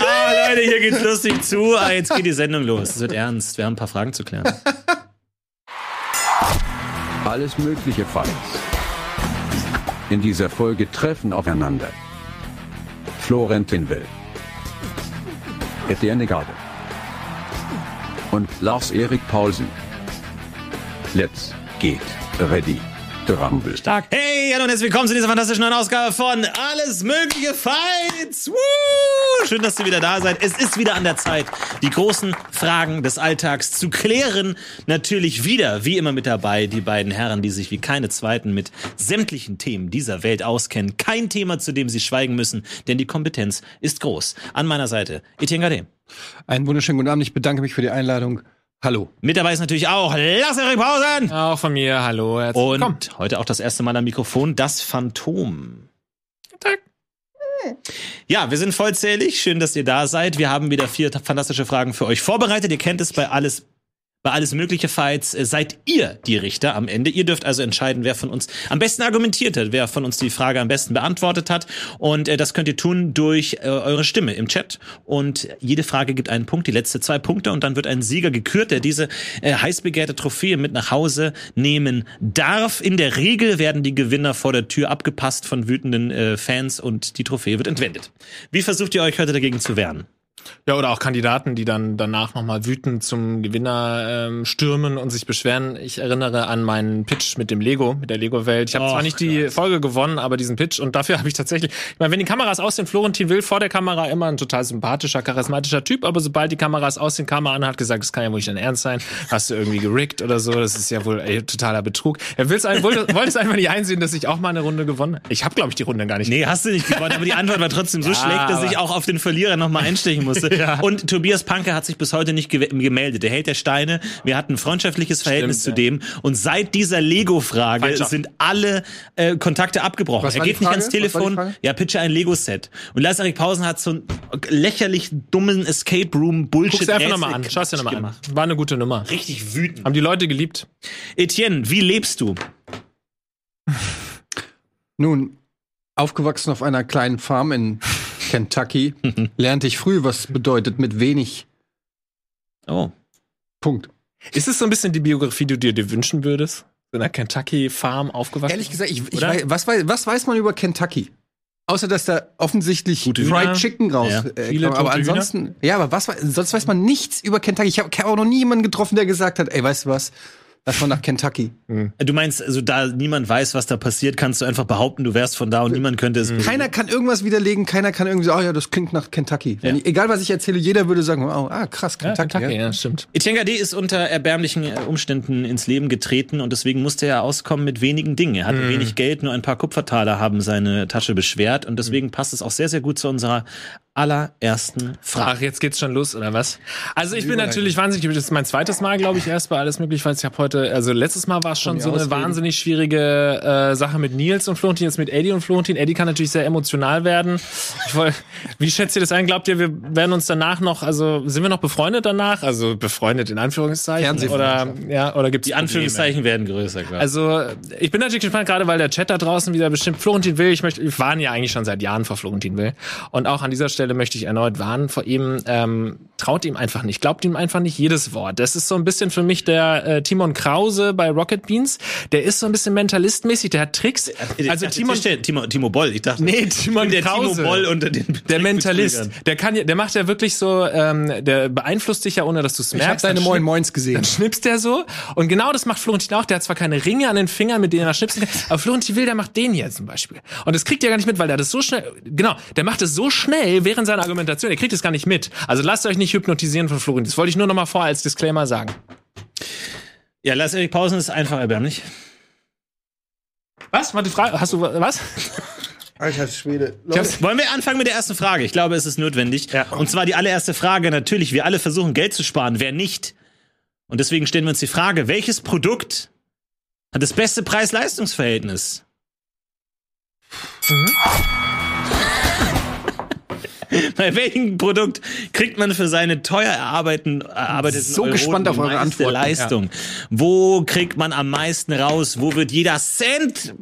ah, Leute, hier geht's lustig zu. Ah, jetzt geht die Sendung los. Es wird ernst. Wir haben ein paar Fragen zu klären. Alles mögliche Falls. In dieser Folge treffen aufeinander Florentin Will, Etienne Garde und Lars-Erik Paulsen. Let's get ready. To rumble. Stark. Hey, hallo und herzlich willkommen zu dieser fantastischen neuen Ausgabe von Alles Mögliche Fights. Woo! Schön, dass ihr wieder da seid. Es ist wieder an der Zeit, die großen Fragen des Alltags zu klären. Natürlich wieder, wie immer mit dabei, die beiden Herren, die sich wie keine zweiten mit sämtlichen Themen dieser Welt auskennen. Kein Thema, zu dem sie schweigen müssen, denn die Kompetenz ist groß. An meiner Seite, Etienne Gade. Einen wunderschönen guten Abend. Ich bedanke mich für die Einladung. Hallo. Mit dabei ist natürlich auch Lasse Pausen. Auch von mir, hallo. Herzlich Und willkommen. heute auch das erste Mal am Mikrofon, das Phantom. Guten Tag. Ja, wir sind vollzählig. Schön, dass ihr da seid. Wir haben wieder vier fantastische Fragen für euch vorbereitet. Ihr kennt es bei alles bei alles mögliche Fights äh, seid ihr die Richter am Ende. Ihr dürft also entscheiden, wer von uns am besten argumentiert hat, wer von uns die Frage am besten beantwortet hat. Und äh, das könnt ihr tun durch äh, eure Stimme im Chat. Und jede Frage gibt einen Punkt, die letzte zwei Punkte. Und dann wird ein Sieger gekürt, der diese äh, heiß begehrte Trophäe mit nach Hause nehmen darf. In der Regel werden die Gewinner vor der Tür abgepasst von wütenden äh, Fans und die Trophäe wird entwendet. Wie versucht ihr euch heute dagegen zu wehren? Ja, oder auch Kandidaten, die dann danach nochmal wütend zum Gewinner ähm, stürmen und sich beschweren. Ich erinnere an meinen Pitch mit dem Lego, mit der Lego-Welt. Ich habe zwar nicht die Folge gewonnen, aber diesen Pitch und dafür habe ich tatsächlich, ich meine, wenn die Kameras aus den Florentin will, vor der Kamera immer ein total sympathischer, charismatischer Typ, aber sobald die Kameras aus den Kamera hat gesagt, das kann ja wohl nicht dein Ernst sein, hast du irgendwie gerickt oder so, das ist ja wohl ey, totaler Betrug. Er will's wollte es einfach nicht einsehen, dass ich auch mal eine Runde gewonnen habe. Ich habe, glaube ich, die Runde gar nicht Nee, hast du nicht gewonnen, aber die Antwort war trotzdem so ja, schlecht, dass ich auch auf den Verlierer nochmal einstechen musste. ja. Und Tobias Panke hat sich bis heute nicht gemeldet. Der Held der Steine. Wir hatten ein freundschaftliches Verhältnis Stimmt, zu dem. Und seit dieser Lego-Frage sind alle äh, Kontakte abgebrochen. Was er geht nicht ans Telefon. Ja, pitche ein Lego-Set. Und Lars-Erik Pausen hat so einen lächerlich dummen Escape Room Bullshit. Guck's einfach nochmal an. Schau dir nochmal an. War eine gute Nummer. Richtig wütend. Haben die Leute geliebt. Etienne, wie lebst du? Nun, aufgewachsen auf einer kleinen Farm in Kentucky lernte ich früh, was bedeutet mit wenig. Oh. Punkt. Ist es so ein bisschen die Biografie, die du dir wünschen würdest? In einer Kentucky Farm aufgewachsen? Ehrlich gesagt, ich, ich weiß, was, weiß, was weiß man über Kentucky? Außer dass da offensichtlich Gute Fried Hühner. Chicken raus ja. äh. Aber ansonsten, Hühner. ja, aber was sonst weiß man nichts über Kentucky. Ich habe auch noch nie jemanden getroffen, der gesagt hat, ey, weißt du was? Lass mal nach Kentucky. Mhm. Du meinst, also da niemand weiß, was da passiert, kannst du einfach behaupten, du wärst von da und niemand könnte es. Mhm. Keiner kann irgendwas widerlegen, keiner kann irgendwie sagen, oh ja, das klingt nach Kentucky. Ja. Ich, egal was ich erzähle, jeder würde sagen, oh, ah, krass, Kentucky. Ja, Kentucky, ja. ja stimmt. Etienne Gade ist unter erbärmlichen äh, Umständen ins Leben getreten und deswegen musste er auskommen mit wenigen Dingen. Er hatte mhm. wenig Geld, nur ein paar Kupfertaler haben seine Tasche beschwert und deswegen mhm. passt es auch sehr, sehr gut zu unserer allerersten Frage. Ach, jetzt geht's schon los, oder was? Also ich bin natürlich wahnsinnig, das ist mein zweites Mal, glaube ich, erst bei alles möglich, weil ich habe heute, also letztes Mal war es schon so eine ausreden. wahnsinnig schwierige äh, Sache mit Nils und Florentin, jetzt mit Eddie und Florentin. Eddie kann natürlich sehr emotional werden. Ich wollt, wie schätzt ihr das ein? Glaubt ihr, wir werden uns danach noch, also sind wir noch befreundet danach? Also befreundet in Anführungszeichen? Oder, ja, oder gibt's Die Anführungszeichen werden größer, glaube ich. Also ich bin natürlich gespannt, gerade weil der Chat da draußen wieder bestimmt Florentin will. Ich möchte, wir waren ja eigentlich schon seit Jahren vor Florentin will. Und auch an dieser Stelle Stelle möchte ich erneut warnen vor ihm. Ähm, traut ihm einfach nicht, glaubt ihm einfach nicht jedes Wort. Das ist so ein bisschen für mich der äh, Timon Krause bei Rocket Beans. Der ist so ein bisschen mentalistmäßig, der hat Tricks. Also Timon, Timo, Timo Boll, ich dachte. Nee, Timon der Krause. Timo Boll unter den Der Mentalist. Der kann, der macht ja wirklich so, ähm, der beeinflusst dich ja, ohne dass du es merkst. Ich hab deine Moin Moins gesehen. Dann schnippst der so. Und genau das macht Florentin auch. Der hat zwar keine Ringe an den Fingern, mit denen er schnipsen kann, aber Florentin will, der macht den hier zum Beispiel. Und das kriegt er gar nicht mit, weil der das so schnell, genau, der macht es so schnell, während seiner Argumentation, ihr kriegt es gar nicht mit. Also lasst euch nicht hypnotisieren von Florentin. Das wollte ich nur noch mal vor als Disclaimer sagen. Ja, lass Erik Pausen ist einfach erbärmlich. Was? Warte, Frage. Hast du was? Alter Schwede. Wollen wir anfangen mit der ersten Frage? Ich glaube, es ist notwendig. Ja. Und zwar die allererste Frage. Natürlich, wir alle versuchen Geld zu sparen. Wer nicht? Und deswegen stellen wir uns die Frage, welches Produkt hat das beste Preis-Leistungs-Verhältnis? Mhm. Bei welchem Produkt kriegt man für seine teuer erarbeiteten, erarbeiteten so Euro gespannt auf eure Antwort. Leistung? Ja. Wo kriegt man am meisten raus? Wo wird jeder Cent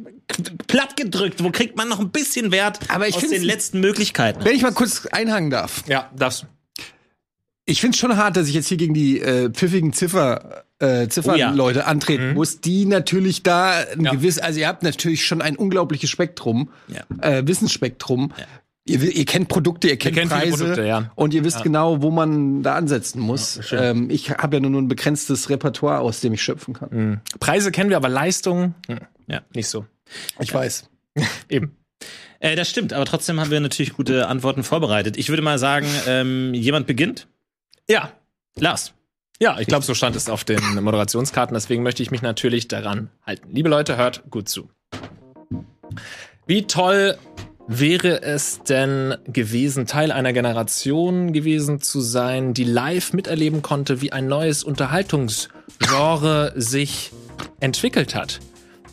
platt gedrückt? Wo kriegt man noch ein bisschen Wert Aber ich aus den letzten Möglichkeiten? Wenn ich mal kurz einhaken darf. Ja, darfst. Ich finde es schon hart, dass ich jetzt hier gegen die äh, pfiffigen Ziffer äh, Ziffernleute oh, ja. antreten mhm. muss, die natürlich da ein ja. gewiss, also ihr habt natürlich schon ein unglaubliches Spektrum, ja. äh, Wissensspektrum. Ihr, ihr, kennt Produkte, ihr kennt, ihr kennt Preise Produkte, ja. und ihr wisst ja. genau, wo man da ansetzen muss. Ja, ähm, ich habe ja nur ein begrenztes Repertoire, aus dem ich schöpfen kann. Mhm. Preise kennen wir, aber Leistung, hm, ja, nicht so. Ich ja. weiß. Eben. Äh, das stimmt, aber trotzdem haben wir natürlich gute Antworten vorbereitet. Ich würde mal sagen, ähm, jemand beginnt? Ja. Lars. Ja, ich glaube, so stand es auf den Moderationskarten. Deswegen möchte ich mich natürlich daran halten. Liebe Leute, hört gut zu. Wie toll wäre es denn gewesen, Teil einer Generation gewesen zu sein, die live miterleben konnte, wie ein neues Unterhaltungsgenre sich entwickelt hat?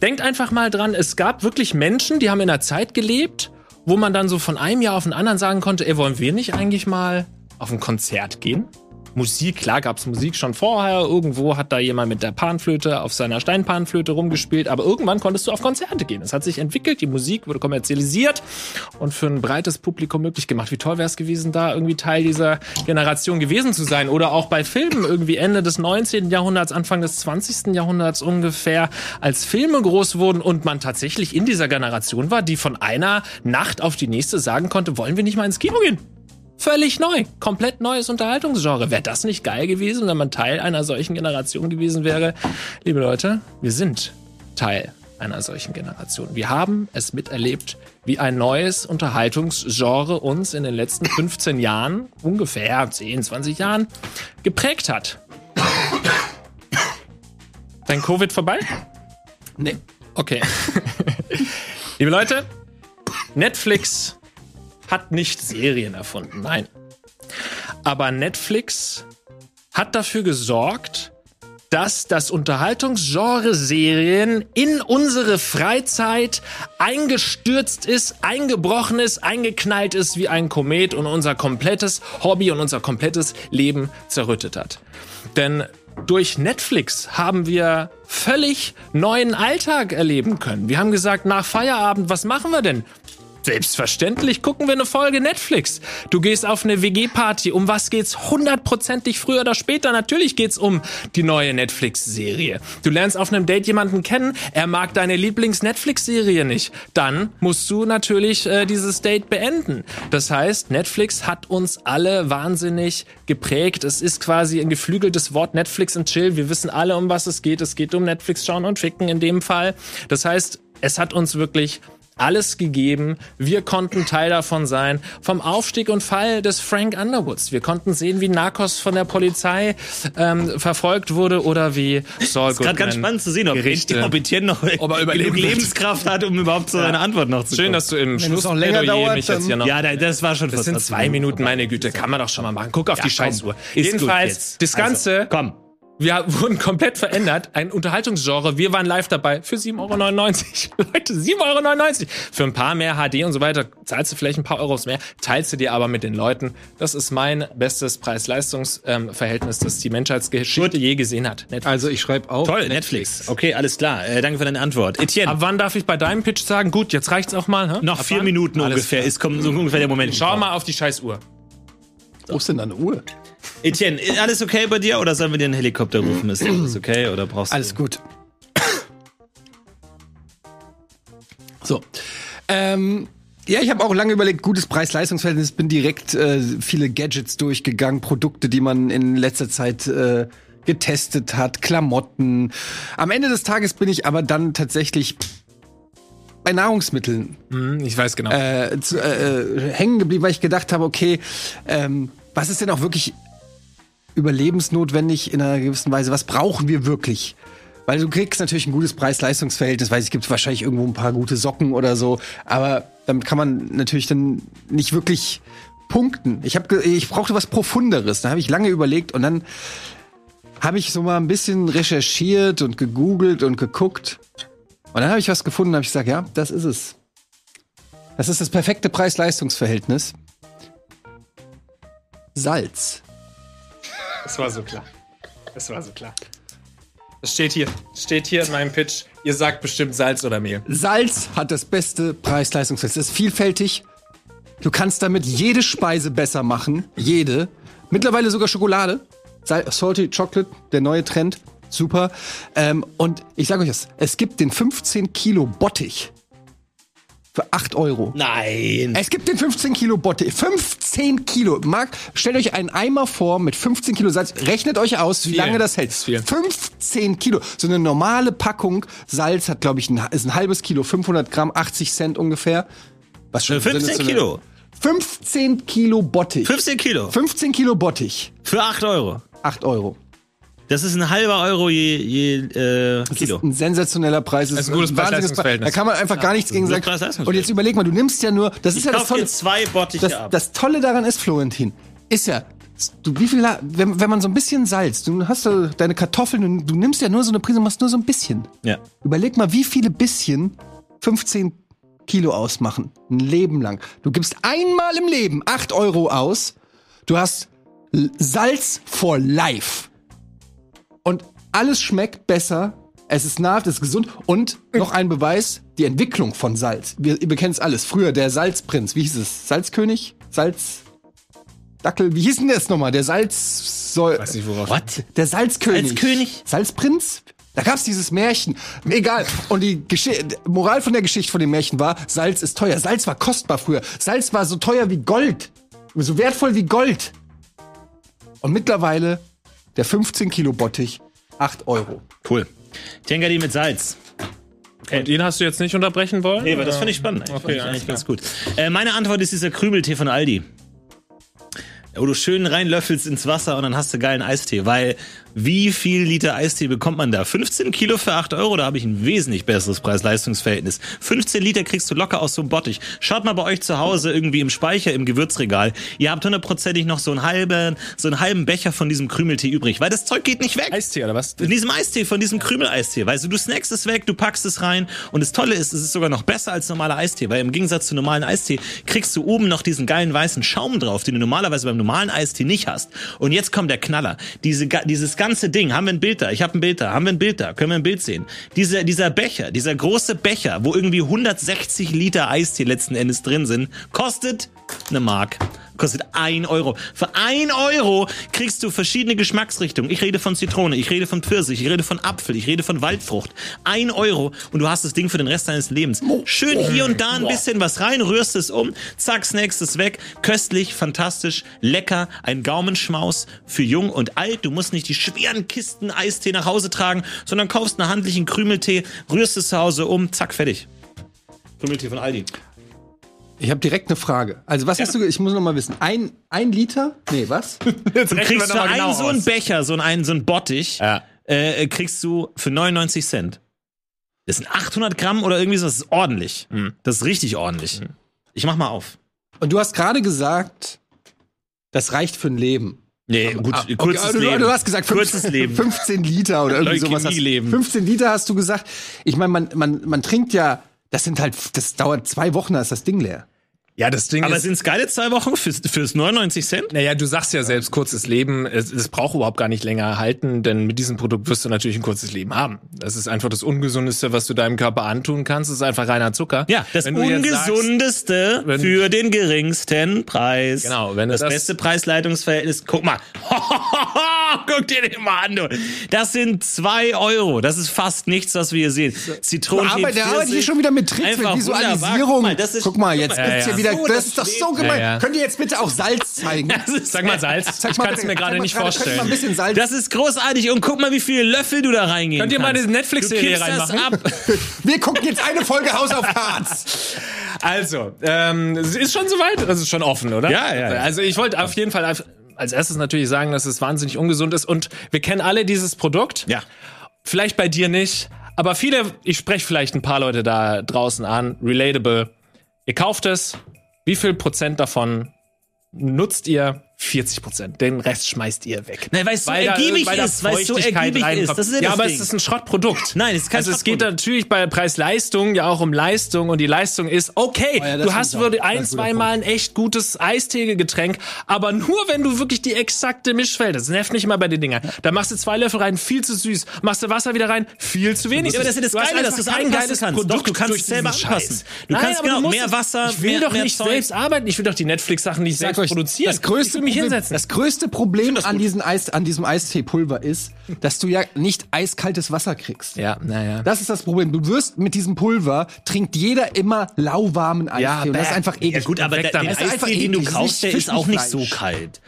Denkt einfach mal dran, es gab wirklich Menschen, die haben in einer Zeit gelebt, wo man dann so von einem Jahr auf den anderen sagen konnte, ey, wollen wir nicht eigentlich mal auf ein Konzert gehen? Musik, klar gab's Musik schon vorher. Irgendwo hat da jemand mit der Panflöte auf seiner Steinpanflöte rumgespielt, aber irgendwann konntest du auf Konzerte gehen. Es hat sich entwickelt, die Musik wurde kommerzialisiert und für ein breites Publikum möglich gemacht. Wie toll wäre es gewesen, da irgendwie Teil dieser Generation gewesen zu sein. Oder auch bei Filmen, irgendwie Ende des 19. Jahrhunderts, Anfang des 20. Jahrhunderts ungefähr, als Filme groß wurden und man tatsächlich in dieser Generation war, die von einer Nacht auf die nächste sagen konnte, wollen wir nicht mal ins Kino gehen? Völlig neu, komplett neues Unterhaltungsgenre. Wäre das nicht geil gewesen, wenn man Teil einer solchen Generation gewesen wäre? Liebe Leute, wir sind Teil einer solchen Generation. Wir haben es miterlebt, wie ein neues Unterhaltungsgenre uns in den letzten 15 Jahren, ungefähr 10, 20 Jahren, geprägt hat. Dein Covid vorbei? Nee. Okay. Liebe Leute, Netflix hat nicht Serien erfunden, nein. Aber Netflix hat dafür gesorgt, dass das Unterhaltungsgenre Serien in unsere Freizeit eingestürzt ist, eingebrochen ist, eingeknallt ist wie ein Komet und unser komplettes Hobby und unser komplettes Leben zerrüttet hat. Denn durch Netflix haben wir völlig neuen Alltag erleben können. Wir haben gesagt, nach Feierabend, was machen wir denn? Selbstverständlich gucken wir eine Folge Netflix. Du gehst auf eine WG-Party. Um was geht's hundertprozentig früher oder später? Natürlich geht's um die neue Netflix-Serie. Du lernst auf einem Date jemanden kennen, er mag deine Lieblings-Netflix-Serie nicht. Dann musst du natürlich äh, dieses Date beenden. Das heißt, Netflix hat uns alle wahnsinnig geprägt. Es ist quasi ein geflügeltes Wort Netflix und Chill. Wir wissen alle, um was es geht. Es geht um Netflix schauen und ficken in dem Fall. Das heißt, es hat uns wirklich alles gegeben. Wir konnten Teil davon sein. Vom Aufstieg und Fall des Frank Underwoods. Wir konnten sehen, wie Narcos von der Polizei ähm, verfolgt wurde oder wie Saul Goodman. ist gerade ganz spannend zu sehen, ob, Gerichte, ob Etienne noch ob er genug Lebenskraft hat, um überhaupt so ja. seine Antwort noch zu Schön, dass du im Schluss noch länger dauert, mich jetzt hier noch. Ja, das war schon Das sind zwei Minuten, meine Güte. Kann man doch schon mal machen. Guck auf ja, die Scheißuhr. Jedenfalls, das Ganze. Also, komm wir wurden komplett verändert. Ein Unterhaltungsgenre. Wir waren live dabei für 7,99 Euro. Leute, 7,99 Euro. Für ein paar mehr HD und so weiter zahlst du vielleicht ein paar Euros mehr, teilst du dir aber mit den Leuten. Das ist mein bestes Preis-Leistungs-Verhältnis, das die Menschheitsgeschichte je gesehen hat. Netflix. Also ich schreibe auch. Toll, Netflix. Netflix. Okay, alles klar. Äh, danke für deine Antwort. Etienne. Ab wann darf ich bei deinem Pitch sagen, gut, jetzt reicht's auch mal? Hä? Noch Ab vier wann? Minuten alles ungefähr. Klar. Ist kommt so ungefähr der Moment. Schau mal auf die scheiß Uhr. Wo ist denn deine Uhr? Etienne, alles okay bei dir oder sollen wir dir einen Helikopter rufen? Ist alles okay oder brauchst du. Alles gut. So. Ähm, ja, ich habe auch lange überlegt, gutes Preis-Leistungs-Verhältnis, bin direkt äh, viele Gadgets durchgegangen, Produkte, die man in letzter Zeit äh, getestet hat, Klamotten. Am Ende des Tages bin ich aber dann tatsächlich bei Nahrungsmitteln. Hm, ich weiß genau. Äh, zu, äh, äh, hängen geblieben, weil ich gedacht habe, okay, ähm, was ist denn auch wirklich überlebensnotwendig in einer gewissen Weise? Was brauchen wir wirklich? Weil du kriegst natürlich ein gutes Preis-Leistungs-Verhältnis, weil es gibt wahrscheinlich irgendwo ein paar gute Socken oder so, aber damit kann man natürlich dann nicht wirklich punkten. Ich habe ich brauchte was profunderes, da habe ich lange überlegt und dann habe ich so mal ein bisschen recherchiert und gegoogelt und geguckt und dann habe ich was gefunden, habe ich gesagt, ja, das ist es. Das ist das perfekte Preis-Leistungs-Verhältnis. Salz. Das war so klar. Das war so klar. Das steht hier. Steht hier in meinem Pitch. Ihr sagt bestimmt Salz oder Mehl. Salz hat das beste Preis-Leistungsfest. Es ist vielfältig. Du kannst damit jede Speise besser machen. Jede. Mittlerweile sogar Schokolade. Salty Chocolate, der neue Trend. Super. Ähm, und ich sage euch das, es gibt den 15 Kilo Bottich für 8 Euro. Nein. Es gibt den 15 Kilo Bottich. 15 Kilo. Marc, stellt euch einen Eimer vor mit 15 Kilo Salz. Rechnet euch aus, wie viel. lange das hält. Das 15 Kilo. So eine normale Packung Salz hat, glaube ich, ein, ist ein halbes Kilo, 500 Gramm, 80 Cent ungefähr. Was schon 15 so Kilo. 15 Kilo Bottich. 15 Kilo. 15 Kilo Bottich. Für 8 Euro. 8 Euro. Das ist ein halber Euro je, je äh, das Kilo. Ist ein sensationeller Preis. Das ist ein gutes Preis. Da kann man einfach ja, gar nichts gegen sagen. Und jetzt überleg mal, du nimmst ja nur, das ich ist ja das Tolle. zwei Bottiche das, ab. das Tolle daran ist, Florentin, ist ja, du, wie viel, wenn, wenn man so ein bisschen Salz, du hast so deine Kartoffeln, du nimmst ja nur so eine Prise, machst nur so ein bisschen. Ja. Überleg mal, wie viele bisschen 15 Kilo ausmachen. Ein Leben lang. Du gibst einmal im Leben 8 Euro aus. Du hast Salz for life. Und alles schmeckt besser. Es ist naht, es ist gesund. Und noch ein Beweis, die Entwicklung von Salz. Wir, ihr kennt es alles. Früher der Salzprinz. Wie hieß es? Salzkönig? Salz... Dackel, wie hieß denn das nochmal? Der Salz... Soll, Weiß nicht, worauf. What? Der Salzkönig. Salzkönig? Salzprinz? Da gab's dieses Märchen. Egal. Und die Gesch Moral von der Geschichte von dem Märchen war, Salz ist teuer. Salz war kostbar früher. Salz war so teuer wie Gold. So wertvoll wie Gold. Und mittlerweile der 15 Kilo Bottich, 8 Euro. Cool. Tengadi mit Salz. Und ihn hast du jetzt nicht unterbrechen wollen? Nee, aber das finde ich spannend. Okay, ich eigentlich ganz gut. Äh, meine Antwort ist dieser Krümeltee von Aldi. Wo du schön reinlöffelst ins Wasser und dann hast du geilen Eistee, weil wie viel Liter Eistee bekommt man da? 15 Kilo für 8 Euro, da habe ich ein wesentlich besseres Preis-Leistungs-Verhältnis. 15 Liter kriegst du locker aus so einem Bottich. Schaut mal bei euch zu Hause irgendwie im Speicher, im Gewürzregal. Ihr habt hundertprozentig noch so einen halben, so einen halben Becher von diesem Krümeltee übrig, weil das Zeug geht nicht weg. Eistee oder was? In diesem Eistee, von diesem Krümeleistee. Weißt du, du snackst es weg, du packst es rein und das Tolle ist, es ist sogar noch besser als normaler Eistee, weil im Gegensatz zu normalen Eistee kriegst du oben noch diesen geilen weißen Schaum drauf, den du normalerweise beim normalen Eistee nicht hast. Und jetzt kommt der Knaller. Diese, dieses ganze Ding, haben wir ein Bild da? Ich habe ein Bild da. Haben wir ein Bild da? Können wir ein Bild sehen? Dieser, dieser Becher, dieser große Becher, wo irgendwie 160 Liter Eistee letzten Endes drin sind, kostet eine Mark kostet ein Euro. Für ein Euro kriegst du verschiedene Geschmacksrichtungen. Ich rede von Zitrone, ich rede von Pfirsich, ich rede von Apfel, ich rede von Waldfrucht. Ein Euro und du hast das Ding für den Rest deines Lebens. Schön hier und da ein bisschen was rein, rührst es um, zack, snackst es weg. Köstlich, fantastisch, lecker, ein Gaumenschmaus für jung und alt. Du musst nicht die schweren Kisten Eistee nach Hause tragen, sondern kaufst einen handlichen Krümeltee, rührst es zu Hause um, zack, fertig. Krümeltee von Aldi. Ich habe direkt eine Frage. Also was ja. hast du? Ich muss noch mal wissen. Ein, ein Liter? Nee, was? Jetzt du kriegst für einen so einen Becher, so einen, so einen Bottich, ja. äh, kriegst du für 99 Cent. Das sind 800 Gramm oder irgendwie so. Das ist ordentlich. Mhm. Das ist richtig ordentlich. Mhm. Ich mach mal auf. Und du hast gerade gesagt, das reicht für ein Leben. Nee, gut, ah, kurzes okay, Leben. Du hast gesagt 15, Leben. 15 Liter oder irgendwie sowas. Hast, 15 Liter hast du gesagt. Ich meine, man, man, man trinkt ja, das sind halt, das dauert zwei Wochen, da ist das Ding leer. Ja, das Ding Aber ist, sind es geile zwei Wochen fürs, fürs 99 Cent? Naja, du sagst ja selbst, kurzes Leben, es, es braucht überhaupt gar nicht länger halten, denn mit diesem Produkt wirst du natürlich ein kurzes Leben haben. Das ist einfach das Ungesundeste, was du deinem Körper antun kannst. Das ist einfach reiner Zucker. Ja, das Ungesundeste sagst, für den geringsten Preis. Genau, wenn das, das beste Preis-Leitungsverhältnis. Guck mal. Guck dir den mal an, du. Das sind zwei Euro. Das ist fast nichts, was wir hier sehen. Zitronen. Aber der arbeitet hier schon wieder mit Tricks, mit Visualisierung. Guck mal, ist, Guck mal jetzt gibt's hier wieder wieder, so, das, ist doch so gemein. Ja, ja. Könnt ihr jetzt bitte auch Salz zeigen? Sag mal Salz. Sag ich kann es mir gerade nicht vorstellen. Mal ein bisschen Salz. Das ist großartig und guck mal, wie viele Löffel du da reingehen Könnt ihr mal eine Netflix-Serie reinmachen? Ab. Wir gucken jetzt eine Folge House of Cards. Also, ähm, ist schon soweit? Das ist schon offen, oder? Ja. ja. Also ich wollte auf jeden Fall als erstes natürlich sagen, dass es wahnsinnig ungesund ist und wir kennen alle dieses Produkt. Ja. Vielleicht bei dir nicht, aber viele, ich spreche vielleicht ein paar Leute da draußen an, relatable. Ihr kauft es, wie viel Prozent davon nutzt ihr 40 Prozent. Den Rest schmeißt ihr weg. Nein, weil es so ergiebig da, ist, weil es so ergiebig ist. Das ist ja, ja aber Ding. es ist ein Schrottprodukt. Nein, es ist kein Also es geht natürlich bei Preis-Leistung ja auch um Leistung und die Leistung ist, okay, oh ja, du hast würde ein, zweimal ein echt gutes Eistegegetränk, aber nur wenn du wirklich die exakte Mischfeld, das nervt nicht immer bei den Dingern. Da machst du zwei Löffel rein, viel zu süß. Machst du Wasser wieder rein, viel zu wenig. Ja, aber das ist das Geile, dass du es anpassen kannst. Produkt Doch, du kannst es selber anpassen. Du Nein, kannst genau mehr Wasser, Ich will mehr, doch mehr nicht selbst arbeiten. Ich will doch die Netflix-Sachen nicht selbst produzieren. Das größte mich hinsetzen. Das größte Problem an, diesen Eis, an diesem Eisteepulver ist, dass du ja nicht eiskaltes Wasser kriegst. Ja, naja. Das ist das Problem. Du wirst mit diesem Pulver trinkt jeder immer lauwarmen Eistee. Ja, und das ist einfach eklig. Ja gut, aber der, einfach Eistee, den du kaufst, Das der ist auch nicht so kalt.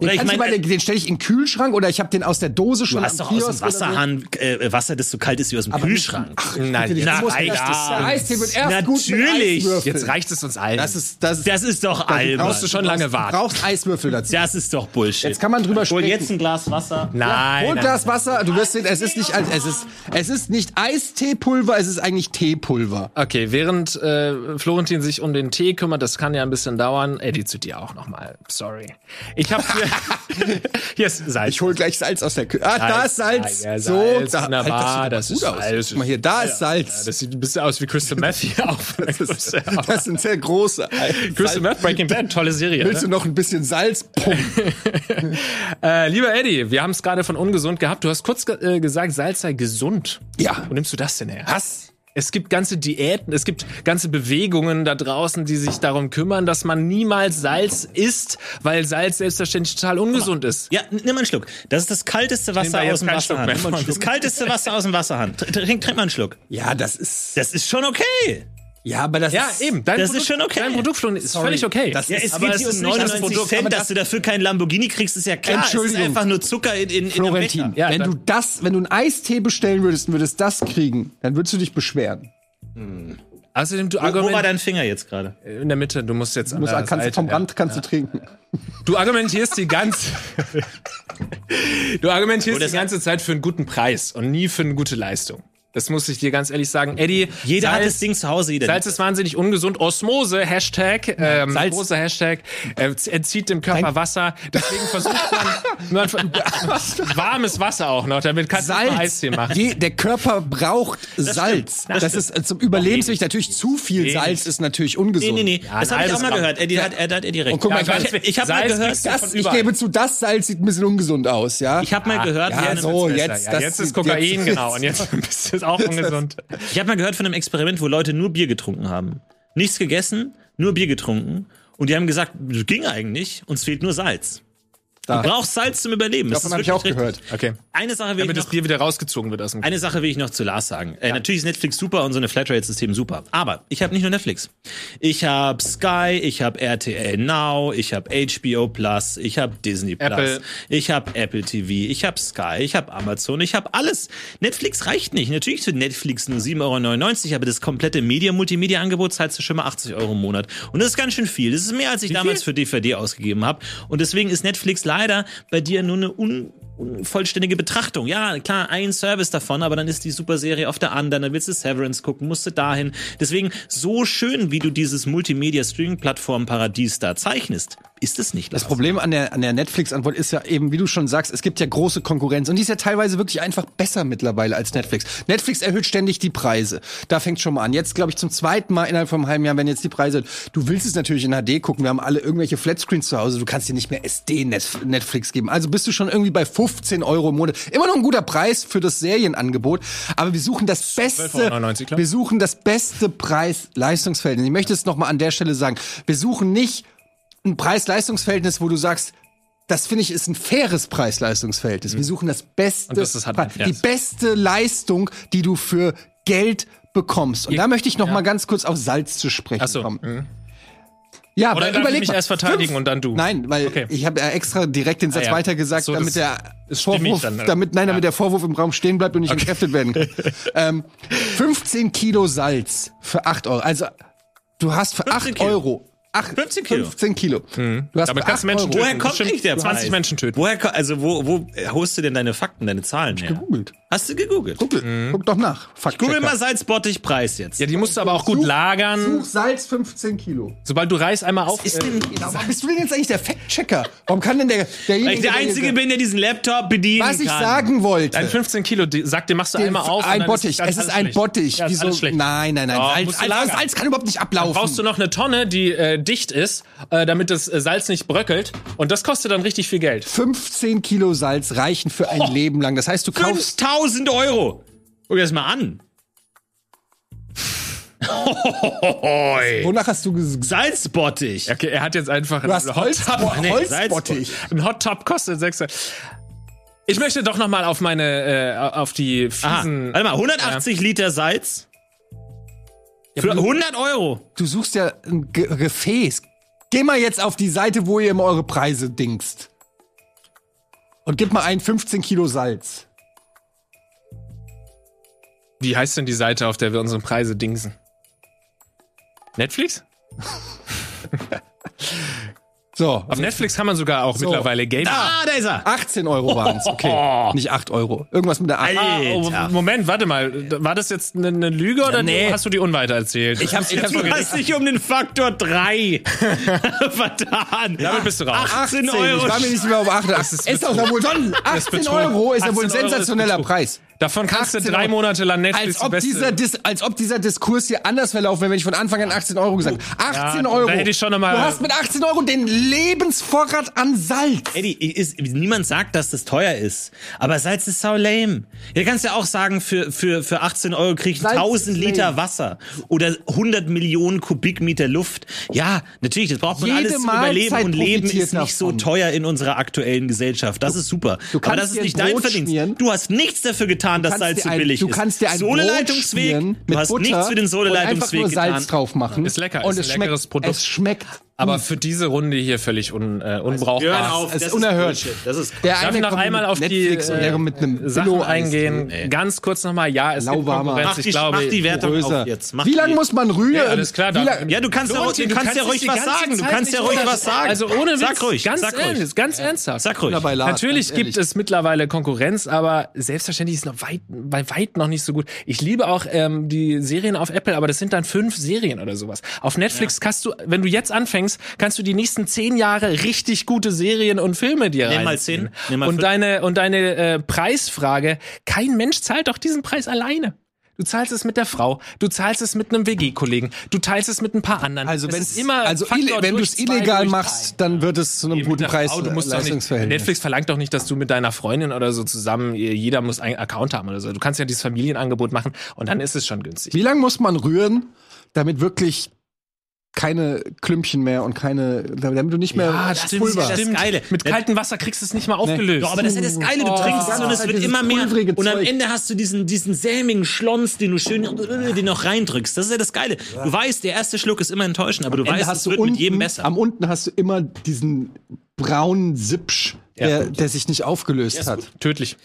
Den, Oder ich du meine, mal- den stelle ich in den Kühlschrank oder ich habe den aus der Dose schon du hast doch aus dem oder so. Wasserhahn äh, Wasser, das so kalt ist wie aus dem Kühlschrank. Nein, Bitte, jetzt, nein, das- ja. Eistee wird erst gut mit Natürlich. Jetzt reicht es uns allen. Das ist, das ist, Das ist doch albern. brauchst du schon lange Du warten. brauchst Eiswürfel dazu. Das ist doch Bullshit. Jetzt kann man drüber Hol sprechen. jetzt ein Glas Wasser. Nein. Hol ein nein, Glas Wasser, du wirst sehen, es ist nicht, es ist, es ist nicht Eisteepulver, es ist eigentlich Teepulver. Okay, während äh, Florentin sich um den Tee kümmert, das kann ja ein bisschen dauern. Eddie zu dir auch nochmal. Sorry. Ich habe hier, hier ist Salz. Ich hol gleich Salz aus der Küche. Ah, da ist Salz. Ja, so, Salz, da, wunderbar, Alter, das sieht ist aber gut aus. Salz. Guck mal hier, da ist Ja, Salz. das sieht ein bisschen aus wie Crystal Meth hier auch. Das, ist, das sind sehr große. Crystal Meth, Breaking Bad, tolle Serie. Willst du Ne? noch ein bisschen Salz? Äh, lieber Eddie, wir haben es gerade von ungesund gehabt. Du hast kurz ge äh, gesagt, Salz sei gesund. Ja. Wo nimmst du das denn her? Was? Es gibt ganze Diäten, es gibt ganze Bewegungen da draußen, die sich darum kümmern, dass man niemals Salz isst, weil Salz selbstverständlich total ungesund ist. Ja, nimm mal einen Schluck. Das ist das kalteste Wasser aus dem Wasserhahn. Das kalteste Wasser aus dem Wasserhahn. Tr- Trink, trink mal einen Schluck. Ja, das ist. Das ist schon okay. Ja, aber das Ja, ist. eben. Dein Das Produkt, ist schon okay. Dein Produkt Flo, ist völlig okay. Das Ja, ist- es aber geht es hier um ist nicht das 99 Produkt, Cent, dass das- du dafür keinen Lamborghini kriegst, ist ja klar. Es ist Entschuldigung. einfach nur Zucker in, in, in Florentin, einem. Ja, wenn du das, wenn du einen Eistee bestellen würdest und würdest das kriegen, dann würdest du dich beschweren. Außerdem, du Wo, wo war argumentierst dein Finger jetzt gerade? in der Mitte, du musst jetzt Du musst, an der kannst du Seite, vom ja. Rand kannst du trinken. Du argumentierst die ganze Du argumentierst das- die ganze Zeit für einen guten Preis und nie für eine gute Leistung. Das muss ich dir ganz ehrlich sagen. Eddie, Jeder hat Salz- das Ding zu Hause. Jeder Salz ist wahnsinnig ungesund. Osmose, Hashtag, ähm, Salz- großer Hashtag, äh, entzieht dem Körper Wasser. Deswegen versucht man, man warmes Wasser auch noch, damit kannst du Salz. Eistee machen. Je, der Körper braucht Salz. Das Das, ist äh, zum Überlebenswichtig. Natürlich zu viel Salz ist natürlich Nee, ungesund. nee, nee. Ja, das ein habe ich auch mal Gramm. gehört. Eddie hat, er hat Eddie recht. Und guck mal, Ja, ich- ich, ich habe mal gehört, Das, ich gebe zu, das Salz sieht ein bisschen ungesund aus, ja? ich habe mal gehört, ja, von so, jetzt, ja, das jetzt ist Kokain, jetzt- genau. Und jetzt bist du auch ungesund. ich habe mal gehört von einem Experiment, wo Leute nur Bier getrunken haben. Nichts gegessen, nur Bier getrunken. Und die haben gesagt, das ging eigentlich, uns fehlt nur Salz. Da. Du brauchst Salz zum Überleben. Das Davon habe ich auch gehört. Okay. Eine Sache will Damit ich das noch, Bier wieder rausgezogen wird aus dem eine Sache will ich noch zu Lars sagen. Äh, natürlich ist Netflix super und so eine Flatrate-System super. Aber ich habe nicht nur Netflix. Ich habe Sky, ich habe RTL Now, ich habe HBO Plus, ich habe Disney Plus, Apple. ich habe Apple TV, ich habe Sky, ich habe Amazon, ich habe alles. Netflix reicht nicht. Natürlich für Netflix nur 7,99 Euro, aber das komplette Media-Multimedia-Angebot zahlst du schon mal 80 Euro im Monat. Und das ist ganz schön viel. Das ist mehr, als ich damals für DVD ausgegeben habe. Und deswegen ist Netflix leider bei dir nur eine un unvollständige Betrachtung. Ja, klar, ein Service davon, aber dann ist die Superserie auf der anderen, dann willst du Severance gucken, musst du dahin. Deswegen, so schön, wie du dieses Multimedia-Streaming-Plattform-Paradies da zeichnest, ist es nicht. Das. Problem an der, an der Netflix-Antwort ist ja eben, wie du schon sagst, es gibt ja große Konkurrenz und die ist ja teilweise wirklich einfach besser mittlerweile als Netflix. Netflix erhöht ständig die Preise. Da fängt schon mal an. Jetzt, glaube ich, zum zweiten Mal innerhalb von einem halben Jahr, wenn jetzt die Preise, du willst es natürlich in HD gucken, wir haben alle irgendwelche Flatscreens zu Hause, du kannst dir nicht mehr SD-Netflix geben. Also bist du schon irgendwie bei 15 Euro im Monat. Immer noch ein guter Preis für das Serienangebot, aber wir suchen das beste, 12,99 klar. wir suchen das beste Preis-Leistungsverhältnis. Ich möchte es nochmal an der Stelle sagen. Wir suchen nicht ein Preis-Leistungs-Verhältnis, wo du sagst, das finde ich ist ein faires Preis-Leistungs-Verhältnis. Wir suchen das beste, Mhm. Das Pre- ja. die beste Leistung, die du für Geld bekommst. Und da möchte ich noch mal ganz kurz auf Salz zu sprechen Ach so, kommen. Ja, Oder darf ich überleg mich mal, erst verteidigen und dann du? Nein, weil Okay. ich habe ja extra direkt den Satz Ah, ja. weiter gesagt, So, damit das der Vorwurf, dann, ne? damit nein, damit Ja. der Vorwurf im Raum stehen bleibt und nicht entkräftet werden kann. ähm, 15 Kilo Salz für 8 Euro. Also du hast für 8 Kilo. Euro 8, 15 Kilo. 15 Kilo. Du hast Damit kannst 8 du Menschen Euro. töten. Woher kommt nicht der 20 Preis? Menschen töten. Woher, also wo, wo holst du denn deine Fakten, deine Zahlen her? gegoogelt. Hast du gegoogelt? Google, mhm. guck doch nach. Fakt Google mal Salzbottich-Preis jetzt. Ja, die musst du aber auch gut such, lagern. Such Salz 15 Kilo. Sobald du Reis einmal auf. Was ist denn, äh, warum bist du denn jetzt eigentlich der Fact-Checker? Warum kann denn der, derjenige, Weil ich der Einzige bin, der diesen Laptop bedienen kann. Was ich sagen wollte. Ein 15 Kilo, sagt, den machst du den, einmal auf. Ein Bottich. Es ist ein schlecht. Bottich. Ja, Wieso? Nein, nein, nein. Oh, Salz, Salz, Salz, kann überhaupt nicht ablaufen. Dann brauchst du noch eine Tonne, die äh, dicht ist, äh, damit das äh, Salz nicht bröckelt. Und das kostet dann richtig viel Geld. 15 Kilo Salz reichen für ein oh. Leben lang. Das heißt, du kaufst. 5000 Euro. Guck dir das mal an. Wonach hast du gesagt? Salzbottich. Okay, er hat jetzt einfach du einen Hot nee, Holzbottich. Ein Hot Top kostet 6. Ich möchte doch noch mal auf meine, äh, auf die fiesen. Aha. Warte mal, 180 ja. Liter Salz. Für 100 Euro. Du suchst ja ein Gefäß. Geh mal jetzt auf die Seite, wo ihr immer eure Preise dingst. Und gib mal ein 15 Kilo Salz. Wie heißt denn die Seite, auf der wir unsere Preise dingsen? Netflix? So. Auf Netflix kann man sogar auch so. mittlerweile Gaming. Ah, da ist er. 18 Euro waren es. Okay. Oh. Nicht 8 Euro. Irgendwas mit der 8. Ah, Moment, warte mal. War das jetzt eine, eine Lüge oder nee. hast du die unweiter erzählt? Ich hab's, ich hab's du hast dich um den Faktor 3 vertan. Damit bist du raus. 18 Euro. Ich war mir nicht mehr um 8. Das ist, ist doch wohl 18 Euro ist ja wohl ein sensationeller Preis. Davon kannst du drei Monate lang Netflix als ob, dieser Dis, als ob dieser Diskurs hier anders verlaufen wäre, wenn ich von Anfang an 18 Euro gesagt habe. 18 ja, Euro. Da hätte ich schon mal du hast mit 18 Euro den Lebensvorrat an Salz. Eddie, ist, niemand sagt, dass das teuer ist. Aber Salz ist so lame. Du kannst ja auch sagen, für, für, für 18 Euro krieg ich 1000 Liter Wasser oder 100 Millionen Kubikmeter Luft. Ja, natürlich, das braucht man Jede alles zum Überleben und Leben ist nicht so teuer in unserer aktuellen Gesellschaft. Das ist super. Aber das ist nicht dein Verdienst. Du hast nichts dafür getan getan, dass Salz zu billig ist. Du kannst dir ein Sohleleitungsweg, du hast Butter nichts für den Sohleleitungsweg getan. Salz drauf machen. Ist lecker, und ist ein leckeres schmeckt, Produkt. Es schmeckt aber für diese Runde hier völlig un, äh, unbrauchbar. auf, das, das ist unerhört. Das ist der Darf ich noch einmal auf Netflix die äh, mit einem Sachen eingehen? Nee. Ganz kurz nochmal. Ja, es gibt Konkurrenz. Mach die, ich glaube, mach die Wertung auf jetzt. Mach Wie lange muss man rühren? Ja, alles klar. ja, du kannst, ja, du, du kannst ja ruhig was sagen. Du kannst ja ruhig was sagen. Also ohne Witz. Sag ruhig. Ganz sag ernst. Ganz ernsthaft. Sag ruhig. Natürlich gibt es mittlerweile Konkurrenz, aber selbstverständlich ist noch weit, bei weit noch nicht so gut. Ich liebe auch ähm, die Serien auf Apple, aber das sind dann fünf Serien oder sowas. Auf Netflix kannst du, wenn du jetzt anfängst, kannst du die nächsten zehn Jahre richtig gute Serien und Filme dir Nimm mal zehn. Nimm mal und deine und deine äh, Preisfrage: Kein Mensch zahlt doch diesen Preis alleine. Du zahlst es mit der Frau, du zahlst es mit einem WG-Kollegen, du teilst es mit ein paar anderen. Also wenn es immer, also wenn du es illegal machst, dann wird es zu einem guten Preis. Frau, du musst doch nicht, Netflix verlangt doch nicht, dass du mit deiner Freundin oder so zusammen, jeder muss einen Account haben oder so. Du kannst ja dieses Familienangebot machen und dann ist es schon günstig. Wie lange muss man rühren, damit wirklich keine Klümpchen mehr und keine, damit du nicht mehr ja, das stimmt, Pulver. Das Geile. Mit kaltem Wasser kriegst du es nicht mal aufgelöst. Nee. aber das ist ja das Geile, du oh, trinkst es und es wird immer mehr und am Ende hast du diesen diesen sämigen Schlons, den du schön den noch reindrückst. Das ist ja das Geile. Du weißt, der erste Schluck ist immer enttäuschend, aber du am weißt, es wird unten, mit jedem besser. Am unten hast du immer diesen braunen Sipsch, der, der sich nicht aufgelöst hat. Tödlich.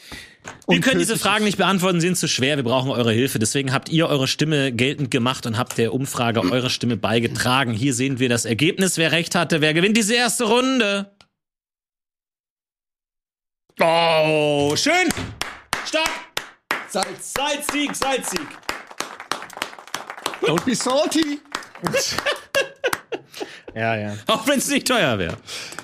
Wir können diese Fragen nicht beantworten, sind zu schwer. Wir brauchen eure Hilfe. Deswegen habt ihr eure Stimme geltend gemacht und habt der Umfrage eure Stimme beigetragen. Hier sehen wir das Ergebnis. Wer recht hatte, wer gewinnt diese erste Runde? Oh, schön. Stark. Salz. Salzsieg, Salzsieg. Don't be salty. Ja, ja. Auch wenn es nicht teuer wäre.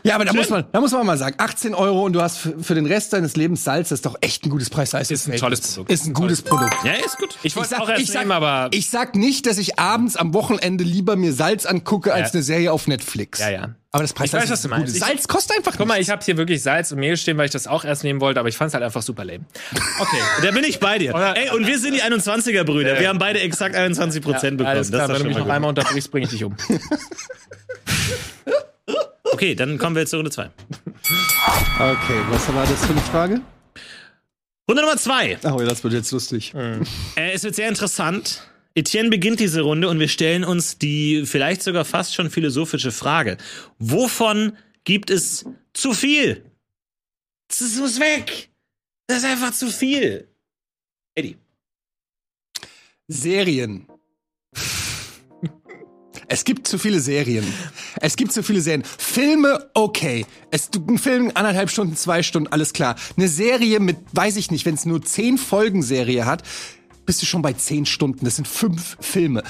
Ja, aber da muss, man, da muss man mal sagen, 18 Euro und du hast für den Rest deines Lebens Salz, das ist doch echt ein gutes preis Ist ein tolles Produkt. Ist ein gutes Produkt. Ja, ist gut. Ich wollte auch erst ich sag, nehmen, aber... Ich sag nicht, dass ich abends am Wochenende lieber mir Salz angucke, als ja. eine Serie auf Netflix. Ja, ja. Aber das Preis ich weiß, was du meinst. Salz kostet einfach Guck mal, ich habe hier wirklich Salz und Mehl stehen, weil ich das auch erst nehmen wollte, aber ich fand es halt einfach super lame. Okay, da bin ich bei dir. Ey, und wir sind die 21er Brüder. Ja. Wir haben beide exakt 21 Prozent ja, bekommen. Alles klar, das wenn du mich noch einmal unterbrichst, bringe ich dich um. Okay, dann kommen wir jetzt zur Runde 2. Okay, was war das für eine Frage? Runde Nummer 2. Oh, das wird jetzt lustig. Mhm. Äh, es wird sehr interessant. Etienne beginnt diese Runde und wir stellen uns die vielleicht sogar fast schon philosophische Frage. Wovon gibt es zu viel? Das muss weg. Das ist einfach zu viel. Eddie. Serien. Es gibt zu viele Serien. Es gibt zu viele Serien. Filme, okay. Es, ein Film, anderthalb Stunden, zwei Stunden, alles klar. Eine Serie mit, weiß ich nicht, wenn es nur zehn Folgen Serie hat, bist du schon bei zehn Stunden. Das sind fünf Filme.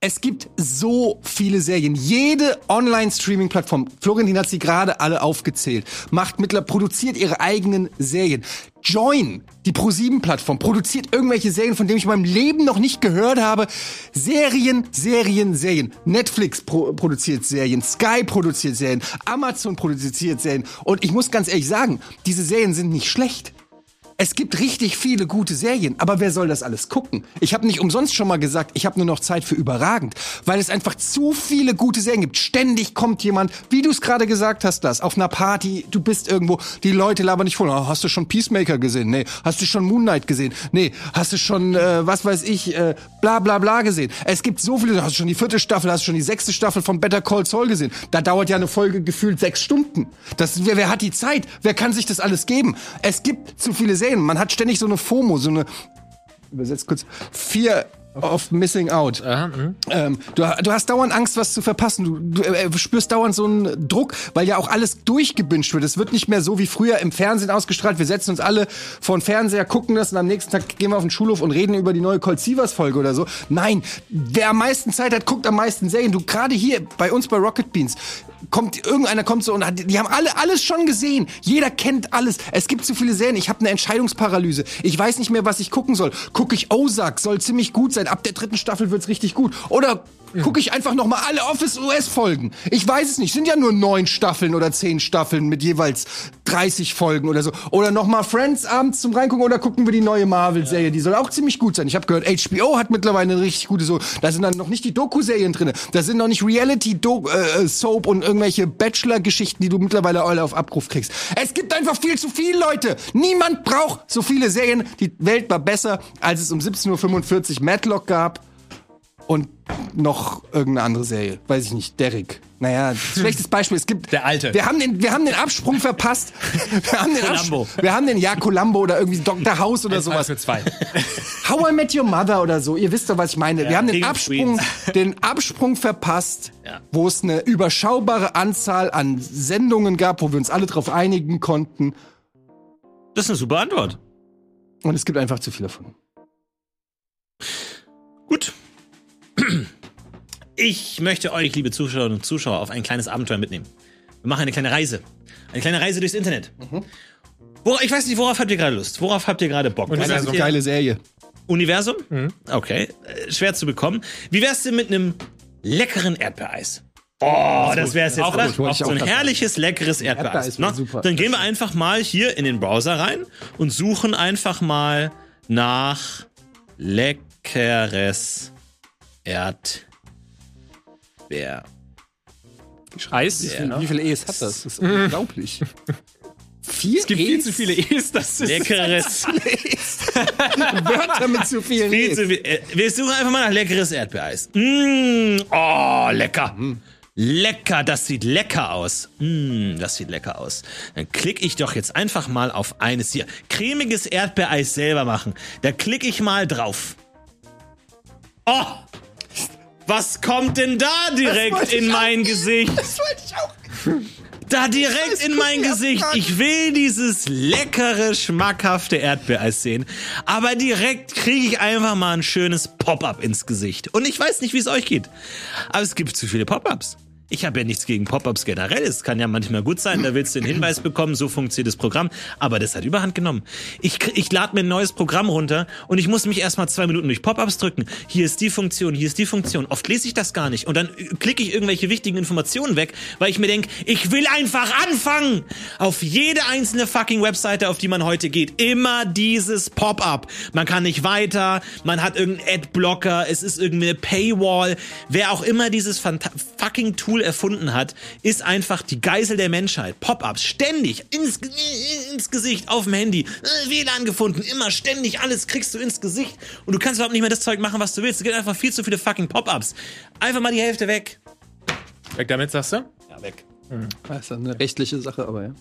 Es gibt so viele Serien. Jede Online-Streaming-Plattform, Florentin hat sie gerade alle aufgezählt, macht mittlerweile, produziert ihre eigenen Serien. Join, die Pro7-Plattform, produziert irgendwelche Serien, von denen ich in meinem Leben noch nicht gehört habe. Serien, Serien, Serien. Netflix pro produziert Serien, Sky produziert Serien, Amazon produziert Serien. Und ich muss ganz ehrlich sagen, diese Serien sind nicht schlecht. Es gibt richtig viele gute Serien, aber wer soll das alles gucken? Ich habe nicht umsonst schon mal gesagt, ich habe nur noch Zeit für überragend, weil es einfach zu viele gute Serien gibt. Ständig kommt jemand, wie du es gerade gesagt hast, das auf einer Party, du bist irgendwo, die Leute labern nicht voll. Oh, hast du schon Peacemaker gesehen? Nee. Hast du schon Moon Knight gesehen? Nee. Hast du schon äh, was weiß ich, äh, bla bla bla gesehen? Es gibt so viele, hast du schon die vierte Staffel, hast du schon die sechste Staffel von Better Call Saul gesehen? Da dauert ja eine Folge gefühlt sechs Stunden. Das, wer, wer hat die Zeit? Wer kann sich das alles geben? Es gibt zu viele Serien sehen. Man hat ständig so eine FOMO, so eine, übersetzt kurz, vier of Missing Out. Aha, mhm. ähm, du, du, hast dauernd Angst, was zu verpassen. Du, du äh, spürst dauernd so einen Druck, weil ja auch alles durchgebünscht wird. Es wird nicht mehr so wie früher im Fernsehen ausgestrahlt. Wir setzen uns alle vor den Fernseher, gucken das und am nächsten Tag gehen wir auf den Schulhof und reden über die neue Colt Sievers Folge oder so. Nein, wer am meisten Zeit hat, guckt am meisten Serien. Du gerade hier bei uns bei Rocket Beans kommt irgendeiner kommt so und hat, die haben alle alles schon gesehen. Jeder kennt alles. Es gibt zu viele Serien. Ich habe eine Entscheidungsparalyse. Ich weiß nicht mehr, was ich gucken soll. Gucke ich Ozark, soll ziemlich gut sein. Ab der dritten Staffel wird's richtig gut. Oder gucke ich einfach noch mal alle Office US Folgen. Ich weiß es nicht. Sind ja nur neun Staffeln oder zehn Staffeln mit jeweils 30 Folgen oder so. Oder noch mal Friends abends zum reingucken oder gucken wir die neue Marvel Serie. Die soll auch ziemlich gut sein. Ich habe gehört, HBO hat mittlerweile eine richtig gute so. Da sind dann noch nicht die Doku Serien drinne. Da sind noch nicht Reality Do äh, Soap und irgendwelche Bachelor Geschichten, die du mittlerweile alle auf Abruf kriegst. Es gibt einfach viel zu viel Leute. Niemand braucht so viele Serien. Die Welt war besser, als es um 17:45 Uhr Matlock gab und noch irgendeine andere Serie. Weiß ich nicht. Derrick. Naja, schlechtes Beispiel. Es gibt. Der Alte. Wir haben den, wir haben den Absprung verpasst. Wir haben den Columbo. Wir haben den, ja, Columbo oder irgendwie Dr. House oder Ein sowas. Für zwei. How I Met Your Mother oder so. Ihr wisst doch, was ich meine. Ja, wir haben den Absprung, den Absprung verpasst, ja. wo es eine überschaubare Anzahl an Sendungen gab, wo wir uns alle drauf einigen konnten. Das ist eine super Antwort. Und es gibt einfach zu viele davon. Gut. Ich möchte euch, liebe Zuschauerinnen und Zuschauer, auf ein kleines Abenteuer mitnehmen. Wir machen eine kleine Reise. Eine kleine Reise durchs Internet. Mhm. Wo, ich weiß nicht, worauf habt ihr gerade Lust? Worauf habt ihr gerade Bock? Universum. Eine geile Serie. Universum? Mhm. Okay. Äh, schwer zu bekommen. Wie wär's denn mit einem leckeren Erdbeereis? Oh, das wäre es jetzt, oder? Gut, so ein herrliches, leckeres Erdbeereis. Ne? Dann gehen wir einfach mal hier in den Browser rein und suchen einfach mal nach leckeres Erdbeer. Eis? Ja, wie viele E's hat das? Das ist unglaublich. Vier es gibt E's? viel zu viele E's. Das ist leckeres. Wörter mit zu vielen viel E's. Zu viel. Äh, wir suchen einfach mal nach leckeres Erdbeereis. Mmh, oh, lecker. Mm. Lecker, das sieht lecker aus. Mmh, das sieht lecker aus. Dann klicke ich doch jetzt einfach mal auf eines hier. Cremiges Erdbeereis selber machen. Da klicke ich mal drauf. Oh! Was kommt denn da direkt in mein Gesicht? Das wollte ich auch. Da direkt in mein Gesicht. Ich will dieses leckere, schmackhafte Erdbeereis sehen. Aber direkt kriege ich einfach mal ein schönes Pop-up ins Gesicht. Und ich weiß nicht, wie es euch geht. Aber es gibt zu viele Pop-ups. Ich habe ja nichts gegen Pop-ups generell. Es kann ja manchmal gut sein, da willst du einen Hinweis bekommen, so funktioniert das Programm. Aber das hat überhand genommen. Ich, ich lade mir ein neues Programm runter und ich muss mich erstmal zwei Minuten durch Pop-ups drücken. Hier ist die Funktion, hier ist die Funktion. Oft lese ich das gar nicht und dann klicke ich irgendwelche wichtigen Informationen weg, weil ich mir denke, ich will einfach anfangen. Auf jede einzelne fucking Webseite, auf die man heute geht, immer dieses Pop-up. Man kann nicht weiter, man hat irgendeinen Adblocker, es ist irgendeine Paywall. Wer auch immer dieses fucking Tool erfunden hat, ist einfach die Geisel der Menschheit. Pop-ups, ständig, ins, ins Gesicht, auf dem Handy, äh, WLAN gefunden, immer ständig, alles kriegst du ins Gesicht und du kannst überhaupt nicht mehr das Zeug machen, was du willst. Es gibt einfach viel zu viele fucking Pop-ups. Einfach mal die Hälfte weg. Weg damit, sagst du? Ja, weg. Hm. Das ist eine rechtliche Sache, aber ja.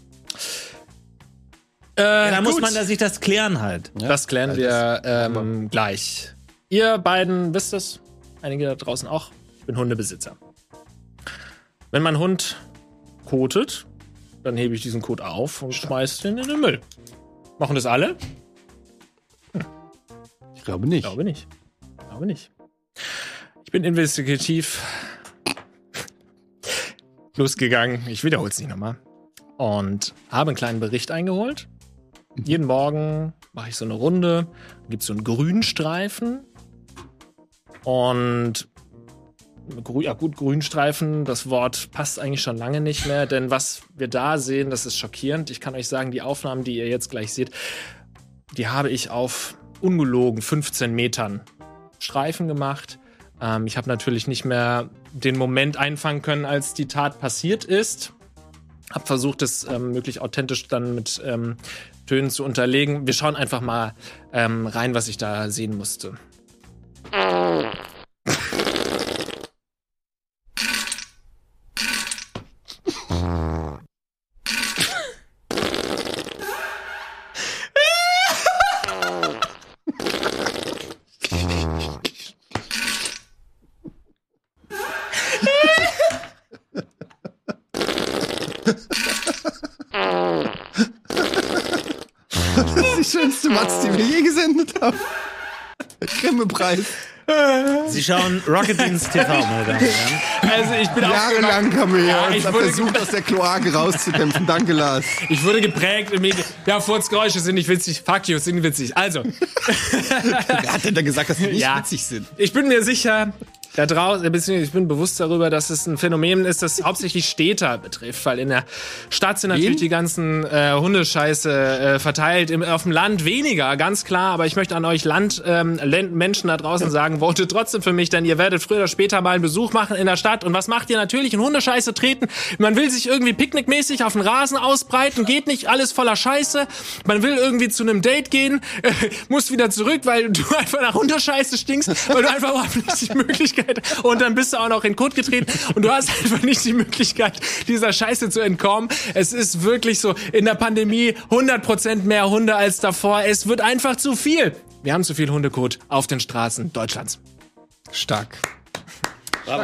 Äh, ja, da muss man da sich das klären halt. Ja, das klären wir ähm, gleich. Ihr beiden wisst es, einige da draußen auch. Ich bin Hundebesitzer. Wenn mein Hund kotet, dann hebe ich diesen Kot auf und schmeiße den in den Müll. Machen das alle? Hm. Ich glaube nicht. Ich glaube nicht. Ich glaube nicht. Ich bin investigativ losgegangen. Ich wiederhole es nicht nochmal. Und habe einen kleinen Bericht eingeholt. Mhm. Jeden Morgen mache ich so eine Runde. Gibt es so einen Grünstreifen. Und ja gut, Grünstreifen, das Wort passt eigentlich schon lange nicht mehr, denn was wir da sehen, das ist schockierend. Ich kann euch sagen, die Aufnahmen, die ihr jetzt gleich seht, die habe ich auf ungelogen 15 Metern Streifen gemacht. Ähm, ich habe natürlich nicht mehr den Moment einfangen können, als die Tat passiert ist. Hab versucht, es ähm, möglichst authentisch dann mit ähm, Tönen zu unterlegen. Wir schauen einfach mal ähm, rein, was ich da sehen musste. Grimme-Preis. Sie schauen Rocket Beans TV, meine Damen und Herren. Also ich bin Jahrelang haben wir ja, ich versucht, aus der Kloake rauszukämpfen. Danke, Lars. Ich wurde geprägt im Medien. Ja, Furzgeräusche sind nicht witzig. Fuck you, sind witzig. Also. Wer hat denn da gesagt, dass sie nicht ja, witzig sind? Ich bin mir sicher, da draußen, ich bin bewusst darüber, dass es ein Phänomen ist, das hauptsächlich Städter betrifft, weil in der Stadt sind natürlich Wen? die ganzen äh, Hundescheiße äh, verteilt, Im, auf dem Land weniger, ganz klar, aber ich möchte an euch Land, ähm, Menschen da draußen sagen, votet trotzdem für mich, denn ihr werdet früher oder später mal einen Besuch machen in der Stadt. Und was macht ihr natürlich? In Hundescheiße treten, man will sich irgendwie picknickmäßig auf den Rasen ausbreiten, geht nicht, alles voller Scheiße, man will irgendwie zu einem Date gehen, äh, muss wieder zurück, weil du einfach nach Hundescheiße stinkst, weil du einfach überhaupt nicht die Möglichkeit Möglichkeit. Und dann bist du auch noch in Kot getreten und du hast einfach nicht die Möglichkeit, dieser Scheiße zu entkommen. Es ist wirklich so, in der Pandemie 100% mehr Hunde als davor. Es wird einfach zu viel. Wir haben zu viel Hundekot auf den Straßen Deutschlands. Stark. Bravo.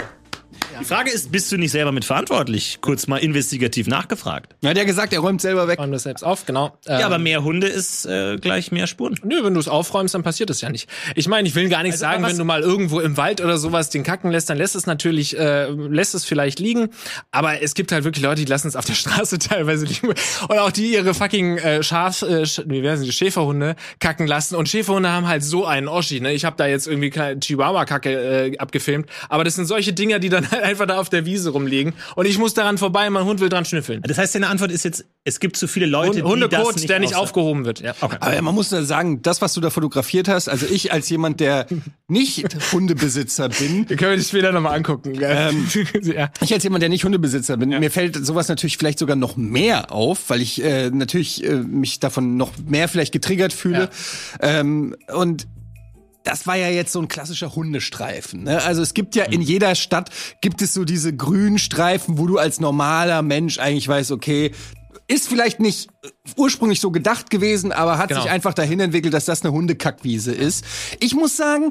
Die Frage ist, bist du nicht selber mitverantwortlich? Kurz mal investigativ nachgefragt. Ja, der hat gesagt, er räumt selber weg. Räumt das selbst auf, genau. Ähm, ja, aber ähm, mehr Hunde ist äh, gleich mehr Spuren. Nö, wenn du es aufräumst, dann passiert es ja nicht. Ich meine, ich will gar nicht also, sagen, wenn du mal irgendwo im Wald oder sowas den kacken lässt, dann lässt es natürlich, äh, lässt es vielleicht liegen. Aber es gibt halt wirklich Leute, die lassen es auf der Straße teilweise liegen. Und auch die ihre fucking äh, Schaf, äh, wie werden sie, Schäferhunde kacken lassen. Und Schäferhunde haben halt so einen Oschi, ne? Ich habe da jetzt irgendwie Chihuahua-Kacke äh, abgefilmt. Aber das sind solche Dinger, die dann halt einfach da auf der Wiese rumliegen und ich muss daran vorbei, mein Hund will dran schnüffeln. Das heißt, deine Antwort ist jetzt, es gibt zu viele Leute, Hund, die das nicht der nicht aufgehoben wird. Ja. Okay. Aber man muss da sagen, das, was du da fotografiert hast, also ich als jemand, der nicht Hundebesitzer bin. Wir können das später nochmal angucken. Ähm, ja. Ich als jemand, der nicht Hundebesitzer bin, ja. mir fällt sowas natürlich vielleicht sogar noch mehr auf, weil ich äh, natürlich äh, mich davon noch mehr vielleicht getriggert fühle. Ja. Ähm, und das war ja jetzt so ein klassischer Hundestreifen. Ne? Also es gibt ja in mhm. jeder Stadt gibt es so diese grünen Streifen, wo du als normaler Mensch eigentlich weißt, okay, ist vielleicht nicht ursprünglich so gedacht gewesen, aber hat genau. sich einfach dahin entwickelt, dass das eine Hundekackwiese ist. Ich muss sagen,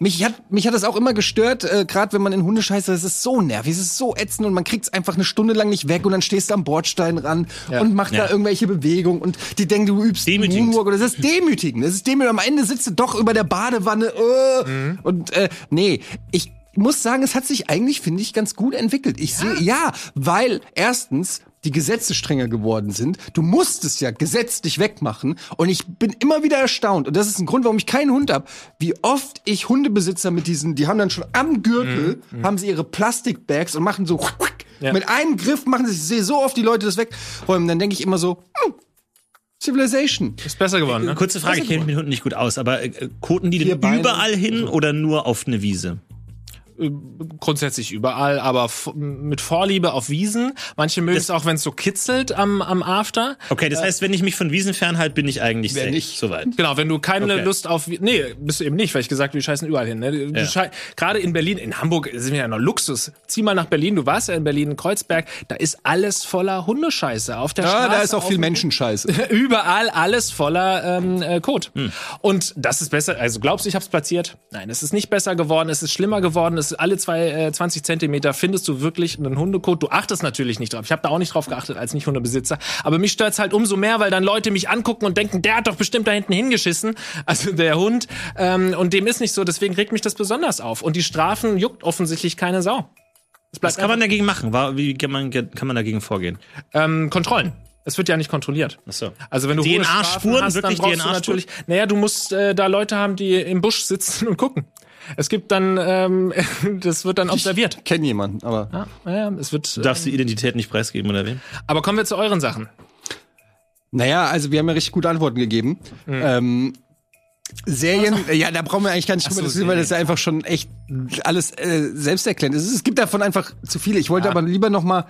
mich hat, mich hat das auch immer gestört, äh, gerade wenn man in Hundescheiße, es ist so nervig, es ist so ätzend und man kriegt's einfach eine Stunde lang nicht weg und dann stehst du am Bordstein ran ja. und macht ja. da irgendwelche Bewegungen und die denken, du übst Moonwalk oder das ist demütigend. Das ist demütigend. Am Ende sitzt du doch über der Badewanne äh, mhm. und äh, nee, ich muss sagen, es hat sich eigentlich, finde ich, ganz gut entwickelt. Ich ja. sehe, ja, weil erstens die Gesetze strenger geworden sind. Du musst es ja gesetzlich wegmachen. Und ich bin immer wieder erstaunt, und das ist ein Grund, warum ich keinen Hund habe, wie oft ich Hundebesitzer mit diesen, die haben dann schon am Gürtel, mhm. haben sie ihre Plastikbags und machen so ja. mit einem Griff machen sie, ich sehe so oft die Leute das wegräumen. Dann denke ich immer so, hm, Civilization. Ist besser geworden, ne? Kurze Frage, ich kenne mich mit Hunden nicht gut aus, aber äh, koten die denn überall hin oder nur auf eine Wiese? Grundsätzlich überall, aber mit Vorliebe auf Wiesen. Manche mögen es auch, wenn es so kitzelt am, am After. Okay, das äh, heißt, wenn ich mich von Wiesen fernhalte, bin ich eigentlich safe, nicht soweit. Genau, wenn du keine okay. Lust auf nee, bist du eben nicht, weil ich gesagt, wir scheißen überall hin. Ne? Ja. Gerade in Berlin, in Hamburg sind wir ja noch Luxus. Zieh mal nach Berlin, du warst ja in Berlin, in Kreuzberg, da ist alles voller Hundescheiße auf der ja, Straße. da ist auch viel Menschenscheiße. überall alles voller ähm, äh, Kot. Hm. Und das ist besser, also glaubst du, ich hab's platziert? Nein, es ist nicht besser geworden, es ist schlimmer geworden, es hast alle zwei, äh, 20 Zentimeter findest du wirklich einen Hundekot. Du achtest natürlich nicht drauf. Ich habe da auch nicht drauf geachtet als Nicht-Hundebesitzer. Aber mich stört's halt umso mehr, weil dann Leute mich angucken und denken, der hat doch bestimmt da hinten hingeschissen. Also der Hund. Ähm, und dem ist nicht so. Deswegen regt mich das besonders auf. Und die Strafen juckt offensichtlich keine Sau. Was kann man dagegen machen? Wie kann man, kann man dagegen vorgehen? Ähm, Kontrollen. Es wird ja nicht kontrolliert. Ach so. Also wenn du DNA-Spuren, wirklich DNA-Spuren? Naja, du musst äh, da Leute haben, die im Busch sitzen und gucken. Es gibt dann, ähm, das wird dann observiert. Ich kenne jemanden, aber. Ja, naja, es wird. Du darfst die Identität nicht preisgeben oder wen? Aber kommen wir zu euren Sachen. Naja, also wir haben ja richtig gute Antworten gegeben. Mhm. Ähm, Serien, ja, da brauchen wir eigentlich gar nicht drüber so, diskutieren, weil das ist ja einfach schon echt alles äh, selbsterklärend ist. Es gibt davon einfach zu viele. Ich wollte ja. aber lieber noch mal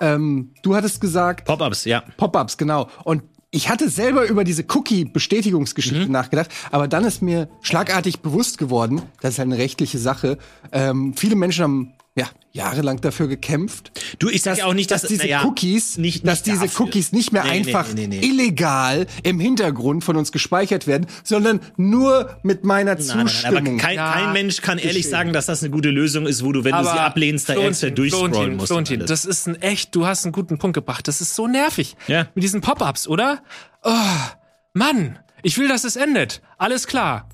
ähm, du hattest gesagt. Pop-ups, ja. Pop-ups, genau. Und ich hatte selber über diese Cookie-Bestätigungsgeschichte mhm. nachgedacht, aber dann ist mir schlagartig bewusst geworden, das ist halt eine rechtliche Sache. Ähm, viele Menschen haben ja, jahrelang dafür gekämpft. Du, ich sag ja auch nicht, dass, dass diese ja, Cookies, nicht, nicht dass diese dafür. Cookies nicht mehr nee, einfach nee, nee, illegal im Hintergrund von uns gespeichert werden, sondern nur mit meiner Zustimmung. Nein, nein, aber kein, ja, kein Mensch kann ehrlich sagen, dass das eine gute Lösung ist, wo du, wenn aber du sie ablehnst, da extra durchscrollen musst. Florentin, das ist ein echt, du hast einen guten Punkt gebracht. Das ist so nervig. Ja. Mit diesen Pop-ups, oder? Oh, Mann, ich will, dass es endet. Alles klar.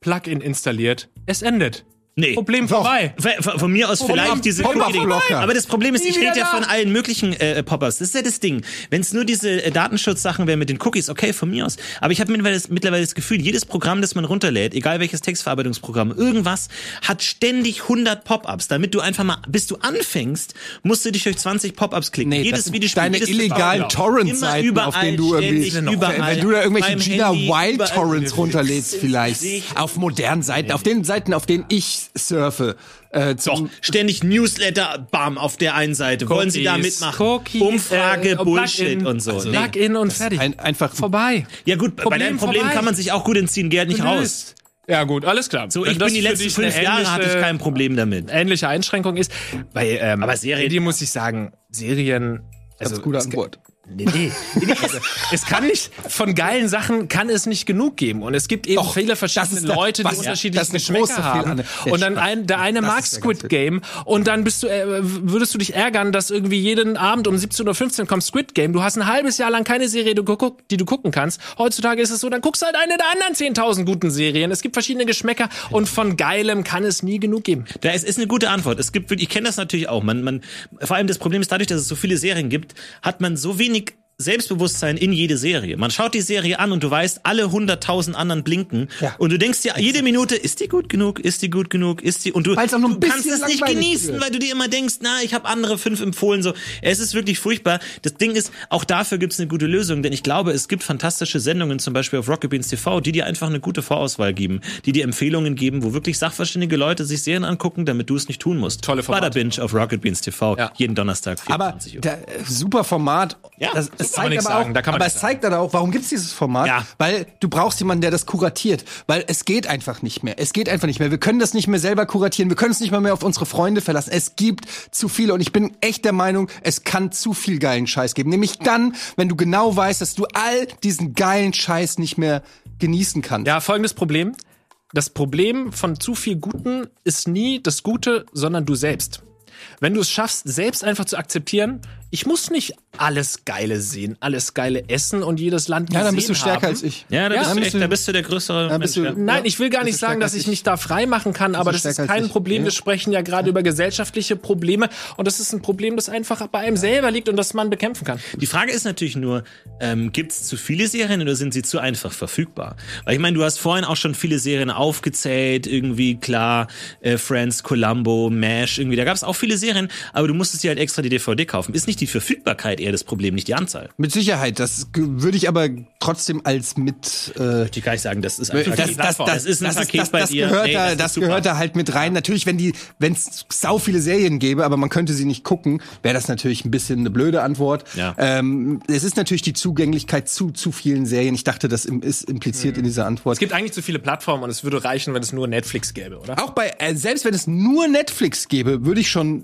Plugin installiert. Es endet. Nee. Problem vorbei. Von, von mir aus Problem vielleicht diese Pop-up-Blocker. Aber das Problem ist, ich rede ja von allen möglichen äh, Pop-ups. Das ist ja das Ding. Wenn es nur diese äh, Datenschutzsachen wären mit den Cookies, okay, von mir aus. Aber ich habe mittlerweile, mittlerweile das Gefühl, jedes Programm, das man runterlädt, egal welches Textverarbeitungsprogramm, irgendwas hat ständig 100 Pop-ups. Damit du einfach mal, bis du anfängst, musst du dich durch 20 Pop-ups klicken. Nee, jedes Videospiel, deine jedes illegalen Torrent-Seiten, auf denen du irgendwie, überall, wenn du da irgendwelche Gina Wild Torrents runterlädst, vielleicht auf modernen Seiten, auf den Seiten, auf denen ich surfe. Äh, Doch, ständig Newsletter, bam, auf der einen Seite. Cookies, Wollen Sie da mitmachen? Cookie, Umfrage, äh, Bullshit und so. Also nee. Plug-in und fertig. Ein, einfach vorbei. Ja gut, Problem bei deinem Problem vorbei. kann man sich auch gut entziehen, geh halt nicht raus. Ja gut, alles klar. So, ich bin die letzten fünf Jahre hatte ich kein Problem damit. Ähnliche Einschränkung ist, bei ähm, aber Serien, die muss ich sagen, Serien, also gute Antwort. Nee, nee. also, es kann nicht, von geilen Sachen kann es nicht genug geben. Und es gibt eben Doch, viele verschiedene Leute, die unterschiedliche Geschmäcker haben. Und dann ein, der eine mag Squid Game und dann bist du, äh, würdest du dich ärgern, dass irgendwie jeden Abend um 17.15 Uhr kommt Squid Game. Du hast ein halbes Jahr lang keine Serie, die du gucken kannst. Heutzutage ist es so, dann guckst du halt eine der anderen 10.000 guten Serien. Es gibt verschiedene Geschmäcker und von geilem kann es nie genug geben. Da ist, ist eine gute Antwort. Es gibt, ich kenne das natürlich auch. Man, man, vor allem das Problem ist dadurch, dass es so viele Serien gibt, hat man so wenig художник Selbstbewusstsein in jede Serie. Man schaut die Serie an und du weißt, alle hunderttausend anderen blinken. Ja. Und du denkst dir jede Minute, ist die gut genug? Ist die gut genug? Ist die und du, du kannst es nicht genießen, wird. weil du dir immer denkst, na, ich habe andere fünf empfohlen. So, es ist wirklich furchtbar. Das Ding ist, auch dafür gibt es eine gute Lösung, denn ich glaube, es gibt fantastische Sendungen, zum Beispiel auf Rocket Beans TV, die dir einfach eine gute Vorauswahl geben, die dir Empfehlungen geben, wo wirklich sachverständige Leute sich Serien angucken, damit du es nicht tun musst. Tolle Format. Butter Binge auf Rocket Beans TV, ja. jeden Donnerstag. 24 Aber Uhr. Der, super Format. Ja, das, es zeigt aber sagen. auch, aber es zeigt dann auch, warum gibt's dieses Format? Ja. Weil du brauchst jemanden, der das kuratiert. Weil es geht einfach nicht mehr. Es geht einfach nicht mehr. Wir können das nicht mehr selber kuratieren. Wir können es nicht mal mehr auf unsere Freunde verlassen. Es gibt zu viele. Und ich bin echt der Meinung, es kann zu viel geilen Scheiß geben. Nämlich dann, wenn du genau weißt, dass du all diesen geilen Scheiß nicht mehr genießen kannst. Ja, folgendes Problem. Das Problem von zu viel Guten ist nie das Gute, sondern du selbst. Wenn du es schaffst, selbst einfach zu akzeptieren, ich muss nicht alles Geile sehen, alles Geile essen und jedes Land Ja, dann bist du stärker haben. als ich. Ja, da, ja, bist, du echt, da bist du der größere Mensch. Du, Nein, ich will gar nicht sagen, dass ich mich da frei machen kann, aber das ist kein Problem. Wir sprechen ja gerade über gesellschaftliche Probleme und das ist ein Problem, das einfach bei einem selber liegt und das man bekämpfen kann. Die Frage ist natürlich nur, ähm, gibt es zu viele Serien oder sind sie zu einfach verfügbar? Weil ich meine, du hast vorhin auch schon viele Serien aufgezählt, irgendwie klar, äh, Friends, Columbo, MASH, irgendwie, da gab es auch viele Serien, aber du musstest dir halt extra die DVD kaufen. Ist nicht die Verfügbarkeit eher das Problem, nicht die Anzahl. Mit Sicherheit. Das würde ich aber trotzdem als mit. Äh, ich kann nicht sagen, das ist ein Paket. Das, das, das, das ist ein das Paket ist, das, bei dir. Gehört da, das, gehört da halt mit rein. Natürlich, wenn die, wenn es sau viele Serien gäbe, aber man könnte sie nicht gucken, wäre das natürlich ein bisschen eine blöde Antwort. Ja. Ähm, es ist natürlich die Zugänglichkeit zu zu vielen Serien. Ich dachte, das ist impliziert mhm. in dieser Antwort. Es gibt eigentlich zu viele Plattformen und es würde reichen, wenn es nur Netflix gäbe, oder? Auch bei, äh, selbst wenn es nur Netflix gäbe, würde ich schon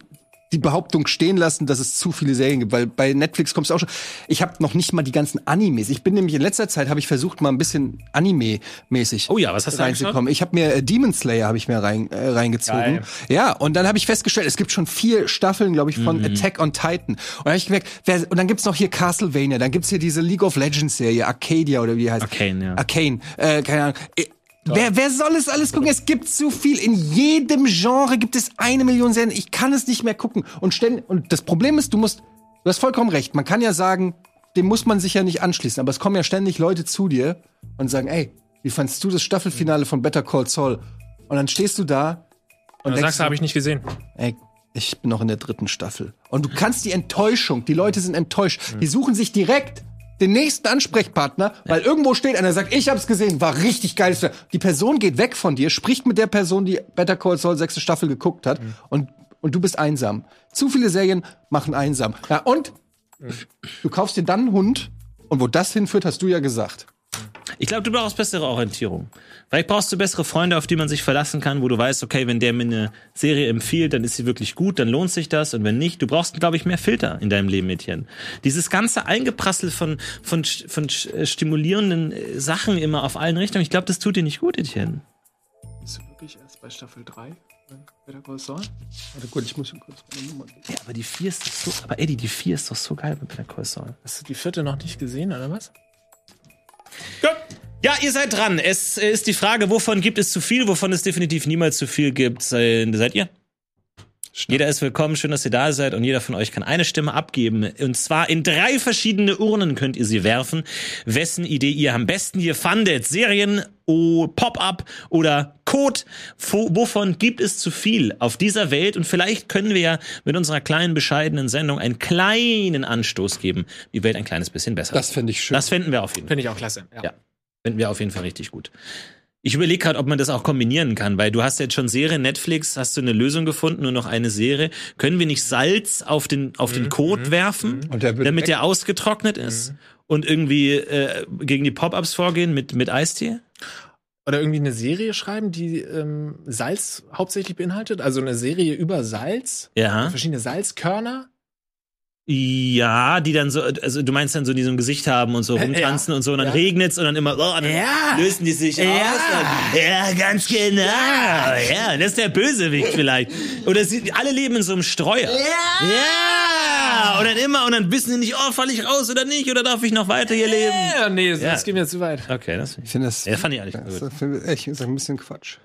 die Behauptung stehen lassen, dass es zu viele Serien gibt, weil bei Netflix kommst du auch schon. Ich habe noch nicht mal die ganzen Animes. Ich bin nämlich in letzter Zeit habe ich versucht mal ein bisschen Anime-mäßig. Oh ja, was hast du reinzukommen. Ich habe mir äh, Demon Slayer habe ich mir rein, äh, reingezogen. Geil. Ja, und dann habe ich festgestellt, es gibt schon vier Staffeln, glaube ich, von mhm. Attack on Titan. Und dann habe ich gemerkt, wer, und dann gibt's noch hier Castlevania, dann gibt's hier diese League of Legends Serie, Arcadia oder wie die heißt. Arcane, ja. Arcane, äh, keine Ahnung. Wer, wer soll es alles gucken? Es gibt zu viel. In jedem Genre gibt es eine Million Serien. Ich kann es nicht mehr gucken. Und, ständig, und das Problem ist, du musst, du hast vollkommen recht. Man kann ja sagen, dem muss man sich ja nicht anschließen. Aber es kommen ja ständig Leute zu dir und sagen, ey, wie fandst du das Staffelfinale von Better Call Saul? Und dann stehst du da und, und sagst, habe ich nicht gesehen. Ey, ich bin noch in der dritten Staffel. Und du kannst die Enttäuschung, die Leute sind enttäuscht. Die suchen sich direkt den nächsten Ansprechpartner, weil irgendwo steht einer, sagt, ich hab's gesehen, war richtig geil. Die Person geht weg von dir, spricht mit der Person, die Better Call Saul sechste Staffel geguckt hat mhm. und, und du bist einsam. Zu viele Serien machen einsam. Ja, und mhm. du kaufst dir dann einen Hund und wo das hinführt, hast du ja gesagt. Ich glaube, du brauchst bessere Orientierung. Vielleicht brauchst du bessere Freunde, auf die man sich verlassen kann, wo du weißt, okay, wenn der mir eine Serie empfiehlt, dann ist sie wirklich gut, dann lohnt sich das. Und wenn nicht, du brauchst, glaube ich, mehr Filter in deinem Leben, Mädchen. Dieses ganze Eingeprassel von, von, von äh, stimulierenden äh, Sachen immer auf allen Richtungen, ich glaube, das tut dir nicht gut, Etienne. Bist du wirklich erst bei Staffel 3? Better Call Saul? Warte gut, ich muss schon kurz meine Nummer geben. Ja, aber die 4 ist doch so, aber Eddie, die 4 ist doch so geil bei Better Call Saul. Hast du die vierte noch nicht gesehen, oder was? Gut. Ja, ihr seid dran. Es ist die Frage, wovon gibt es zu viel, wovon es definitiv niemals zu viel gibt. Seid ihr? Stark. Jeder ist willkommen, schön, dass ihr da seid und jeder von euch kann eine Stimme abgeben. Und zwar in drei verschiedene Urnen könnt ihr sie werfen, wessen Idee ihr am besten hier fandet. Serien, oh, Pop-up oder Code. Wovon gibt es zu viel auf dieser Welt? Und vielleicht können wir ja mit unserer kleinen, bescheidenen Sendung einen kleinen Anstoß geben, die Welt ein kleines bisschen besser. Das fände ich schön. Das fänden wir auf jeden Fall. Finde ich auch klasse. ja. ja. Finden wir auf jeden Fall richtig gut. Ich überlege gerade, ob man das auch kombinieren kann, weil du hast jetzt schon Serie, Netflix, hast du eine Lösung gefunden, nur noch eine Serie. Können wir nicht Salz auf den, auf den mhm, Code mhm. werfen, mhm. der damit weg. der ausgetrocknet ist mhm. und irgendwie äh, gegen die Pop-Ups vorgehen mit, mit Eistee? Oder irgendwie eine Serie schreiben, die ähm, Salz hauptsächlich beinhaltet? Also eine Serie über Salz? Ja. Verschiedene Salzkörner? Ja, die dann so, also du meinst dann so, die so ein Gesicht haben und so rumtanzen ja. und so, und dann ja. regnet's und dann immer, oh, dann ja. lösen die sich ja. aus. Und, ja, ganz genau. Ja. das ist der Bösewicht vielleicht. Oder sie, alle leben in so einem Streuer. Ja. ja. Und dann immer, und dann wissen die nicht, oh, falle ich raus oder nicht, oder darf ich noch weiter hier leben? Ja, nee, das, das geht mir zu weit. Okay, das, ich finde das, ja, fand ich eigentlich das, gut. Ich, ist ein bisschen Quatsch.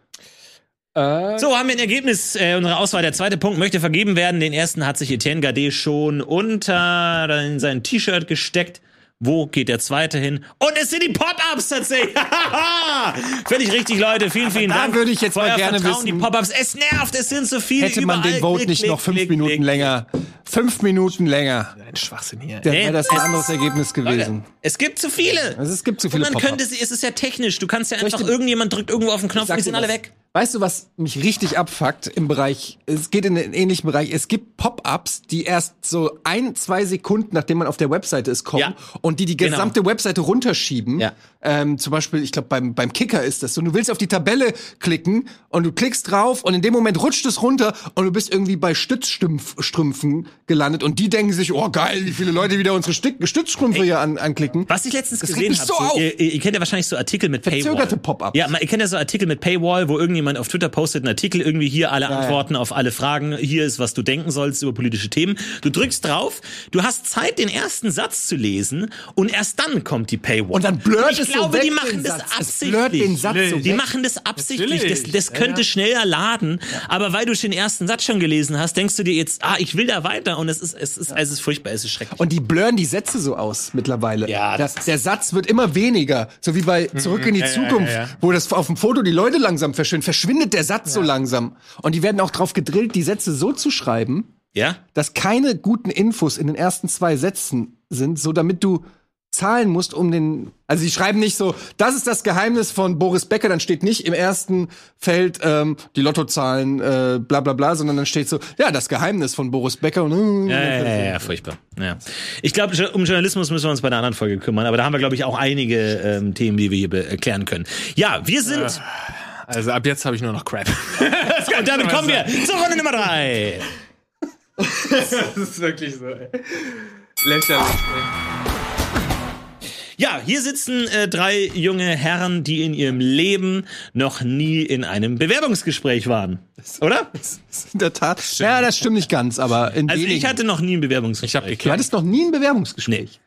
Äh. So, haben wir ein Ergebnis äh, unserer Auswahl. Der zweite Punkt möchte vergeben werden. Den ersten hat sich Etienne Gade schon unter in sein T-Shirt gesteckt. Wo geht der zweite hin? Und es sind die Pop-Ups tatsächlich. Finde ich richtig, Leute. Vielen, vielen da Dank. Da würde ich jetzt mal gerne Vertrauen, wissen. Die Pop-Ups. Es nervt. Es sind so viele. Hätte man den Vote nicht klick, noch fünf klick, Minuten klick, länger, fünf Minuten länger. Ein Schwachsinn hier. Dann wäre das ein anderes Ergebnis gewesen. Es gibt zu viele. Also es gibt zu viele. Und man könnte, es ist ja technisch. Du kannst ja einfach irgendjemand drückt irgendwo auf den Knopf und die sind alle weg. Weißt du, was mich richtig abfuckt im Bereich, es geht in den ähnlichen Bereich, es gibt Pop-ups, die erst so ein, zwei Sekunden, nachdem man auf der Webseite ist, kommen ja. und die die genau. gesamte genau. Webseite runterschieben. Ja. Ähm, zum Beispiel, ich glaube, beim, beim Kicker ist das so. Du willst auf die Tabelle klicken und du klickst drauf und in dem Moment rutscht es runter und du bist irgendwie bei Stützstrümpfen gelandet und die denken sich, oh geil, wie viele Leute wieder unsere Stützstrümpfe Ey, hier an, anklicken. Was ich letztens das gesehen habe, so so, ihr, ihr, kennt ja wahrscheinlich so Artikel mit Paywall. Verzögerte Pop-ups. Ja, ihr kennt ja so Artikel mit Paywall, wo irgendjemand jemand auf Twitter postet einen Artikel, irgendwie hier alle ja, Antworten ja. auf alle Fragen, hier ist, was du denken sollst über politische Themen. Du drückst drauf, du hast Zeit, den ersten Satz zu lesen und erst dann kommt die Paywall. Und dann blurrt es glaube, die machen das absichtlich. Den Satz so die machen das absichtlich. Das, das könnte ja, schneller laden, aber weil du den ersten Satz schon gelesen hast, denkst du dir jetzt, ah, ich will da weiter und es ist, es ist, es ist furchtbar, es ist schrecklich. Und die blurren die Sätze so aus mittlerweile. Ja. Das, der Satz wird immer weniger, so wie bei Zurück in die Zukunft, wo das auf dem Foto die Leute langsam verschwinden verschwindet der Satz ja. so langsam. Und die werden auch drauf gedrillt, die Sätze so zu schreiben, ja? dass keine guten Infos in den ersten zwei Sätzen sind, so damit du zahlen musst, um den. Also sie schreiben nicht so, das ist das Geheimnis von Boris Becker, dann steht nicht im ersten Feld ähm, die Lottozahlen, äh, bla bla bla, sondern dann steht so, ja, das Geheimnis von Boris Becker. Und, äh, ja, ja, ja, ja, furchtbar. Ja. Ich glaube, um Journalismus müssen wir uns bei einer anderen Folge kümmern, aber da haben wir, glaube ich, auch einige ähm, Themen, die wir hier erklären können. Ja, wir sind. Äh. Also ab jetzt habe ich nur noch Crap. Und damit kommen wir zur Runde Nummer drei. das ist wirklich so, ey. Lächerlich, Ja, hier sitzen äh, drei junge Herren, die in ihrem Leben noch nie in einem Bewerbungsgespräch waren. Oder? In der Tat. Ja, das stimmt nicht ganz, aber in Also ich hatte noch nie ein Bewerbungsgespräch. Du hattest noch nie ein Bewerbungsgespräch.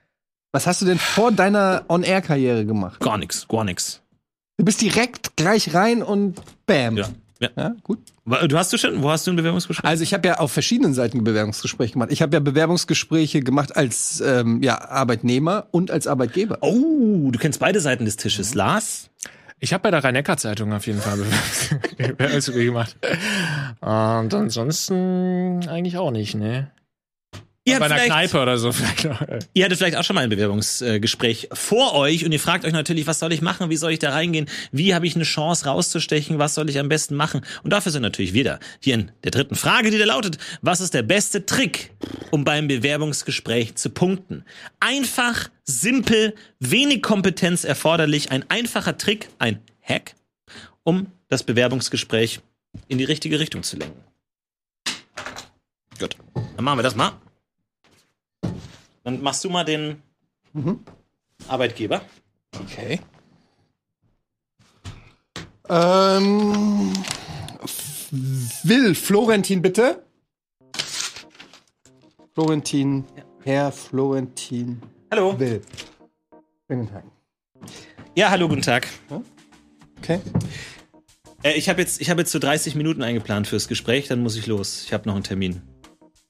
Was hast du denn vor deiner On-Air-Karriere gemacht? Gar nix, gar nix. Du bist direkt gleich rein und bam. Ja. Ja. Ja, gut. Du hast du schon, wo hast du ein Bewerbungsgespräch? Also ich habe ja auf verschiedenen Seiten Bewerbungsgespräche gemacht. Ich habe ja Bewerbungsgespräche gemacht als ähm, ja, Arbeitnehmer und als Arbeitgeber. Oh, du kennst beide Seiten des Tisches. Lars? Ich habe bei der Rhein-Neckar-Zeitung auf jeden Fall Bewerbungsgespräche gemacht. Und ansonsten eigentlich auch nicht, ne? Ihr, Bei einer Kneipe oder so ihr hattet vielleicht auch schon mal ein Bewerbungsgespräch vor euch und ihr fragt euch natürlich, was soll ich machen? Wie soll ich da reingehen? Wie habe ich eine Chance rauszustechen? Was soll ich am besten machen? Und dafür sind natürlich wir da. Hier in der dritten Frage, die da lautet, was ist der beste Trick, um beim Bewerbungsgespräch zu punkten? Einfach, simpel, wenig Kompetenz erforderlich, ein einfacher Trick, ein Hack, um das Bewerbungsgespräch in die richtige Richtung zu lenken. Gut, dann machen wir das mal. Dann machst du mal den Arbeitgeber. Okay. Ähm, Will, Florentin, bitte. Florentin, Herr Florentin Hallo. Will. Guten Tag. Ja, hallo, guten Tag. Okay. Äh, ich habe jetzt, ich hab jetzt so 30 Minuten eingeplant fürs Gespräch, dann muss ich los. Ich habe noch einen Termin.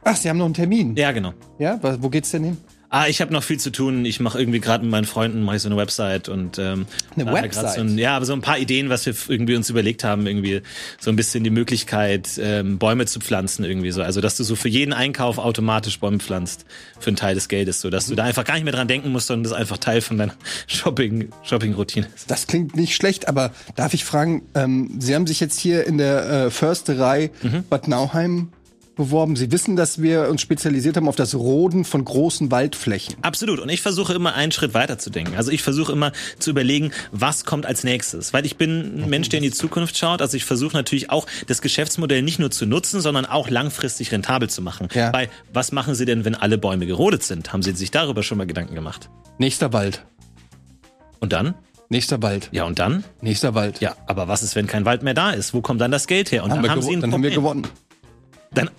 Ach, Sie haben noch einen Termin. Ja, genau. Ja, wo geht's denn hin? Ah, ich habe noch viel zu tun. Ich mache irgendwie gerade mit meinen Freunden mache ich so eine Website und ähm, Eine Website? So ein, ja, aber so ein paar Ideen, was wir irgendwie uns überlegt haben, irgendwie so ein bisschen die Möglichkeit, ähm, Bäume zu pflanzen irgendwie so. Also dass du so für jeden Einkauf automatisch Bäume pflanzt für einen Teil des Geldes, so dass du da einfach gar nicht mehr dran denken musst, sondern das einfach Teil von deiner Shopping Shopping Routine ist. Das klingt nicht schlecht, aber darf ich fragen, ähm, Sie haben sich jetzt hier in der äh, Försterei Bad Nauheim beworben. Sie wissen, dass wir uns spezialisiert haben auf das Roden von großen Waldflächen. Absolut. Und ich versuche immer einen Schritt weiter zu denken. Also ich versuche immer zu überlegen, was kommt als nächstes. Weil ich bin ein Mensch, der in die Zukunft schaut. Also ich versuche natürlich auch das Geschäftsmodell nicht nur zu nutzen, sondern auch langfristig rentabel zu machen. Ja. Bei was machen Sie denn, wenn alle Bäume gerodet sind? Haben Sie sich darüber schon mal Gedanken gemacht? Nächster Wald. Und dann? Nächster Wald. Ja, und dann? Nächster Wald. Ja, aber was ist, wenn kein Wald mehr da ist? Wo kommt dann das Geld her? Und Haben dann wir haben Sie ein dann haben wir gewonnen. Dann,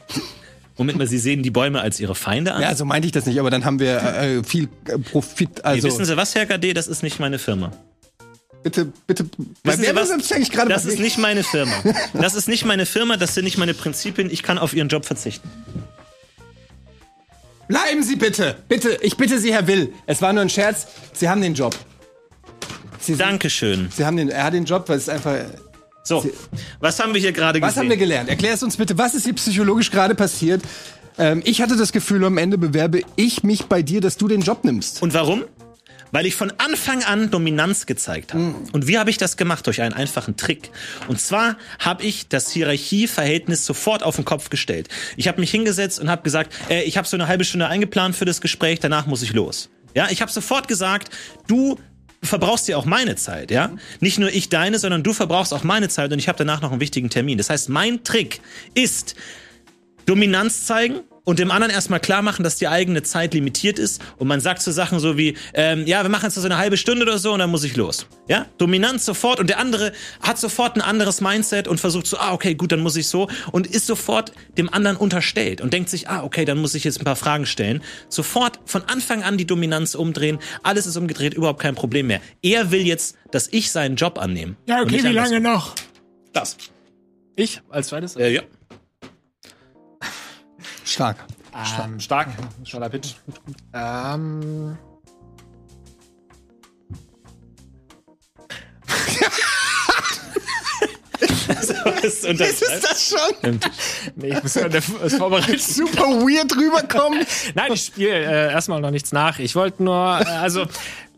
Moment mal, Sie sehen die Bäume als Ihre Feinde an? Ja, so meinte ich das nicht, aber dann haben wir äh, viel äh, Profit. Nee, Also wissen Sie was, Herr KD? Das ist nicht meine Firma. bitte, bitte. Wissen Sie was? ist eigentlich gerade Das ist nicht meine Firma. Das ist nicht meine Firma, das sind nicht meine Prinzipien. Ich kann auf Ihren Job verzichten. Bleiben Sie bitte, bitte. Ich bitte Sie, Herr Will. Es war nur ein Scherz. Sie haben den Job. Sie, sind- Dankeschön. Sie haben den, er hat den Job, weil es einfach. So, was haben wir hier gerade Was gesehen? haben wir gelernt? Erklär es uns bitte. Was ist hier psychologisch gerade passiert? Ähm, ich hatte das Gefühl, am Ende bewerbe ich mich bei dir, dass du den Job nimmst. Und warum? Weil ich von Anfang an Dominanz gezeigt habe. Und wie habe ich das gemacht? Durch einen einfachen Trick. Und zwar habe ich das Hierarchieverhältnis sofort auf den Kopf gestellt. Ich habe mich hingesetzt und habe gesagt, äh, ich habe so eine halbe Stunde eingeplant für das Gespräch, danach muss ich los. Ja, ich habe sofort gesagt, du verbrauchst dir auch meine Zeit, ja? Nicht nur ich deine, sondern du verbrauchst auch meine Zeit und ich habe danach noch einen wichtigen Termin. Das heißt, mein Trick ist Dominanz zeigen und dem anderen erstmal klar machen, dass die eigene Zeit limitiert ist und man sagt so Sachen so wie, ähm, ja, wir machen jetzt so eine halbe Stunde oder so und dann muss ich los. Ja, Dominanz sofort und der andere hat sofort ein anderes Mindset und versucht so, ah, okay, gut, dann muss ich so und ist sofort dem anderen unterstellt und denkt sich, ah, okay, dann muss ich jetzt ein paar Fragen stellen. Sofort von Anfang an die Dominanz umdrehen, alles ist umgedreht, überhaupt kein Problem mehr. Er will jetzt, dass ich seinen Job annehme. Ja, okay, wie lange noch? Das. Ich als zweites? Äh, ja. Stark. Ähm, stark. Schneller Pitch. Ähm, ist, das schon? nee, ich muss ja das vorbereiten. Super weird rüberkommen. Nein, ich spiele äh, erstmal noch nichts nach. Ich wollte nur, äh, also,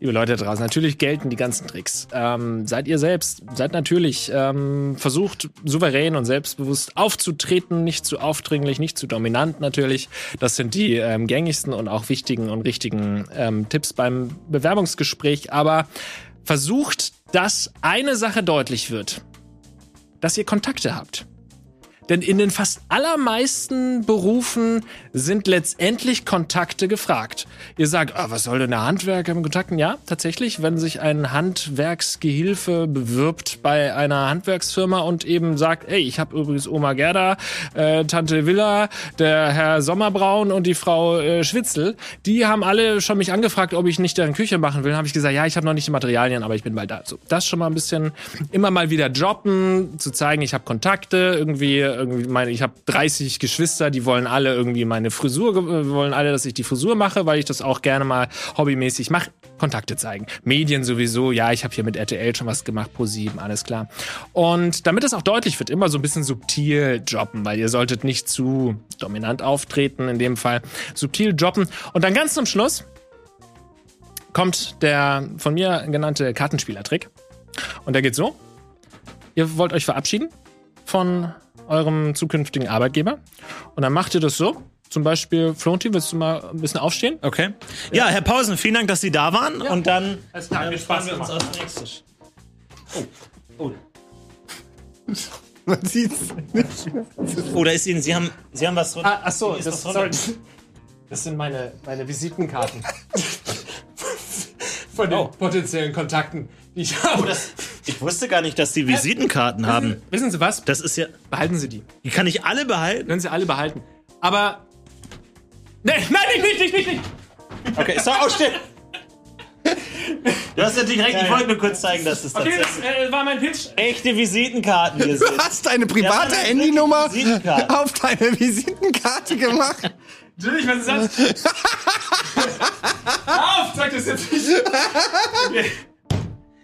liebe Leute da draußen, natürlich gelten die ganzen Tricks. Ähm, seid ihr selbst, seid natürlich, ähm, versucht souverän und selbstbewusst aufzutreten, nicht zu aufdringlich, nicht zu dominant natürlich. Das sind die ähm, gängigsten und auch wichtigen und richtigen ähm, Tipps beim Bewerbungsgespräch. Aber versucht, dass eine Sache deutlich wird, dass ihr Kontakte habt. Denn in den fast allermeisten Berufen sind letztendlich Kontakte gefragt. Ihr sagt, ah, was soll denn der Handwerker mit Kontakten? Ja, tatsächlich, wenn sich ein Handwerksgehilfe bewirbt bei einer Handwerksfirma und eben sagt, ey, ich habe übrigens Oma Gerda, äh, Tante Villa, der Herr Sommerbraun und die Frau äh, Schwitzel, die haben alle schon mich angefragt, ob ich nicht deren Küche machen will. Habe ich gesagt, ja, ich habe noch nicht die Materialien, aber ich bin bald da. So, das schon mal ein bisschen immer mal wieder droppen, zu zeigen, ich habe Kontakte, irgendwie irgendwie meine, ich habe 30 Geschwister, die wollen alle irgendwie meine Frisur, wollen alle, dass ich die Frisur mache, weil ich das auch gerne mal hobbymäßig mache. Kontakte zeigen. Medien sowieso, ja, ich habe hier mit RTL schon was gemacht, pro 7, alles klar. Und damit es auch deutlich wird, immer so ein bisschen subtil droppen, weil ihr solltet nicht zu dominant auftreten, in dem Fall subtil droppen. Und dann ganz zum Schluss kommt der von mir genannte Kartenspielertrick. Und der geht so. Ihr wollt euch verabschieden von eurem zukünftigen Arbeitgeber. Und dann macht ihr das so. Zum Beispiel, Flonti, willst du mal ein bisschen aufstehen? Okay. Ja, Herr Pausen, vielen Dank, dass Sie da waren. Ja. Und dann Alles klar, äh, wir sparen Spaß wir uns gemacht. aufs nächste. Oh. Oh. Man sieht's nicht. Oh, da ist Ihnen, Sie haben, Sie haben was Ah, ach so, Ist das, sorry. das sind meine, meine Visitenkarten. Von den Oh. potenziellen Kontakten, die ich habe. Das, ich wusste gar nicht, dass Sie Visitenkarten haben. Wissen Sie was? Das ist ja. Behalten Sie die. Die kann ich alle behalten. Können Sie alle behalten. Aber. Nee, nein, nicht, nicht, nicht, nicht, nicht. Okay, ist doch ausstehen. Du hast natürlich recht, ich wollte nur kurz zeigen, dass es Okay, tatsächlich das äh, war mein Pitch. echte Visitenkarten hier Du sind. hast deine private Ja, Handynummer auf deine Visitenkarte gemacht. Natürlich, was ist das? Hör auf, sag das jetzt nicht. Okay.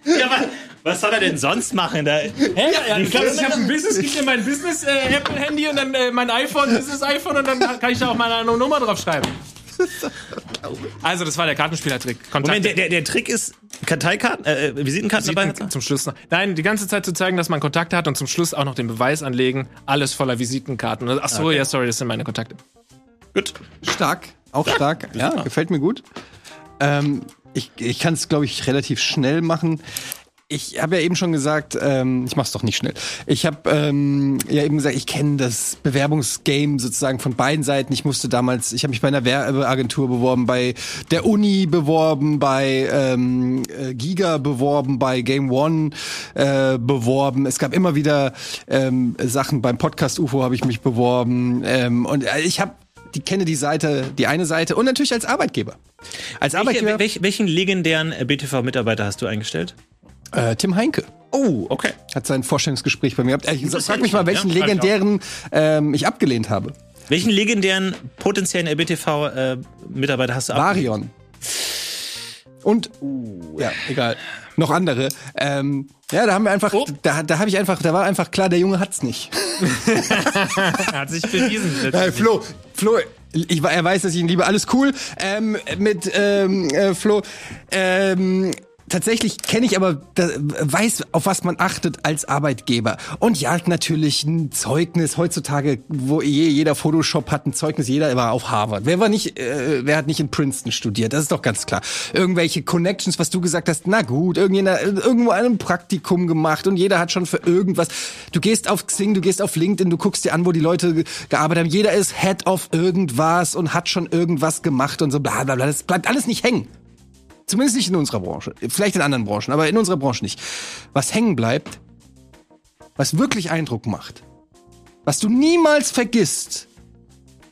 Ja, was, was soll er denn sonst machen? Da, Hä? Ja, ich glaube, ich habe ein Business, gib mir mein Business äh, Apple Handy und dann äh, mein iPhone, Business iPhone und dann kann ich da auch meine Nummer drauf schreiben. Also, das war der Kartenspielertrick. Kontakte. Moment, der, der, der Trick ist, Karteikarten, äh, äh, Visitenkarten dabei Visiten zum Schluss noch. Nein, die ganze Zeit zu zeigen, dass man Kontakte hat und zum Schluss auch noch den Beweis anlegen, alles voller Visitenkarten. Ach so, ja, sorry, das sind meine Kontakte. Gut. Stark, auch stark. Ja, gefällt mir gut. Ähm, ich ich kann es, glaube ich, relativ schnell machen. Ich habe ja eben schon gesagt, ähm, ich mach's doch nicht schnell. Ich habe ähm, ja eben gesagt, ich kenne das Bewerbungsgame sozusagen von beiden Seiten. Ich musste damals, ich habe mich bei einer Werbeagentur beworben, bei der Uni beworben, bei ähm, äh, Giga beworben, bei Game One äh, beworben. Es gab immer wieder ähm, Sachen beim Podcast UFO habe ich mich beworben ähm, und äh, ich habe die kenne die Seite, die eine Seite und natürlich als Arbeitgeber. Als Arbeitgeber Welche, welch, welchen legendären äh, BTV-Mitarbeiter hast du eingestellt? äh, Tim Heinke. Oh, okay. hat sein Vorstellungsgespräch bei mir gehabt. Ich frag mich mal, welchen ja, legendären ähm, ich abgelehnt habe. Welchen legendären potenziellen BTV-Mitarbeiter hast du abgelehnt? Varion. Und ja, egal. Noch andere. Ähm, ja, da haben wir einfach, Oh. da, da habe ich einfach, da war einfach klar, der Junge hat's nicht. Hat sich bewiesen. Äh, Flo, Flo, ich, er weiß, dass ich ihn liebe. Alles cool. Ähm, mit ähm, äh, Flo. Ähm, tatsächlich kenne ich aber, weiß, auf was man achtet als Arbeitgeber. Und ja, natürlich ein Zeugnis. Heutzutage, wo je, jeder Photoshop hat ein Zeugnis, jeder war auf Harvard. Wer war nicht, äh, wer hat nicht in Princeton studiert? Das ist doch ganz klar. Irgendwelche Connections, was du gesagt hast, na gut, irgendjemand irgendwo ein Praktikum gemacht und jeder hat schon für irgendwas. Du gehst auf Xing, du gehst auf LinkedIn, du guckst dir an, wo die Leute ge- gearbeitet haben. Jeder ist Head of irgendwas und hat schon irgendwas gemacht und so bla bla bla. Das bleibt alles nicht hängen. Zumindest nicht in unserer Branche. Vielleicht in anderen Branchen, aber in unserer Branche nicht. Was hängen bleibt, was wirklich Eindruck macht, was du niemals vergisst,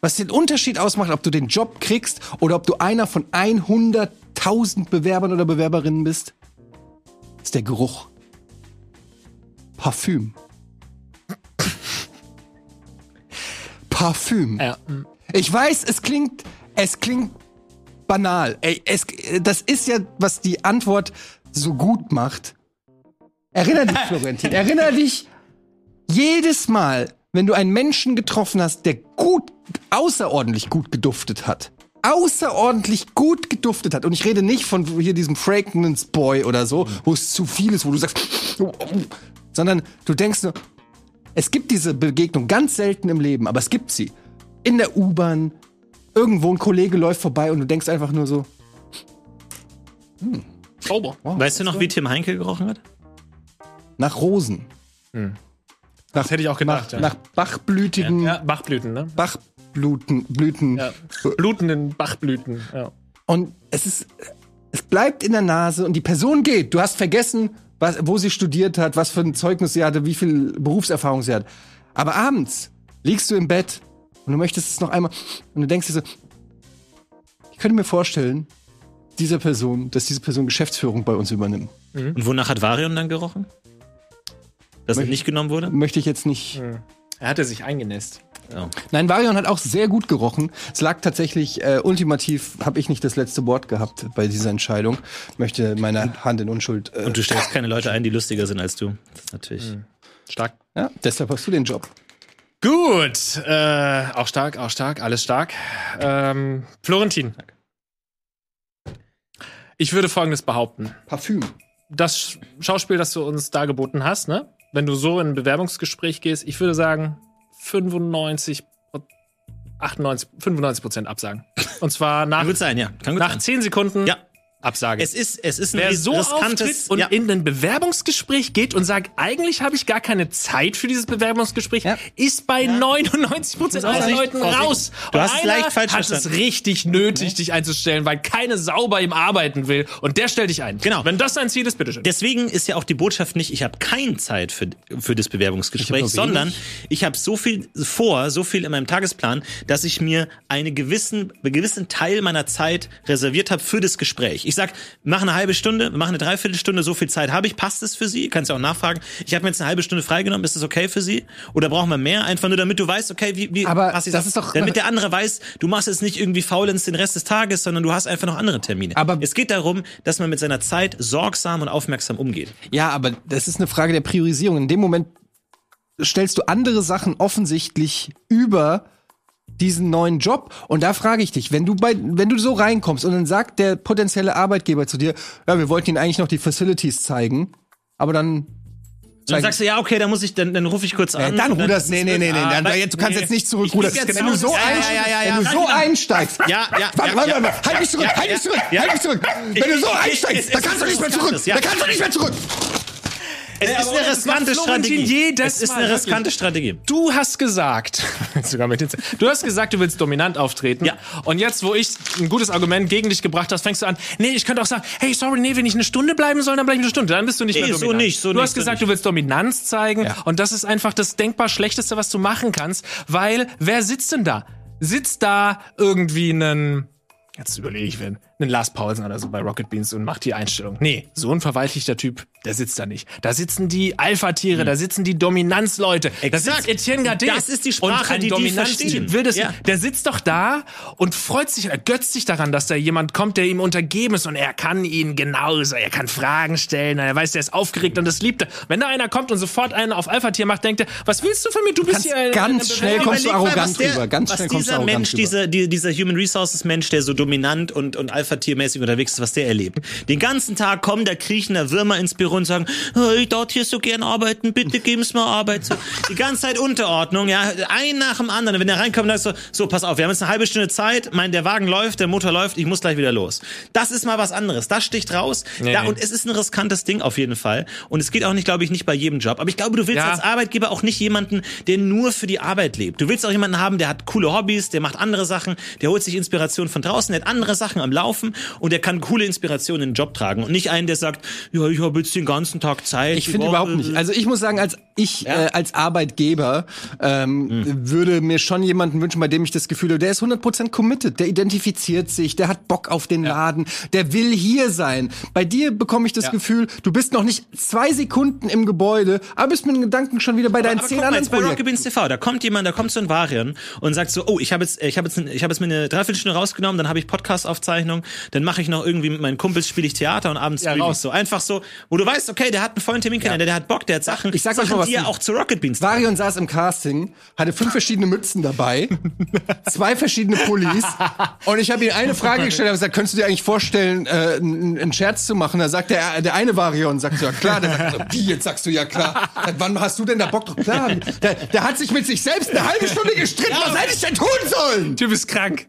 was den Unterschied ausmacht, ob du den Job kriegst oder ob du einer von 100.000 Bewerbern oder Bewerberinnen bist, ist der Geruch. Parfüm. Parfüm. Ja. Ich weiß, es klingt, es klingt banal. Ey, es, das ist ja, was die Antwort so gut macht. Erinner dich, Florentin, erinner dich jedes Mal, wenn du einen Menschen getroffen hast, der gut, außerordentlich gut geduftet hat. Außerordentlich gut geduftet hat. Und ich rede nicht von hier diesem Fragrance Boy oder so, wo es zu viel ist, wo du sagst, sondern du denkst nur, es gibt diese Begegnung ganz selten im Leben, aber es gibt sie. In der U-Bahn, irgendwo ein Kollege läuft vorbei und du denkst einfach nur so, Sauber. Weißt du noch, wie Tim Heinke gerochen hat? nach Rosen. Das hätte ich auch gedacht. Nach, ja. nach bachblütigen. Ja, Bachblüten, ne? Bachblüten. Blüten. Ja. Blutenden Bachblüten, ja. Und es ist, es bleibt in der Nase und die Person geht. Du hast vergessen, was, wo sie studiert hat, was für ein Zeugnis sie hatte, wie viel Berufserfahrung sie hat. Aber abends liegst du im Bett und du möchtest es noch einmal und du denkst dir so, ich könnte mir vorstellen, dieser Person, dass diese Person Geschäftsführung bei uns übernimmt. Mhm. Und wonach hat Varion dann gerochen? Dass er nicht genommen wurde? Möchte ich jetzt nicht. Mhm. Er hatte sich eingenässt. Ja. Nein, Varion hat auch sehr gut gerochen. Es lag tatsächlich, äh, ultimativ habe ich nicht das letzte Wort gehabt bei dieser Entscheidung. Möchte meine Hand in Unschuld. Äh, Und du stellst keine Leute ein, die lustiger sind als du. Das ist natürlich mhm. stark. Ja, deshalb hast du den Job. Gut, äh, auch stark, auch stark, alles stark. Ähm, Florentin. Ich würde Folgendes behaupten. Parfüm. Das Schauspiel, das du uns dargeboten hast, ne? Wenn du so in ein Bewerbungsgespräch gehst, ich würde sagen 95, 98, 95 Prozent absagen. Und zwar nach, Kann sein, ja. Kann nach sein. 10 Sekunden ja. Absage. Es ist, es ist ein Wer so riskantes und ja. in ein Bewerbungsgespräch geht und sagt, eigentlich habe ich gar keine Zeit für dieses Bewerbungsgespräch, ja. ist bei ja. 99 Prozent aller Leuten raus. Du hast es leicht falsch hat verstanden. es richtig nötig, dich einzustellen, weil keine Sau bei ihm arbeiten will und der stellt dich ein. Genau. Wenn das dein Ziel ist, bitteschön. Deswegen ist ja auch die Botschaft nicht, ich habe keine Zeit für, für das Bewerbungsgespräch, sondern ich habe so viel vor, so viel in meinem Tagesplan, dass ich mir einen gewissen, einen gewissen Teil meiner Zeit reserviert habe für das Gespräch. Ich ich sag, mach eine halbe Stunde, mach eine Dreiviertelstunde, so viel Zeit habe ich, passt es für Sie? Kannst du auch nachfragen. Ich habe mir jetzt eine halbe Stunde freigenommen, ist das okay für Sie? Oder brauchen wir mehr? Einfach nur, damit du weißt, okay, wie, wie Aber das ist doch damit der andere weiß, du machst jetzt nicht irgendwie faulens den Rest des Tages, sondern du hast einfach noch andere Termine. Aber es geht darum, dass man mit seiner Zeit sorgsam und aufmerksam umgeht. Ja, aber das ist eine Frage der Priorisierung. In dem Moment stellst du andere Sachen offensichtlich über diesen neuen Job. Und da frage ich dich, wenn du bei, wenn du so reinkommst und dann sagt der potenzielle Arbeitgeber zu dir, ja, wir wollten Ihnen eigentlich noch die Facilities zeigen, aber dann dann sagst du, ja, okay, dann muss ich, dann, dann rufe ich kurz an. Ja, dann ruderst, nee, nee, nee, nee, dann, dann, du kannst nee. jetzt nicht zurückrudern. Wenn du so, ja, ja, ja, wenn du so einsteigst. Ja, ja, warte, warte, warte, halt mich zurück, halt mich zurück, halt mich zurück. Wenn du so einsteigst, dann kannst du nicht mehr zurück. Dann kannst du nicht mehr zurück. Es ist eine riskante Strategie. Es ist eine riskante Strategie. Du hast gesagt, sogar mit den du hast gesagt, du willst dominant auftreten. Ja. Und jetzt, wo ich ein gutes Argument gegen dich gebracht hast, fängst du an, nee, ich könnte auch sagen, hey, sorry, nee, wenn ich eine Stunde bleiben soll, dann bleibe ich eine Stunde. Dann bist du nicht nee, mehr dominant. So nicht, so du nicht, hast gesagt, so du willst Dominanz zeigen. Ja. Und das ist einfach das denkbar Schlechteste, was du machen kannst. Weil, wer sitzt denn da? Sitzt da irgendwie einen Jetzt überlege ich, wenn einen Lars Paulsen oder so bei Rocket Beans und macht die Einstellung. Nee, so ein verweichlichter Typ, der sitzt da nicht. Da sitzen die Alpha-Tiere, hm. da sitzen die Dominanzleute. Exakt. Da sitzt Etienne Gade. Das ist die Sprache, die die verstehen. Will das, ja. Der sitzt doch da und freut sich, ergötzt sich daran, dass da jemand kommt, der ihm untergeben ist und er kann ihn genauso, er kann Fragen stellen, er weiß, der ist aufgeregt und das liebt er. Wenn da einer kommt und sofort einen auf Alpha-Tier macht, denkt er, was willst du von mir? Du bist hier ganz eine schnell kommst du arrogant rüber. Ganz schnell kommst du arrogant Mensch, rüber. Dieser, dieser Human Resources Mensch, der so dominant und, und Alpha-Tiermäßig unterwegs ist, was der erlebt. Den ganzen Tag kommen da kriechende Würmer ins Büro und sagen, ich dort hier so gern arbeiten, bitte geben Sie mir Arbeit. So, die ganze Zeit Unterordnung, ja, ein nach dem anderen. Wenn der reinkommt, dann ist so, so, pass auf, wir haben jetzt eine halbe Stunde Zeit, mein, der Wagen läuft, der Motor läuft, ich muss gleich wieder los. Das ist mal was anderes. Das sticht raus. Nee, da, nee. Und es ist ein riskantes Ding auf jeden Fall. Und es geht auch nicht, glaube ich, nicht bei jedem Job. Aber ich glaube, du willst ja. als Arbeitgeber auch nicht jemanden, der nur für die Arbeit lebt. Du willst auch jemanden haben, der hat coole Hobbys, der macht andere Sachen, der holt sich Inspiration von draußen, der hat andere Sachen am Laufen und der kann coole Inspirationen in den Job tragen und nicht einen, der sagt, ja, ich habe jetzt den ganzen Tag Zeit. Ich finde überhaupt nicht. Also ich muss sagen, als ich ja. äh, als Arbeitgeber ähm, hm. würde mir schon jemanden wünschen, bei dem ich das Gefühl habe, der ist 100% committed, der identifiziert sich, der hat Bock auf den ja. Laden, der will hier sein. Bei dir bekomme ich das ja. Gefühl, du bist noch nicht zwei Sekunden im Gebäude, aber bist mit den Gedanken schon wieder bei deinen aber, zehn aber anderen Projekten. Bei Rocket Beans TV, da kommt jemand, da kommt so ein Varian und sagt so, oh, ich habe jetzt, ich habe jetzt, ich habe jetzt mir eine Dreiviertelstunde rausgenommen, dann habe ich Podcast-Aufzeichnung, dann mache ich noch irgendwie mit meinen Kumpels spiele ich Theater und abends ja, raus. so einfach so, wo du weißt, okay, der hat einen vollen Termin, ja. der, hat Bock, der hat Sachen. Ich sag Sachen, mal was, die er auch zu Rocket Beans. Varion saß im Casting, hatte fünf verschiedene Mützen dabei, zwei verschiedene Pullis und ich habe ihm eine Frage gestellt habe, gesagt, könntest du dir eigentlich vorstellen, äh, einen Scherz zu machen? Da sagt der, der eine Varion, sagt so, ja klar. Der sagt, wie, jetzt sagst du ja klar. Wann hast du denn da Bock drauf? Klar. Der, der hat sich mit sich selbst eine halbe Stunde gestritten. Ja, Was hätte ich denn tun sollen? Du bist krank.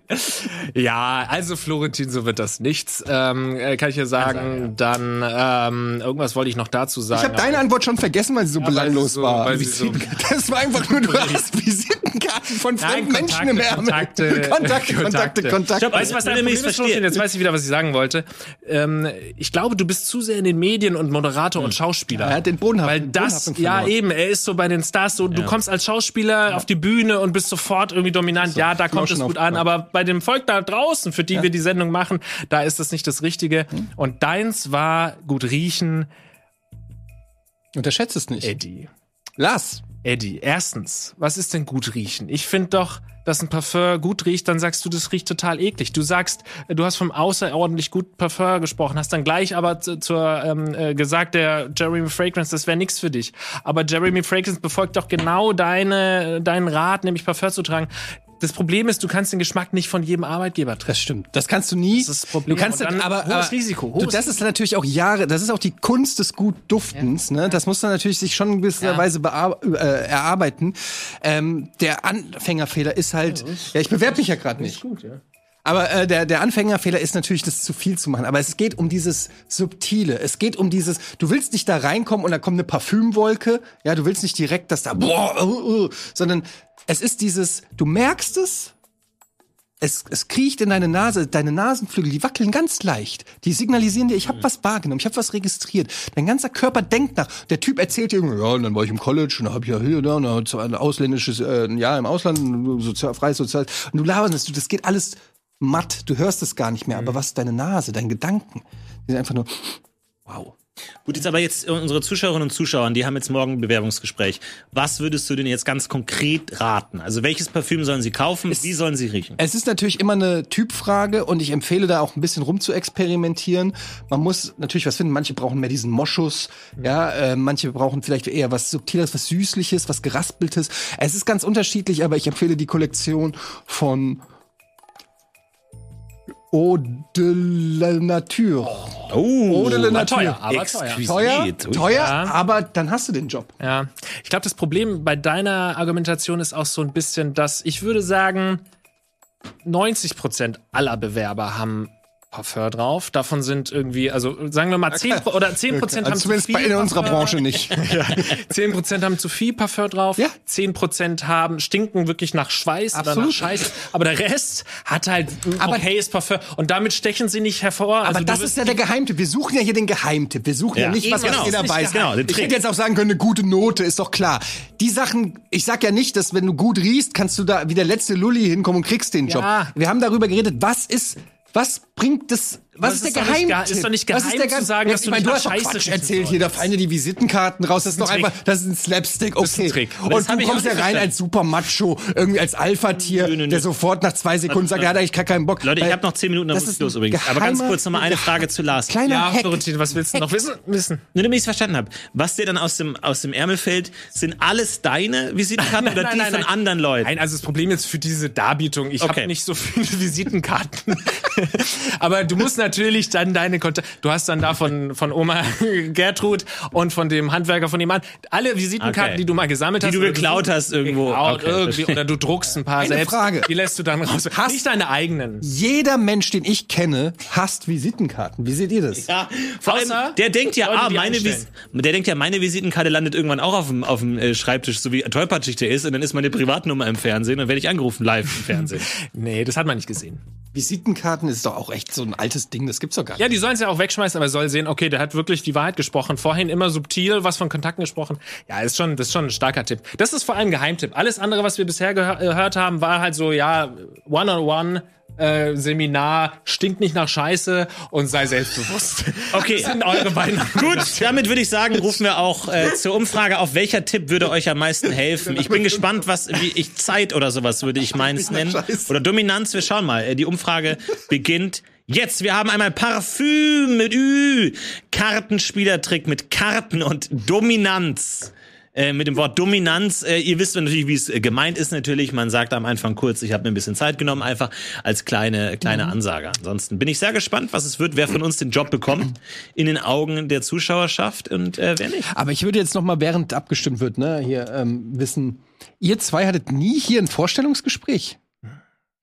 Ja, also Florentin, so wird das nichts. Ähm, äh, kann ich ja sagen. Dann ähm, irgendwas wollte ich noch dazu sagen. Ich habe deine Antwort schon vergessen, weil sie so ja, belanglos so, war. So das war einfach nur, du hast Visitenkarten von fremden Menschen im Ärmel. Kontakte, Kontakte, Kontakte, Kontakte. Weißt du, was dein Problem ist, Jetzt weiß ich wieder, was ich sagen wollte. Ähm, ich glaube, du bist zu sehr in den Medien und Moderator hm. und Schauspieler. Er hat den Boden Weil das, ja eben, er ist so bei den Stars so, ja. du kommst als Schauspieler ja. auf die Bühne und bist sofort irgendwie dominant. So, ja, da kommt es gut an. Aber bei dem Volk da draußen, für die ja. wir die Sendung machen, da ist das nicht das Richtige. Und deins war gut riechen. Unterschätzt es nicht. Eddie. Lass. Eddie, erstens, was ist denn gut riechen? Ich finde doch, dass ein Parfum gut riecht, dann sagst du, das riecht total eklig. Du sagst, du hast vom außerordentlich gut Parfum gesprochen, hast dann gleich aber zur ähm, äh, gesagt, der Jeremy Fragrance, das wäre nichts für dich. Aber Jeremy Fragrance befolgt doch genau deine deinen Rat, nämlich Parfum zu tragen. Das Problem ist, du kannst den Geschmack nicht von jedem Arbeitgeber treffen. Das stimmt. Das kannst du nie. Das ist das Problem. Du kannst dann, aber, hohes Risiko. Hohes du, das ist natürlich auch Jahre, das ist auch die Kunst des Gutduftens. Ja. Ne? Das muss dann natürlich sich schon in gewisser ja. Weise äh, erarbeiten. Ähm, der Anfängerfehler ist halt, ja, ja ich bewerbe mich ja gerade nicht. Gut, ja. Aber äh, der, der Anfängerfehler ist natürlich, das zu viel zu machen. Aber es geht um dieses Subtile. Es geht um dieses, du willst nicht da reinkommen und da kommt eine Parfümwolke. Ja, du willst nicht direkt, dass da, boah, uh, uh, sondern es ist dieses, du merkst es, es, es kriecht in deine Nase, deine Nasenflügel, die wackeln ganz leicht. Die signalisieren dir, ich habe was wahrgenommen, ich habe was registriert. Dein ganzer Körper denkt nach. Der Typ erzählt dir, ja, und dann war ich im College und habe ich ja hier, da, und ein ausländisches äh, ein Jahr im Ausland, sozial, freies Sozial. Und du laberst, das geht alles matt, du hörst es gar nicht mehr. Aber was deine Nase, deine Gedanken, die sind einfach nur, wow. Gut, jetzt aber jetzt unsere Zuschauerinnen und Zuschauer, die haben jetzt morgen ein Bewerbungsgespräch. Was würdest du denn jetzt ganz konkret raten? Also welches Parfüm sollen sie kaufen? Es, Wie sollen sie riechen? Es ist natürlich immer eine Typfrage und ich empfehle da auch ein bisschen rum zu experimentieren. Man muss natürlich was finden. Manche brauchen mehr diesen Moschus, ja, äh, manche brauchen vielleicht eher was Subtiles, was Süßliches, was Geraspeltes. Es ist ganz unterschiedlich, aber ich empfehle die Kollektion von Eau de la Nature. Oh, Eau de la Nature. Teuer, aber teuer. Teuer, teuer ja. aber dann hast du den Job. Ja, ich glaube, das Problem bei deiner Argumentation ist auch so ein bisschen, dass ich würde sagen, 90 Prozent aller Bewerber haben Parfum drauf. Davon sind irgendwie, also sagen wir mal 10 oder 10 Prozent also haben zu viel bei in unserer Branche nicht. ja. 10 Prozent haben zu viel Parfum drauf. Ja. 10 Prozent haben stinken wirklich nach Schweiß Absolut. oder nach Scheiß. Aber der Rest hat halt aber, okayes Parfum und damit stechen sie nicht hervor. Aber also das ist ja der Geheimtipp. Wir suchen ja hier den Geheimtipp. Wir suchen ja, ja nicht was, genau. was jeder weiß. Genau, ich hätte jetzt auch sagen können, eine gute Note ist doch klar. Die Sachen, ich sag ja nicht, dass wenn du gut riechst, kannst du da wie der letzte Lulli hinkommen und kriegst den Job. Ja. Wir haben darüber geredet, was ist was bringt das? Was ist, ist, der Geheimtipp? Ist doch nicht geheim was ist der zu sagen, dass ich meine, du hast Scheiße Quatsch erzählt hier, da fallen die Visitenkarten raus. Das ist doch einfach, das ist ein Slapstick, okay. Ein Trick. Und, und du kommst ja rein als super Macho, irgendwie als Alpha-Tier, der sofort nach zwei Sekunden sagt, er hat eigentlich gar keinen Bock. Leute, ich habe noch zehn Minuten, dann muss ich los übrigens. Aber ganz kurz nochmal eine Frage zu Lars. Kleiner ja, Florentin, was willst du noch wissen? wissen? Nur damit ich es verstanden habe. Was dir dann aus dem, aus dem Ärmel fällt, sind alles deine Visitenkarten oder die von anderen Leuten? Nein, also das Problem jetzt für diese Darbietung, ich habe nicht so viele Visitenkarten. Aber du musst natürlich dann deine Kontakte, du hast dann da von, von Oma Gertrud und von dem Handwerker von dem Mann, alle Visitenkarten, okay. die du mal gesammelt hast. Die du geklaut hast irgendwo. Geklaut, okay. irgendwie, oder du druckst ein paar Eine selbst. Frage. Die lässt du dann raus. Hast Nicht deine eigenen. Jeder Mensch, den ich kenne, hasst Visitenkarten. Wie seht ihr das? Ja, vor allem, der denkt ja, ah, meine Vis der denkt ja, meine Visitenkarte landet irgendwann auch auf dem, auf dem äh, Schreibtisch, so wie tollpatschig der ist, und dann ist meine Privatnummer im Fernsehen und werde ich angerufen live im Fernsehen. nee, das hat man nicht gesehen. Visitenkarten ist doch auch echt so ein altes Ding, das gibt's doch gar nicht. Ja, die sollen es ja auch wegschmeißen, aber soll sehen, okay, der hat wirklich die Wahrheit gesprochen. Vorhin immer subtil was von Kontakten gesprochen. Ja, ist schon, das ist schon ein starker Tipp. Das ist vor allem ein Geheimtipp. Alles andere, was wir bisher gehört haben, war halt so, ja, one-on-one. Äh, Seminar, stinkt nicht nach Scheiße und sei selbstbewusst. Okay. Das sind eure beiden. Gut, damit würde ich sagen, rufen wir auch äh, zur Umfrage auf, welcher Tipp würde euch am meisten helfen. Ich bin gespannt, was wie ich Zeit oder sowas würde ich meins nennen. Oder Dominanz, wir schauen mal. Äh, die Umfrage beginnt Jetzt, wir haben einmal Parfüm mit Ü, Kartenspielertrick mit Karten und Dominanz. Äh, mit dem Wort Dominanz, äh, ihr wisst natürlich, wie es äh, gemeint ist natürlich. Man sagt am Anfang kurz, ich habe mir ein bisschen Zeit genommen, einfach als kleine, kleine mhm. Ansage. Ansonsten bin ich sehr gespannt, was es wird, wer von uns den Job bekommt in den Augen der Zuschauerschaft und äh, wer nicht. Aber ich würde jetzt noch mal, während abgestimmt wird, ne, hier ähm, wissen, ihr zwei hattet nie hier ein Vorstellungsgespräch?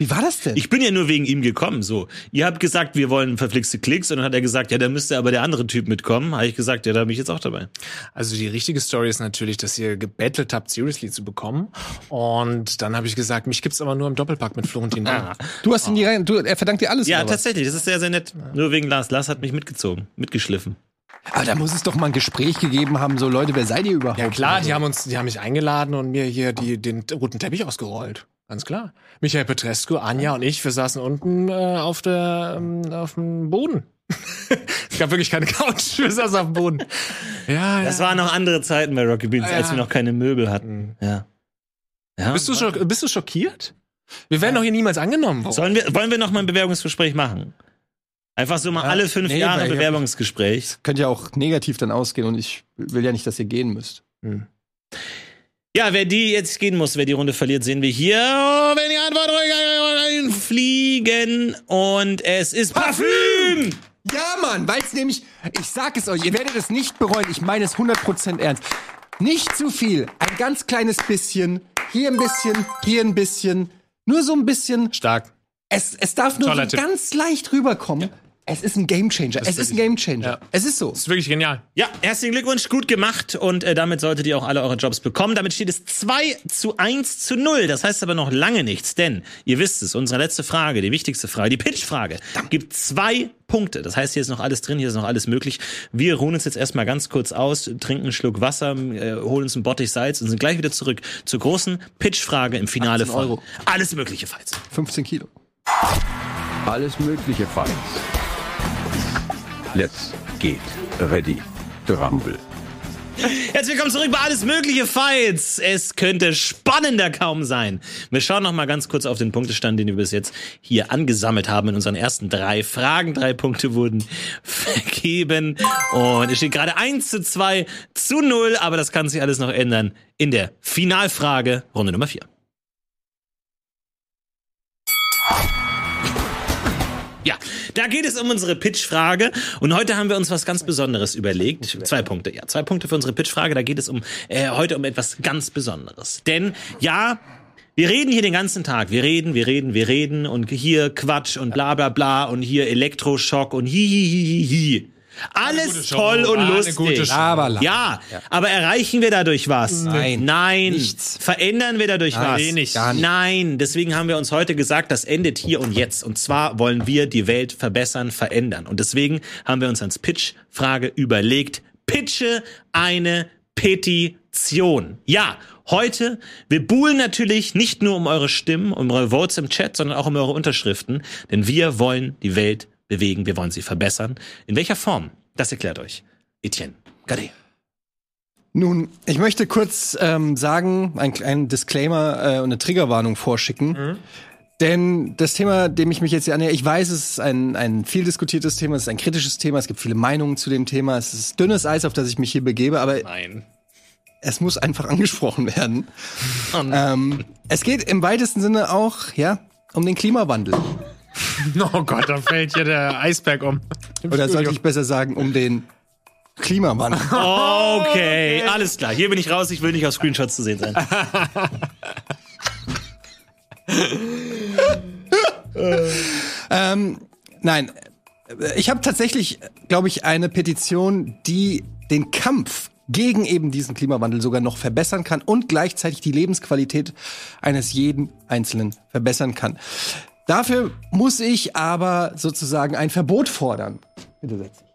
Wie war das denn? Ich bin ja nur wegen ihm gekommen. So, ihr habt gesagt, wir wollen verflixte Klicks, und dann hat er gesagt, ja, da müsste aber der andere Typ mitkommen. Habe ich gesagt, ja, da bin ich jetzt auch dabei. Also die richtige Story ist natürlich, dass ihr gebettelt habt, Seriously zu bekommen. Und dann habe ich gesagt, mich gibt's aber nur im Doppelpack mit Florentin. Ah. Du hast ihn die rein, du, er verdankt dir alles. Ja, tatsächlich. Das ist sehr, sehr nett. Nur wegen Lars. Lars hat mich mitgezogen, mitgeschliffen. Aber da muss es doch mal ein Gespräch gegeben haben, so Leute, wer seid ihr überhaupt? Ja klar, die haben uns, die haben mich eingeladen und mir hier die, den roten Teppich ausgerollt. Ganz klar. Michael Petrescu, Anja und ich, wir saßen unten äh, auf, der, ähm, auf dem Boden. es gab wirklich keine Couch, wir saßen auf dem Boden. Ja, das ja. waren noch andere Zeiten bei Rocky Beans, ja. als wir noch keine Möbel hatten. Ja. ja bist, du schock, bist du schockiert? Wir werden doch hier niemals angenommen. Sollen wir, wollen wir noch mal ein Bewerbungsgespräch machen? Einfach so mal alle fünf nee, Jahre Bewerbungsgespräch. Könnte ja auch negativ dann ausgehen und ich will ja nicht, dass ihr gehen müsst. Hm. Ja, wer die jetzt gehen muss, wer die Runde verliert, sehen wir hier. Oh, wenn die Antwort fliegen und es ist Parfüm! Ja, Mann, weil es nämlich, ich sag es euch, ihr werdet es nicht bereuen, ich meine es 100% ernst. Nicht zu viel, ein ganz kleines bisschen, hier ein bisschen, hier ein bisschen, nur so ein bisschen. Stark. Es, es darf nur so ganz leicht rüberkommen. Ja. Es ist ein Gamechanger. Es ist ein Gamechanger. Ja. Es ist so. Es ist wirklich genial. Ja, herzlichen Glückwunsch, gut gemacht und äh, damit solltet ihr auch alle eure Jobs bekommen. Damit steht es 2 zu 1 zu 0. Das heißt aber noch lange nichts, denn ihr wisst es, unsere letzte Frage, die wichtigste Frage, die Pitch-Frage, gibt zwei Punkte. Das heißt, hier ist noch alles drin, hier ist noch alles möglich. Wir ruhen uns jetzt erstmal ganz kurz aus, trinken einen Schluck Wasser, äh, holen uns einen Bottich Salz und sind gleich wieder zurück zur großen Pitch-Frage im Finale von Alles Mögliche Fights. 15 Kilo. Alles Mögliche Fights. Let's get ready to rumble. Herzlich willkommen zurück bei Alles Mögliche Fights. Es könnte spannender kaum sein. Wir schauen noch mal ganz kurz auf den Punktestand, den wir bis jetzt hier angesammelt haben in unseren ersten drei Fragen. Drei Punkte wurden vergeben und es steht gerade 1 zu 2 zu 0, aber das kann sich alles noch ändern in der Finalfrage, Runde Nummer 4. Ja, da geht es um unsere Pitch-Frage. Und heute haben wir uns was ganz Besonderes überlegt. Zwei Punkte, ja. Zwei Punkte für unsere Pitch-Frage. Da geht es um äh, heute um etwas ganz Besonderes. Denn ja, wir reden hier den ganzen Tag. Wir reden, wir reden, wir reden und hier Quatsch und bla bla bla und hier Elektroschock und hi hi hi hi hi. Alles toll und ah, lustig. Ja, ja, aber erreichen wir dadurch was? Nein. Nein. Nichts. Verändern wir dadurch Nein, was? Wenig. Gar nicht. Nein. Deswegen haben wir uns heute gesagt, das endet hier und jetzt. Und zwar wollen wir die Welt verbessern, verändern. Und deswegen haben wir uns als Pitch-Frage überlegt, pitche eine Petition. Ja, heute, wir buhlen natürlich nicht nur um eure Stimmen, um eure Votes im Chat, sondern auch um eure Unterschriften, denn wir wollen die Welt bewegen, wir wollen sie verbessern. In welcher Form? Das erklärt euch Etienne Gade. Nun, ich möchte kurz ähm, sagen, einen kleinen Disclaimer äh, und eine Triggerwarnung vorschicken. Mhm. Denn das Thema, dem ich mich jetzt hier annähere, ich weiß, es ist ein, ein viel diskutiertes Thema, es ist ein kritisches Thema, es gibt viele Meinungen zu dem Thema, es ist dünnes Eis, auf das ich mich hier begebe, aber Nein. es muss einfach angesprochen werden. Oh ähm, es geht im weitesten Sinne auch, ja, um den Klimawandel. Oh Gott, da fällt hier der Eisberg um. Oder sollte ich besser sagen, um den Klimawandel. Okay, alles klar. Hier bin ich raus. Ich will nicht auf Screenshots zu sehen sein. ähm, nein, ich habe tatsächlich, glaube ich, eine Petition, die den Kampf gegen eben diesen Klimawandel sogar noch verbessern kann und gleichzeitig die Lebensqualität eines jeden Einzelnen verbessern kann. Dafür muss ich aber sozusagen ein Verbot fordern. Bitte setz dich.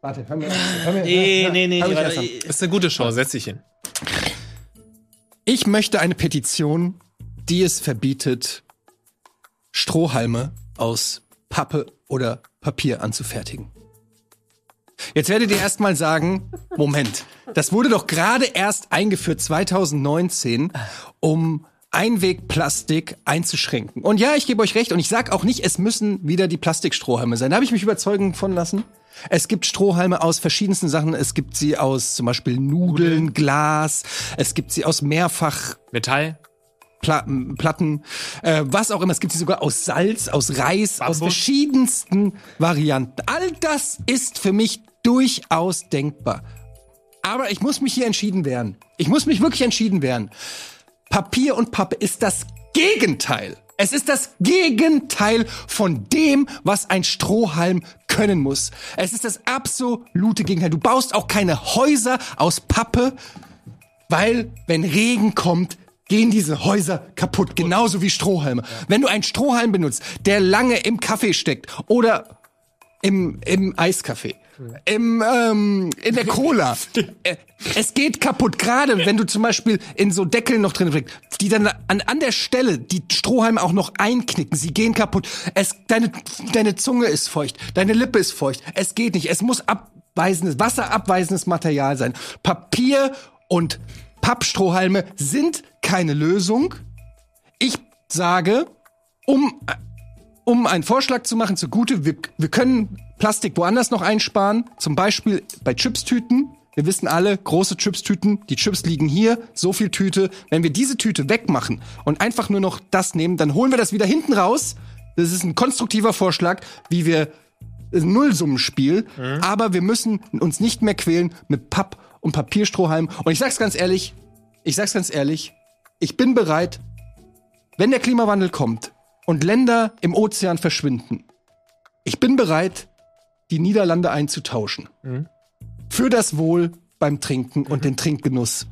Warte, hör mir, hör mir Nee, nee, nee. nee das ist eine gute Chance, setz dich hin. Ich möchte eine Petition, die es verbietet, Strohhalme aus Pappe oder Papier anzufertigen. Jetzt werdet ihr erstmal sagen, Moment, das wurde doch gerade erst eingeführt 2019, um Einwegplastik einzuschränken. Und ja, ich gebe euch recht und ich sage auch nicht, es müssen wieder die Plastikstrohhalme sein. Da habe ich mich überzeugen von lassen. Es gibt Strohhalme aus verschiedensten Sachen. Es gibt sie aus zum Beispiel Nudeln, Glas. Es gibt sie aus mehrfach Metall. Platten, äh, was auch immer. Es gibt sie sogar aus Salz, aus Reis, Bambus. aus verschiedensten Varianten. All das ist für mich durchaus denkbar. Aber ich muss mich hier entschieden werden. Ich muss mich wirklich entschieden werden. Papier und Pappe ist das Gegenteil. Es ist das Gegenteil von dem, was ein Strohhalm können muss. Es ist das absolute Gegenteil. Du baust auch keine Häuser aus Pappe, weil wenn Regen kommt, gehen diese Häuser kaputt, genauso wie Strohhalme. Wenn du einen Strohhalm benutzt, der lange im Kaffee steckt oder im, im Eiskaffee, im, ähm, in der Cola. Äh, es geht kaputt, gerade wenn du zum Beispiel in so Deckeln noch drin steckst, die dann an, an der Stelle die Strohhalme auch noch einknicken. Sie gehen kaputt. Es, deine, deine Zunge ist feucht, deine Lippe ist feucht. Es geht nicht. Es muss abweisendes, wasserabweisendes Material sein. Papier und Pappstrohhalme sind keine Lösung. Ich sage, um, um einen Vorschlag zu machen zugute, wir, wir können Plastik woanders noch einsparen, zum Beispiel bei Chipstüten. Wir wissen alle, große Chipstüten, die Chips liegen hier, so viel Tüte. Wenn wir diese Tüte wegmachen und einfach nur noch das nehmen, dann holen wir das wieder hinten raus. Das ist ein konstruktiver Vorschlag, wie wir ein Nullsummenspiel, mhm. aber wir müssen uns nicht mehr quälen mit Papp und Papierstrohhalm. Und ich sag's ganz ehrlich, ich sag's ganz ehrlich, ich bin bereit, wenn der Klimawandel kommt und Länder im Ozean verschwinden, ich bin bereit, die Niederlande einzutauschen. Mhm. Für das Wohl beim Trinken mhm. und den Trinkgenuss.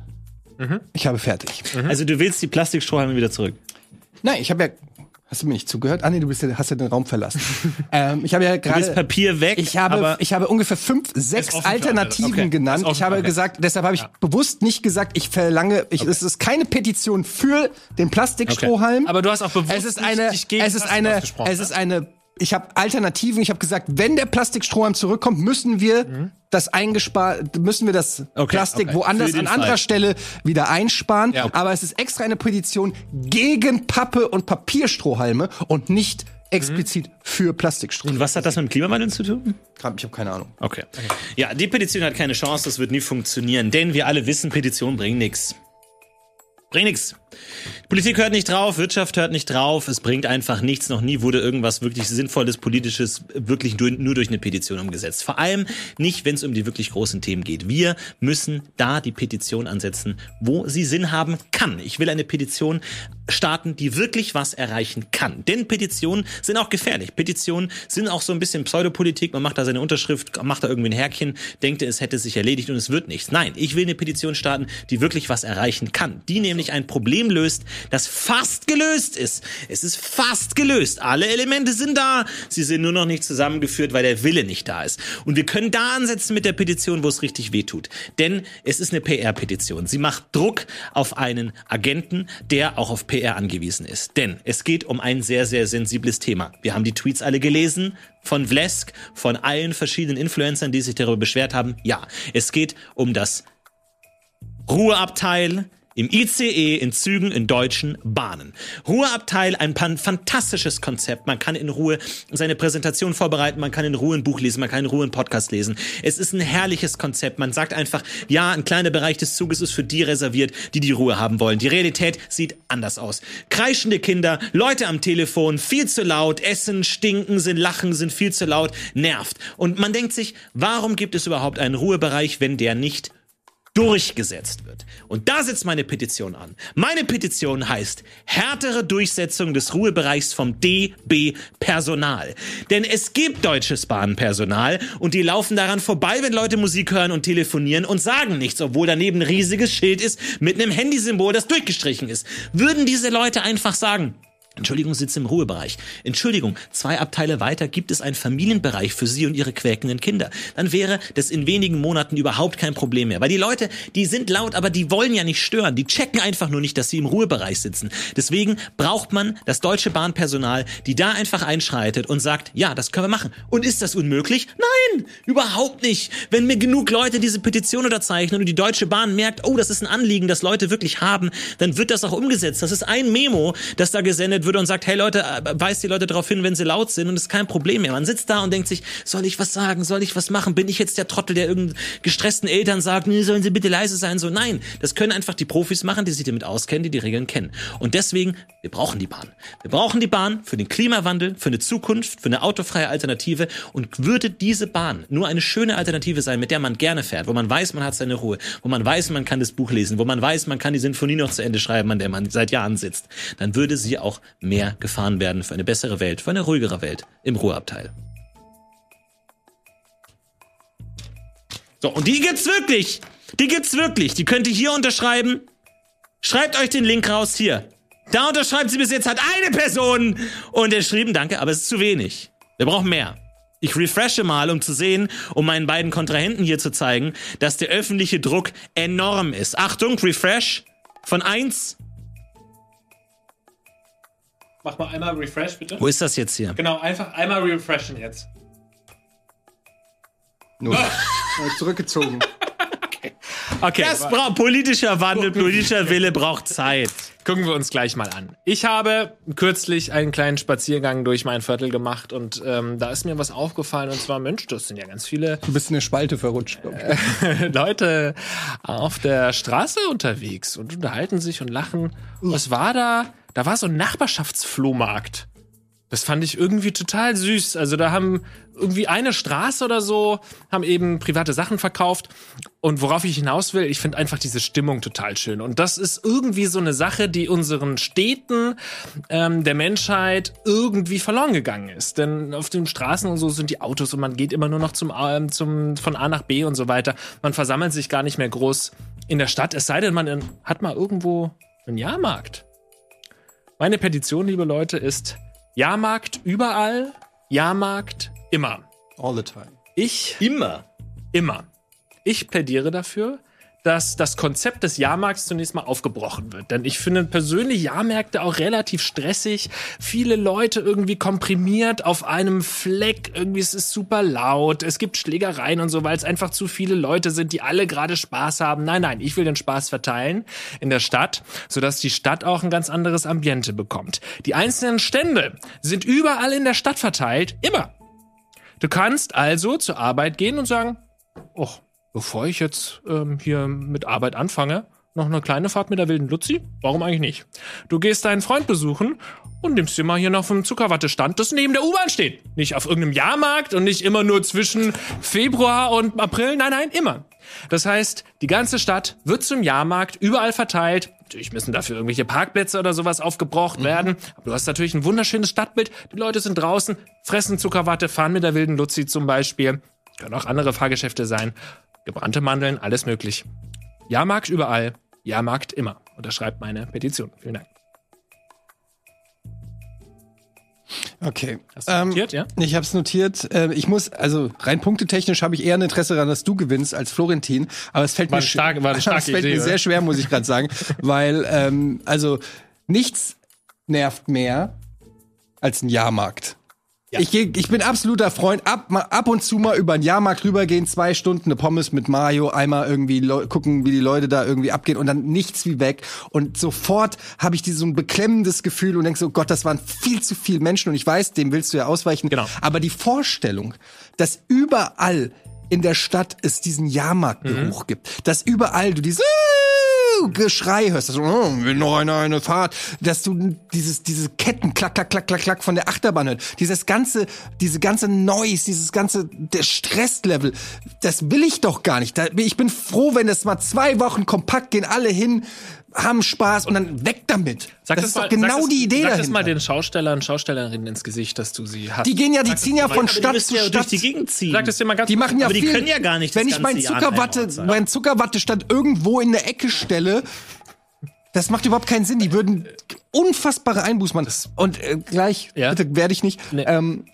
Mhm. Ich habe fertig. Mhm. Also du willst die Plastikstrohhalme wieder zurück? Nein, ich habe ja Hast du mir nicht zugehört? Ah nee, du bist ja, hast ja den Raum verlassen. ähm, ich habe ja gerade Papier weg. Ich habe, ich habe ungefähr fünf, sechs Alternativen okay. genannt. Ich habe okay. gesagt, deshalb habe ich ja. bewusst nicht gesagt, ich verlange, ich, okay. es ist keine Petition für den Plastikstrohhalm. Aber du hast auch bewusst es ist eine, es ist eine, es ist eine ich habe Alternativen. Ich habe gesagt, wenn der Plastikstrohhalm zurückkommt, müssen wir mhm. das eingespart, müssen wir das okay, Plastik okay. woanders an anderer Fall. Stelle wieder einsparen. Ja, okay. Aber es ist extra eine Petition gegen Pappe und Papierstrohhalme und nicht explizit mhm. für Plastikstrohhalme. Und was hat das mit dem Klimawandel zu tun? Ich habe keine Ahnung. Okay. Ja, die Petition hat keine Chance, das wird nie funktionieren, denn wir alle wissen, Petitionen bringen nichts. Bringt nichts. Politik hört nicht drauf, Wirtschaft hört nicht drauf, es bringt einfach nichts. Noch nie wurde irgendwas wirklich Sinnvolles, Politisches wirklich nur durch eine Petition umgesetzt. Vor allem nicht, wenn es um die wirklich großen Themen geht. Wir müssen da die Petition ansetzen, wo sie Sinn haben kann. Ich will eine Petition starten, die wirklich was erreichen kann. Denn Petitionen sind auch gefährlich. Petitionen sind auch so ein bisschen Pseudopolitik. Man macht da seine Unterschrift, macht da irgendwie ein Härchen, denkt, es hätte sich erledigt und es wird nichts. Nein, ich will eine Petition starten, die wirklich was erreichen kann. Die nämlich ein Problem löst, das fast gelöst ist. Es ist fast gelöst. Alle Elemente sind da. Sie sind nur noch nicht zusammengeführt, weil der Wille nicht da ist. Und wir können da ansetzen mit der Petition, wo es richtig weh tut. Denn es ist eine PR-Petition. Sie macht Druck auf einen Agenten, der auch auf PR angewiesen ist. Denn es geht um ein sehr, sehr sensibles Thema. Wir haben die Tweets alle gelesen von Vlesk, von allen verschiedenen Influencern, die sich darüber beschwert haben. Ja, es geht um das Ruheabteil, im ICE, in Zügen, in deutschen Bahnen. Ruheabteil, ein fantastisches Konzept. Man kann in Ruhe seine Präsentation vorbereiten, man kann in Ruhe ein Buch lesen, man kann in Ruhe einen Podcast lesen. Es ist ein herrliches Konzept. Man sagt einfach, ja, ein kleiner Bereich des Zuges ist für die reserviert, die die Ruhe haben wollen. Die Realität sieht anders aus. Kreischende Kinder, Leute am Telefon, viel zu laut, essen, stinken, sind lachen, sind viel zu laut, nervt. Und man denkt sich, warum gibt es überhaupt einen Ruhebereich, wenn der nicht durchgesetzt wird. Und da setzt meine Petition an. Meine Petition heißt härtere Durchsetzung des Ruhebereichs vom DB Personal. Denn es gibt deutsches Bahnpersonal und die laufen daran vorbei, wenn Leute Musik hören und telefonieren und sagen nichts, obwohl daneben ein riesiges Schild ist mit einem Handysymbol, das durchgestrichen ist. Würden diese Leute einfach sagen, Entschuldigung, sitzt im Ruhebereich. Entschuldigung, zwei Abteile weiter gibt es einen Familienbereich für Sie und Ihre quäkenden Kinder. Dann wäre das in wenigen Monaten überhaupt kein Problem mehr. Weil die Leute, die sind laut, aber die wollen ja nicht stören. Die checken einfach nur nicht, dass sie im Ruhebereich sitzen. Deswegen braucht man das deutsche Bahnpersonal, die da einfach einschreitet und sagt, ja, das können wir machen. Und ist das unmöglich? Nein, überhaupt nicht. Wenn mir genug Leute diese Petition unterzeichnen und die Deutsche Bahn merkt, oh, das ist ein Anliegen, das Leute wirklich haben, dann wird das auch umgesetzt. Das ist ein Memo, das da gesendet würde und sagt, hey Leute, äh, weist die Leute darauf hin, wenn sie laut sind und es ist kein Problem mehr. Man sitzt da und denkt sich, soll ich was sagen, soll ich was machen? Bin ich jetzt der Trottel, der irgendeinen gestressten Eltern sagt, nee, sollen sie bitte leise sein? So, nein, das können einfach die Profis machen, die sich damit auskennen, die die Regeln kennen. Und deswegen, wir brauchen die Bahn. Wir brauchen die Bahn für den Klimawandel, für eine Zukunft, für eine autofreie Alternative und würde diese Bahn nur eine schöne Alternative sein, mit der man gerne fährt, wo man weiß, man hat seine Ruhe, wo man weiß, man kann das Buch lesen, wo man weiß, man kann die Sinfonie noch zu Ende schreiben, an der man seit Jahren sitzt, dann würde sie auch mehr gefahren werden für eine bessere Welt, für eine ruhigere Welt im Ruheabteil. So, und die gibt's wirklich. Die gibt's wirklich. Die könnt ihr hier unterschreiben. Schreibt euch den Link raus hier. Da unterschreibt sie bis jetzt hat eine Person unterschrieben. Danke, aber es ist zu wenig. Wir brauchen mehr. Ich refreshe mal, um zu sehen, um meinen beiden Kontrahenten hier zu zeigen, dass der öffentliche Druck enorm ist. Achtung, Refresh von eins Mach mal einmal Refresh, bitte. Wo ist das jetzt hier? Genau, einfach einmal refreshen jetzt. Nur. zurückgezogen. okay. okay. Das braucht politischer Wandel, politischer Wille braucht Zeit. Gucken wir uns gleich mal an. Ich habe kürzlich einen kleinen Spaziergang durch mein Viertel gemacht und ähm, da ist mir was aufgefallen und zwar, Mensch, das sind ja ganz viele. Du bist in eine Spalte verrutscht. Äh, Leute auf der Straße unterwegs und unterhalten sich und lachen. Was war da? Da war so ein Nachbarschaftsflohmarkt. Das fand ich irgendwie total süß. Also da haben irgendwie eine Straße oder so, haben eben private Sachen verkauft. Und worauf ich hinaus will, ich finde einfach diese Stimmung total schön. Und das ist irgendwie so eine Sache, die unseren Städten ähm, der Menschheit irgendwie verloren gegangen ist. Denn auf den Straßen und so sind die Autos und man geht immer nur noch zum, ähm, zum von A nach B und so weiter. Man versammelt sich gar nicht mehr groß in der Stadt, es sei denn, man hat mal irgendwo einen Jahrmarkt. Meine Petition, liebe Leute, ist Jahrmarkt überall, Jahrmarkt immer. All the time. Ich. Immer. Immer. Ich plädiere dafür, dass das Konzept des Jahrmarkts zunächst mal aufgebrochen wird. Denn ich finde persönlich Jahrmärkte auch relativ stressig. Viele Leute irgendwie komprimiert auf einem Fleck. Irgendwie ist es super laut. Es gibt Schlägereien und so, weil es einfach zu viele Leute sind, die alle gerade Spaß haben. Nein, nein, ich will den Spaß verteilen in der Stadt, sodass die Stadt auch ein ganz anderes Ambiente bekommt. Die einzelnen Stände sind überall in der Stadt verteilt. Immer. Du kannst also zur Arbeit gehen und sagen, oh, bevor ich jetzt ähm, hier mit Arbeit anfange, noch eine kleine Fahrt mit der wilden Luzi? Warum eigentlich nicht? Du gehst deinen Freund besuchen und nimmst dir mal hier noch vom Zuckerwattestand, das neben der U-Bahn steht. Nicht auf irgendeinem Jahrmarkt und nicht immer nur zwischen Februar und April. Nein, nein, immer. Das heißt, die ganze Stadt wird zum Jahrmarkt, überall verteilt. Natürlich müssen dafür irgendwelche Parkplätze oder sowas aufgebraucht mhm. werden. Aber du hast natürlich ein wunderschönes Stadtbild. Die Leute sind draußen, fressen Zuckerwatte, fahren mit der wilden Luzi zum Beispiel. Können auch andere Fahrgeschäfte sein gebrannte Mandeln, alles möglich. Jahrmarkt überall, Jahrmarkt immer. Unterschreibt meine Petition. Vielen Dank. Okay. Hast du ähm, notiert, ja? Ich habe es notiert. Ähm, ich muss, also rein punktetechnisch habe ich eher ein Interesse daran, dass du gewinnst als Florentin. Aber es fällt war mir, stark, war eine starke es fällt Idee, mir sehr schwer, muss ich gerade sagen, weil ähm, also nichts nervt mehr als ein Jahrmarkt. Ja. Ich, geh, ich bin absoluter Freund. Ab, mal, ab und zu mal über den Jahrmarkt rübergehen, zwei Stunden eine Pommes mit Mario, einmal irgendwie gucken, wie die Leute da irgendwie abgehen und dann nichts wie weg. Und sofort habe ich dieses so ein beklemmendes Gefühl und denk so, Gott, das waren viel zu viele Menschen und ich weiß, dem willst du ja ausweichen. Genau. Aber die Vorstellung, dass überall in der Stadt es diesen Jahrmarktgeruch mhm. gibt, dass überall du diese Geschrei hörst, dass du, oh, will noch eine, eine Fahrt, dass du dieses, diese Ketten, klack, klack, klack, klack, klack von der Achterbahn hörst, dieses ganze, diese ganze Noise, dieses ganze, der Stresslevel, das will ich doch gar nicht. Ich bin froh, wenn das mal zwei Wochen kompakt gehen, alle hin, haben Spaß und dann weg damit. Sag das, das ist mal, doch genau die Idee sag dahinter. Sag das mal den Schaustellern und Schaustellerinnen ins Gesicht, dass du sie hast. Die gehen ja, die ziehen ja von Stadt zu Stadt. Durch die Gegend ziehen. Sag das dir mal ganz Die machen ja aber viel, die können ja gar nicht Wenn ich mein Zuckerwatte, mein Zuckerwattestand irgendwo in der Ecke stelle, Das macht überhaupt keinen Sinn. Die würden unfassbare Einbußen machen. Und äh, gleich, ja? bitte werde ich nicht. Nee. Ähm,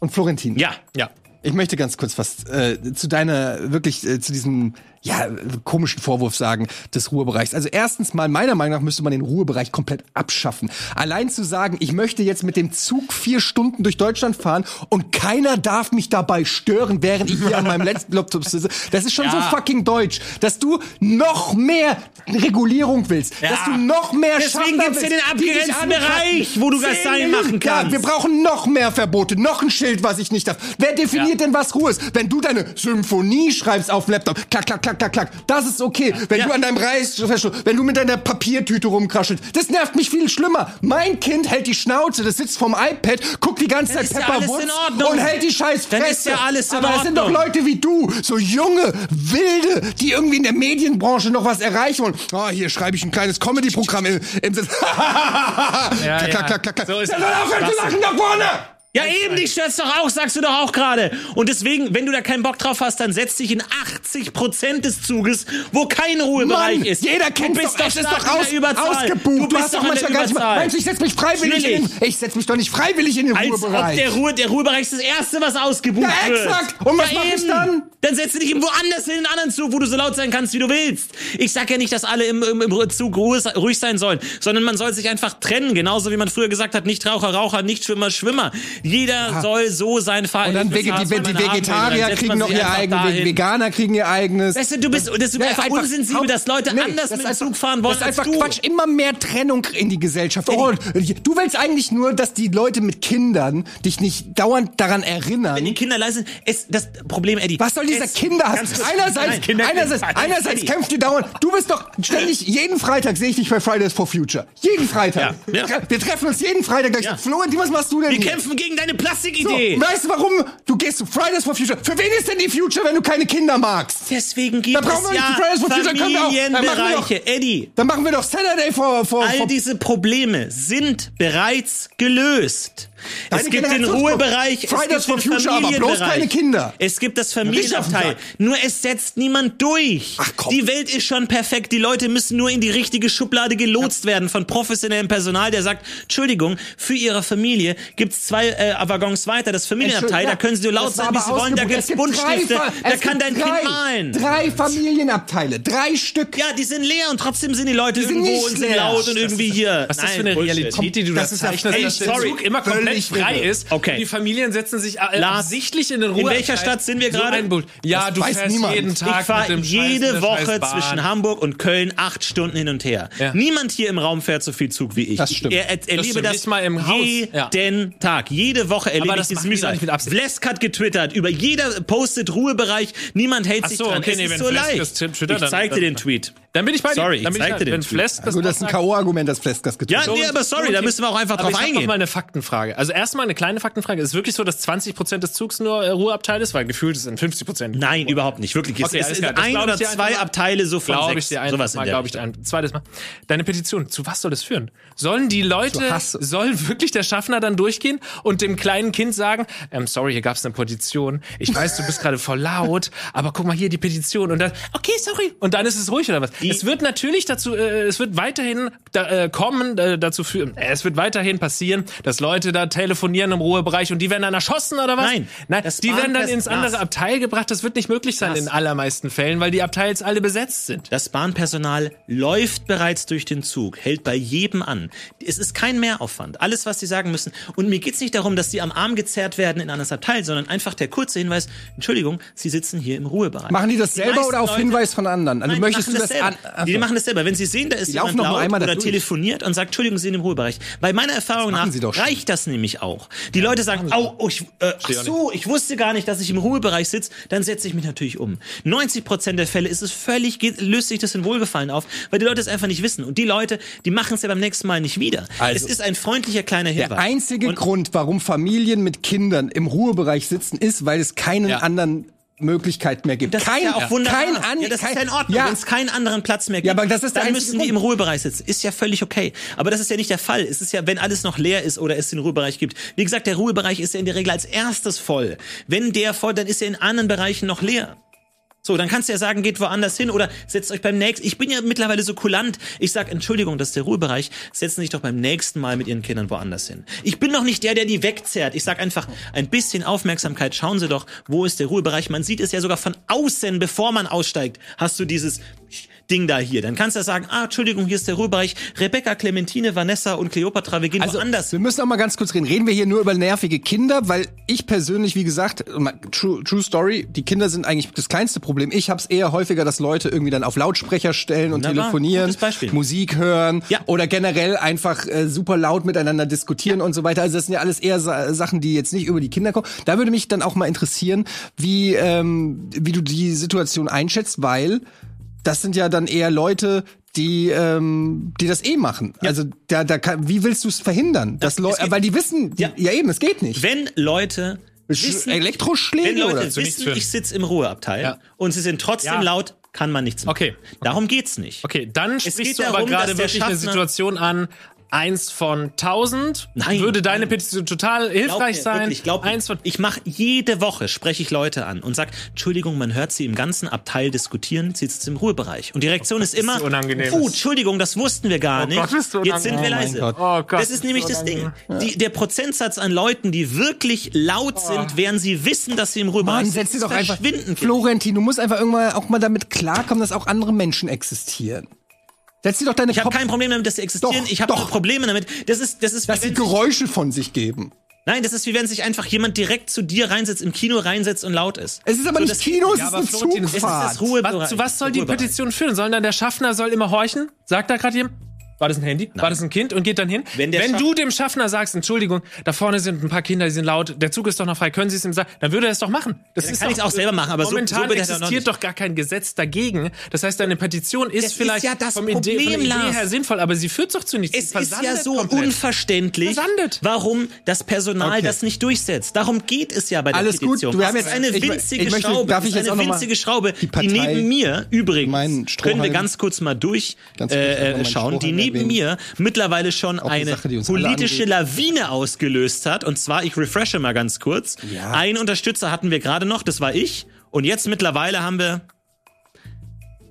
und Florentin. Ja, ja. Ich möchte ganz kurz was äh, zu deiner, wirklich äh, zu diesem ja, komischen Vorwurf sagen des Ruhebereichs. Also erstens mal, meiner Meinung nach müsste man den Ruhebereich komplett abschaffen. Allein zu sagen, ich möchte jetzt mit dem Zug vier Stunden durch Deutschland fahren und keiner darf mich dabei stören, während ich hier an meinem letzten Laptop sitze. Das ist schon ja. so fucking deutsch, dass du noch mehr Regulierung willst, ja. dass du noch mehr Deswegen gibt's ja den abgegrenzten Bereich, wo du das sein machen kannst. Ja, wir brauchen noch mehr Verbote, noch ein Schild, was ich nicht darf. Wer definiert denn, was Ruhe ist? Wenn du deine Symphonie schreibst auf dem Laptop, klack, klack, klack, klack, klack. Das ist okay. Wenn ja. du an deinem Reißverschluss, wenn du mit deiner Papiertüte rumkraschelst, das nervt mich viel schlimmer. Mein Kind hält die Schnauze, das sitzt vom iPad, guckt die ganze Zeit Pepper ja und hält die scheiß Fresse. Dann ist ja alles in Aber es sind doch Leute wie du, so junge, wilde, die irgendwie in der Medienbranche noch was erreichen wollen. Oh, hier schreibe ich ein kleines Comedy-Programm im, im Sitz. ja, klack, klack, klack, klack. So ist ja, dann aufhören zu lachen da vorne! Ja, eben, dich stört's doch auch, sagst du doch auch gerade. Und deswegen, wenn du da keinen Bock drauf hast, dann setz dich in 80% des Zuges, wo kein Ruhebereich Mann, ist. Jeder kennt du bist doch, es ist doch aus, ausgebucht. Du, du hast doch manchmal gar nicht mal, meinst du, ich setz mich freiwillig in, ich setz mich doch nicht freiwillig in den Als Ruhebereich. Ob der, Ruhe, der Ruhebereich ist das Erste, was ausgebucht ja, wird. exakt. Und was ja, mach ich dann? Dann setz dich irgendwo anders in den anderen Zug, wo du so laut sein kannst, wie du willst. Ich sag ja nicht, dass alle im, im, im Zug ruhig sein sollen, sondern man soll sich einfach trennen. Genauso wie man früher gesagt hat, nicht Raucher, Raucher, nicht Schwimmer, Schwimmer. Jeder ja. soll so sein Verhalten. Und dann Wege, die, die, die Vegetarier kriegen noch ihr eigenes, Veganer kriegen ihr eigenes. Weißt du, du bist, das ist einfach, einfach unsensibel, dass Leute nee, anders mit dem Zug fahren wollen. Das ist einfach Quatsch. Immer mehr Trennung in die Gesellschaft. Oh, du willst eigentlich nur, dass die Leute mit Kindern dich nicht dauernd daran erinnern. Wenn die Kinder leise sind, ist das Problem, Eddie. Was soll dieser Kinderhass? Einerseits, Kinder einerseits, einerseits kämpft ihr dauernd. Du bist doch ständig, jeden Freitag sehe ich dich bei Fridays for Future. Jeden Freitag. Ja, ja. Wir treffen uns jeden Freitag gleich. Ja. Florentin, was machst du denn? Wir hier? kämpfen gegen deine Plastikidee. So, weißt du warum? Du gehst zu Fridays for Future. Für wen ist denn die Future, wenn du keine Kinder magst? Deswegen gibt da es ja Familienbereiche. Eddie. Dann machen wir doch Saturday for, for, for All diese Probleme sind bereits gelöst. Deine es gibt den Ruhebereich, Fridays for Future, aber bloß keine Kinder. Es gibt das Familienabteil. Nur es setzt niemand durch. Ach, komm. Die Welt ist schon perfekt. Die Leute müssen nur in die richtige Schublade gelotst ja. werden von professionellem Personal, der sagt, Entschuldigung, für ihre Familie gibt's zwei äh, Waggons weiter, das Familienabteil, da können sie so laut sein, wie sie wollen, da gibt's Buntstifte, da kann dein drei, Kind malen. Drei Familienabteile, drei Stück. Ja, die sind leer und trotzdem sind die Leute die irgendwo und sind laut und irgendwie hier. Was ist das für eine Realität, die du da zeichnest, dass der Zug immer komplett frei ist. Okay. die Familien setzen sich äh, absichtlich in den Ruhe. In welcher Stadt sind wir gerade? So ja, du fährst niemand. jeden Tag Ich fahre jede Woche zwischen Hamburg und Köln acht Stunden hin und her. Ja. Niemand hier im Raum fährt so viel Zug wie ich. Das stimmt. Er, er, erlebe das, das mal im Haus. jeden ja. Tag. Jede Woche erlebe ich dieses Mühsal. Vlesk hat getwittert, über jeder postet Ruhebereich, niemand hält sich so, dran. Okay, es nee, ist so leicht. Ich zeig dir den Tweet. Dann bin ich bei dir. Sorry, ich zeig dir den Tweet. Flesk das, das ist ein K.O.-Argument, dass Flesk das getwittert hat. Ja, nee, aber sorry, da müssen wir auch einfach drauf eingehen. Ich hab noch mal eine Faktenfrage. Also erstmal eine kleine Faktenfrage. Ist es wirklich so, dass 20% des Zugs nur äh, Ruheabteil ist? Weil gefühlt ist es 50 Nein, überhaupt nicht. Wirklich. Okay, es ist ein oder zwei Abteile so von glaub sechs. Ich dir ein, sowas mal, glaube ich, ein zweites Mal. Deine Petition, zu was soll das führen? Sollen die Leute, soll wirklich der Schaffner dann durchgehen und dem kleinen Kind sagen, ähm, sorry, hier gab es eine Petition. Ich weiß, du bist gerade voll laut, aber guck mal hier die Petition und dann, okay, sorry. Und dann ist es ruhig oder was? Die es wird natürlich dazu, äh, es wird weiterhin da, äh, kommen, äh, dazu führen, äh, es wird weiterhin passieren, dass Leute da telefonieren im Ruhebereich und die werden dann erschossen oder was? Nein. Nein, die werden dann ins andere Abteil gebracht. Das wird nicht möglich sein das. in allermeisten Fällen, weil die Abteils alle besetzt sind. Das Bahnpersonal läuft bereits durch den Zug, hält bei jedem an. Es ist kein Mehraufwand. Alles, was sie sagen müssen. Und mir geht's nicht darum, dass sie am Arm gezerrt werden in ein anderes Abteil, sondern einfach der kurze Hinweis, Entschuldigung, sie sitzen hier im Ruhebereich. Machen die das die selber oder auf Leute, Hinweis von anderen? Also nein, möchtest du das, das also. Die machen das selber. Wenn sie sehen, da ist die jemand laut oder telefoniert und sagt, Entschuldigung, Sie sind im Ruhebereich. Bei meiner Erfahrung nach reicht das nämlich auch. Die Leute sagen, oh, oh ich, äh, ach so, ich wusste gar nicht, dass ich im Ruhebereich sitze, dann setze ich mich natürlich um. 90 Prozent der Fälle ist es völlig, geht, löst sich das in Wohlgefallen auf, weil die Leute es einfach nicht wissen. Und die Leute, die machen es ja beim nächsten Mal nicht wieder. Also, es ist ein freundlicher kleiner Hinweis. Der einzige Und Grund, warum Familien mit Kindern im Ruhebereich sitzen, ist, weil es keinen ja. anderen Möglichkeit mehr gibt. Das kein, ist ja auch wunderbar. Kein an, ja, das kein, ist ja in Ordnung, ja. wenn es keinen anderen Platz mehr gibt. Ja, aber das ist dann müssen die im Ruhebereich sitzen. Ist ja völlig okay. Aber das ist ja nicht der Fall. Es ist ja, wenn alles noch leer ist oder es den Ruhebereich gibt. Wie gesagt, der Ruhebereich ist ja in der Regel als erstes voll. Wenn der voll, dann ist er in anderen Bereichen noch leer. So, dann kannst du ja sagen, geht woanders hin oder setzt euch beim nächsten. Ich bin ja mittlerweile so kulant. Ich sag, Entschuldigung, das ist der Ruhebereich. Setzen sich doch beim nächsten Mal mit ihren Kindern woanders hin. Ich bin doch nicht der, der die wegzerrt. Ich sag einfach, ein bisschen Aufmerksamkeit. Schauen Sie doch, wo ist der Ruhebereich? Man sieht es ja sogar von außen, bevor man aussteigt. Hast du dieses Ding da hier. Dann kannst du ja sagen, ah, Entschuldigung, hier ist der Ruhebereich. Rebecca, Clementine, Vanessa und Cleopatra, wir gehen also, woanders. Wir müssen auch mal ganz kurz reden. Reden wir hier nur über nervige Kinder, weil ich persönlich, wie gesagt, true, true Story, die Kinder sind eigentlich das kleinste Problem. Ich habe es eher häufiger, dass Leute irgendwie dann auf Lautsprecher stellen und Wunderbar. telefonieren, Musik hören ja. oder generell einfach äh, super laut miteinander diskutieren ja. und so weiter. Also das sind ja alles eher Sa Sachen, die jetzt nicht über die Kinder kommen. Da würde mich dann auch mal interessieren, wie ähm, wie du die Situation einschätzt, weil das sind ja dann eher Leute, die ähm, die das eh machen. Ja. Also da da kann, wie willst du es verhindern? Das Leute, weil die wissen, die, ja. ja eben, es geht nicht. Wenn Leute wissen, Elektroschläge wenn Leute oder wissen, ich sitze im Ruheabteil ja. und sie sind trotzdem laut, kann man nichts machen. Okay. okay. Darum geht's nicht. Okay, dann sprichst du darum, aber gerade wirklich eine Situation an, eins von tausend. Nein. Würde deine Petition total hilfreich mir, sein? Wirklich, glaub eins von ich mache jede Woche spreche ich Leute an und sag, Entschuldigung, man hört sie im ganzen Abteil diskutieren, sie sitzt im Ruhebereich und die Reaktion oh ist immer, unangenehm. oh, Entschuldigung, das wussten wir gar oh nicht. Gott, ist so Jetzt sind wir leise. Oh Gott, das ist nämlich das Ding. Die, der Prozentsatz an Leuten, die wirklich laut oh. sind, während sie wissen, dass sie im Ruhebereich Mann, setz sind, doch einfach Florentin, du musst einfach irgendwann auch mal damit klarkommen, dass auch andere Menschen existieren. Setz dir doch deine Ich habe kein Problem damit, dass sie existieren. Doch, ich habe Probleme damit. Das ist, das ist, dass sie Geräusche von sich geben. Nein, das ist wie wenn sich einfach jemand direkt zu dir reinsetzt, im Kino reinsetzt und laut ist. Es ist aber so, nicht Kino, es ja, ist ein Zugfahrt. Es ist das Was, zu was soll die Petition führen? Sollen dann der Schaffner soll immer horchen? Sagt da gerade jemand? War das ein Handy? Nein. War das ein Kind und geht dann hin? Wenn, Wenn du dem Schaffner sagst, Entschuldigung, da vorne sind ein paar Kinder, die sind laut, der Zug ist doch noch frei, können Sie es ihm sagen? Dann würde er es doch machen. Das ja, ist kann ich auch selber machen, aber momentan so, so existiert doch gar kein Gesetz dagegen. Das heißt, deine Petition ist das vielleicht ist ja das vom Idee, Idee, Idee her sinnvoll, aber sie führt doch zu nichts. Es ist ja so komplett. unverständlich, Versandet. warum das Personal okay. das nicht durchsetzt. Darum geht es ja bei der Alles Petition. Gut, du hast jetzt eine winzige ich, ich möchte, Schraube, darf ich jetzt eine winzige Schraube, die, die, neben mir übrigens können wir ganz kurz mal durchschauen, äh, äh die neben mir mittlerweile schon eine Sache, politische Lawine ausgelöst hat. Und zwar, ich refreshe mal ganz kurz. Ja. Einen Unterstützer hatten wir gerade noch, das war ich. Und jetzt mittlerweile haben wir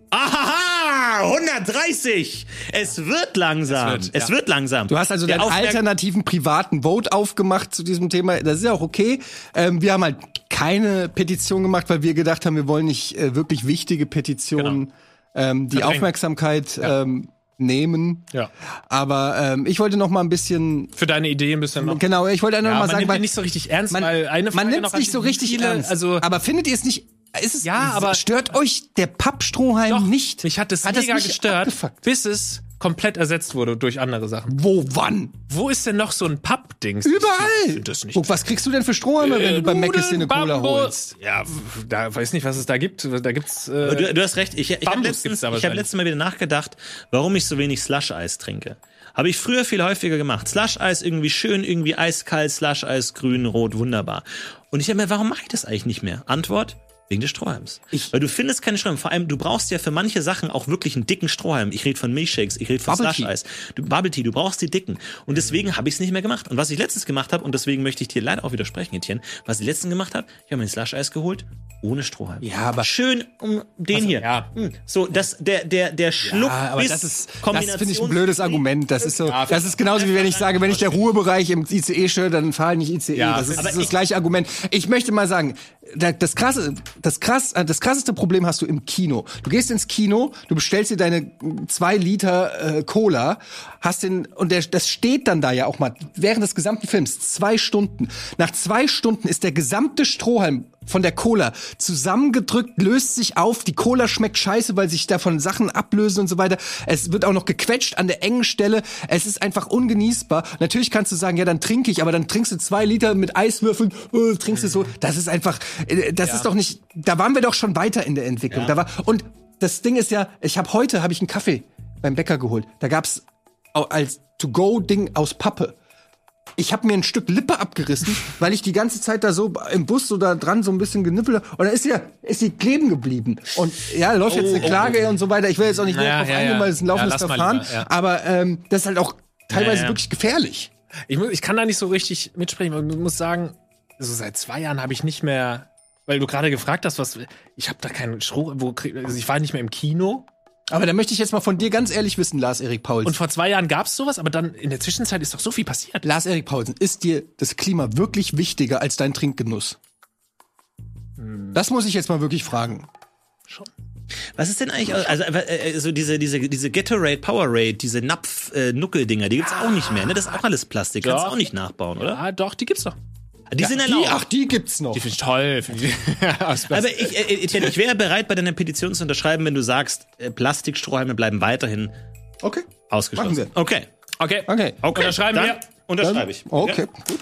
Ahaha, 130. Es wird langsam. Es wird, es wird langsam. Du hast also den alternativen privaten Vote aufgemacht zu diesem Thema. Das ist ja auch okay. Ähm, wir haben halt keine Petition gemacht, weil wir gedacht haben, wir wollen nicht äh, wirklich wichtige Petitionen, genau. ähm, die Aufmerksamkeit ja. ähm, nehmen. Ja. Aber ähm, ich wollte noch mal ein bisschen für deine Idee ein bisschen noch. Genau, ich wollte einfach ja, noch mal sagen, weil nicht so richtig ernst, man, weil eine Frage man nimmt es nicht so richtig viele, ernst. Also, aber findet ihr es nicht? Ist es, ja, aber stört euch der Pappstrohhalm doch, nicht? Mich hat es hat mega gestört, abgefuckt? bis es komplett ersetzt wurde durch andere Sachen. Wo, wann? Wo ist denn noch so ein Pappdings? Überall! Das nicht. Guck, was kriegst du denn für Strohhalme, wenn du beim Mc's eine Cola holst? Ja, da weiß nicht, was es da gibt. Da gibt's. Äh, du, du hast recht. Ich, ich habe letztens, ich hab letztes Mal wieder nachgedacht, warum ich so wenig Slush-Eis trinke. Habe ich früher viel häufiger gemacht. Slush-Eis irgendwie schön, irgendwie eiskalt, Slush-Eis grün, rot, wunderbar. Und ich habe mir, warum mache ich das eigentlich nicht mehr? Antwort, Wegen des Strohhalms. Ich, Weil du findest keine Strohhalme. Vor allem, du brauchst ja für manche Sachen auch wirklich einen dicken Strohhalm. Ich rede von Milchshakes, ich rede von Bubble Slush Eis. Du, Bubble Tea, du brauchst die dicken. Und deswegen habe ich es nicht mehr gemacht. Und was ich letztens gemacht habe, und deswegen möchte ich dir leider auch widersprechen, Etienne, was ich letztens gemacht habe, ich habe mir ein Slush Eis geholt, ohne Strohhalm. Ja, aber schön um den also, hier. Ja. Hm. So, das der der der Schluck ja, aber das ist das finde ich ein blödes Argument. Das ist so das ist genauso wie wenn ich sage, wenn ich der Ruhebereich im ICE stelle, dann fahre ich nicht ICE. Ja, das ist, das, ist das gleiche Argument. Ich möchte mal sagen, das krasse, das krass, äh, das krasseste Problem hast du im Kino. Du gehst ins Kino, du bestellst dir deine zwei Liter äh, Cola, hast den und der, das steht dann da ja auch mal während des gesamten Films zwei Stunden. Nach zwei Stunden ist der gesamte Strohhalm von der Cola zusammengedrückt, löst sich auf. Die Cola schmeckt scheiße, weil sich davon Sachen ablösen und so weiter. Es wird auch noch gequetscht an der engen Stelle. Es ist einfach ungenießbar. Natürlich kannst du sagen, ja, dann trinke ich, aber dann trinkst du zwei Liter mit Eiswürfeln, äh, trinkst du so. Das ist einfach, das ja. ist doch nicht, da waren wir doch schon weiter in der Entwicklung. Ja. Da war, und das Ding ist ja, ich habe heute habe ich einen Kaffee beim Bäcker geholt. Da gab's als To-Go-Ding aus Pappe. Ich habe mir ein Stück Lippe abgerissen, weil ich die ganze Zeit da so im Bus so da dran so ein bisschen genippelt und dann ist sie, ist sie kleben geblieben. Und ja, läuft jetzt eine oh, Klage oh, oh. und so weiter. Ich will jetzt auch nicht naja, drauf ja, eingehen, weil es ein laufendes ja, Verfahren. Lieber, ja. Aber ähm, das ist halt auch teilweise wirklich gefährlich. Ich, muss, ich kann da nicht so richtig mitsprechen, ich muss sagen, so seit zwei Jahren habe ich nicht mehr weil du gerade gefragt hast, was ich habe da keinen Stroh, wo also ich war nicht mehr im Kino. Aber da möchte ich jetzt mal von dir ganz ehrlich wissen, Lars-Erik Paulsen. Und vor zwei Jahren gab's sowas, aber dann in der Zwischenzeit ist doch so viel passiert. Lars-Erik Paulsen, ist dir das Klima wirklich wichtiger als dein Trinkgenuss? Hm. Das muss ich jetzt mal wirklich fragen. Schon. Was ist denn eigentlich, also, also diese, diese, diese Gatorade, Powerade, diese Napf-Nuckel-Dinger, äh, die gibt's auch nicht mehr, ne? Das ist auch alles Plastik. Kannst du auch nicht nachbauen, oder? Ja, doch, die gibt's doch. Die ja, sind erlaubt. Die, ach, die gibt's noch. Die finde ich toll. Find ich Aber ich, äh, Etienne, ich wäre bereit, bei deiner Petition zu unterschreiben, wenn du sagst, äh, Plastikstrohhalme bleiben weiterhin okay. ausgeschlossen. Machen wir. Okay. Okay. Okay. okay. Unterschreiben Dann wir. Unterschreibe ich. Okay. Ja? Gut.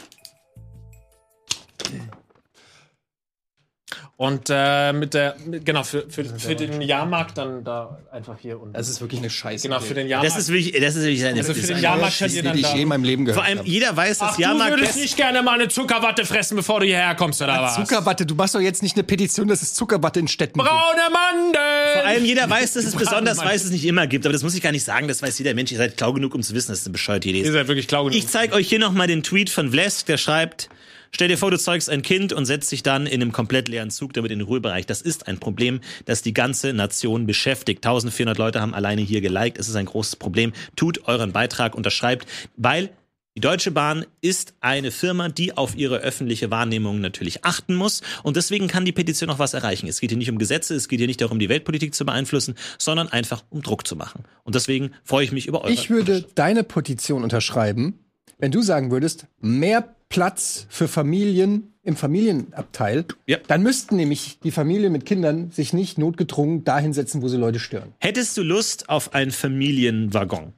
Und äh, mit der, genau, für, für, für den Jahrmarkt dann da einfach hier unten. Das ist wirklich eine Scheiße. Genau, für den Jahrmarkt. Das ist wirklich, das ist wirklich eine Also für den Jahrmarkt könnt ihr dann die ich da. je in meinem Leben gehört Vor allem, habe. jeder weiß, dass Ach, Jahrmarkt. du würdest nicht gerne mal eine Zuckerwatte fressen, bevor du hierher kommst, oder was? Zuckerwatte, du machst doch jetzt nicht eine Petition, dass es Zuckerwatte in Städten gibt. Braune Mandeln! Vor allem jeder weiß, dass es besonders weiß, es nicht immer gibt. Aber das muss ich gar nicht sagen. Das weiß jeder Mensch. Ihr seid klau genug, um zu wissen, dass es eine bescheuerte Idee Ihr ist. seid wirklich klau genug. Ich zeige euch hier nochmal den Tweet von Vlesk, der schreibt, Stell dir vor, du zeugst ein Kind und setzt dich dann in einem komplett leeren Zug damit in den Ruhebereich. Das ist ein Problem, das die ganze Nation beschäftigt. 1400 Leute haben alleine hier geliked. Es ist ein großes Problem. Tut euren Beitrag, unterschreibt, weil die Deutsche Bahn ist eine Firma, die auf ihre öffentliche Wahrnehmung natürlich achten muss. Und deswegen kann die Petition auch was erreichen. Es geht hier nicht um Gesetze, es geht hier nicht darum, die Weltpolitik zu beeinflussen, sondern einfach um Druck zu machen. Und deswegen freue ich mich über eure. Ich würde deine Petition unterschreiben, wenn du sagen würdest, mehr Platz für Familien im Familienabteil, Ja. dann müssten nämlich die Familien mit Kindern sich nicht notgedrungen dahin setzen, wo sie Leute stören. Hättest du Lust auf einen Familienwaggon?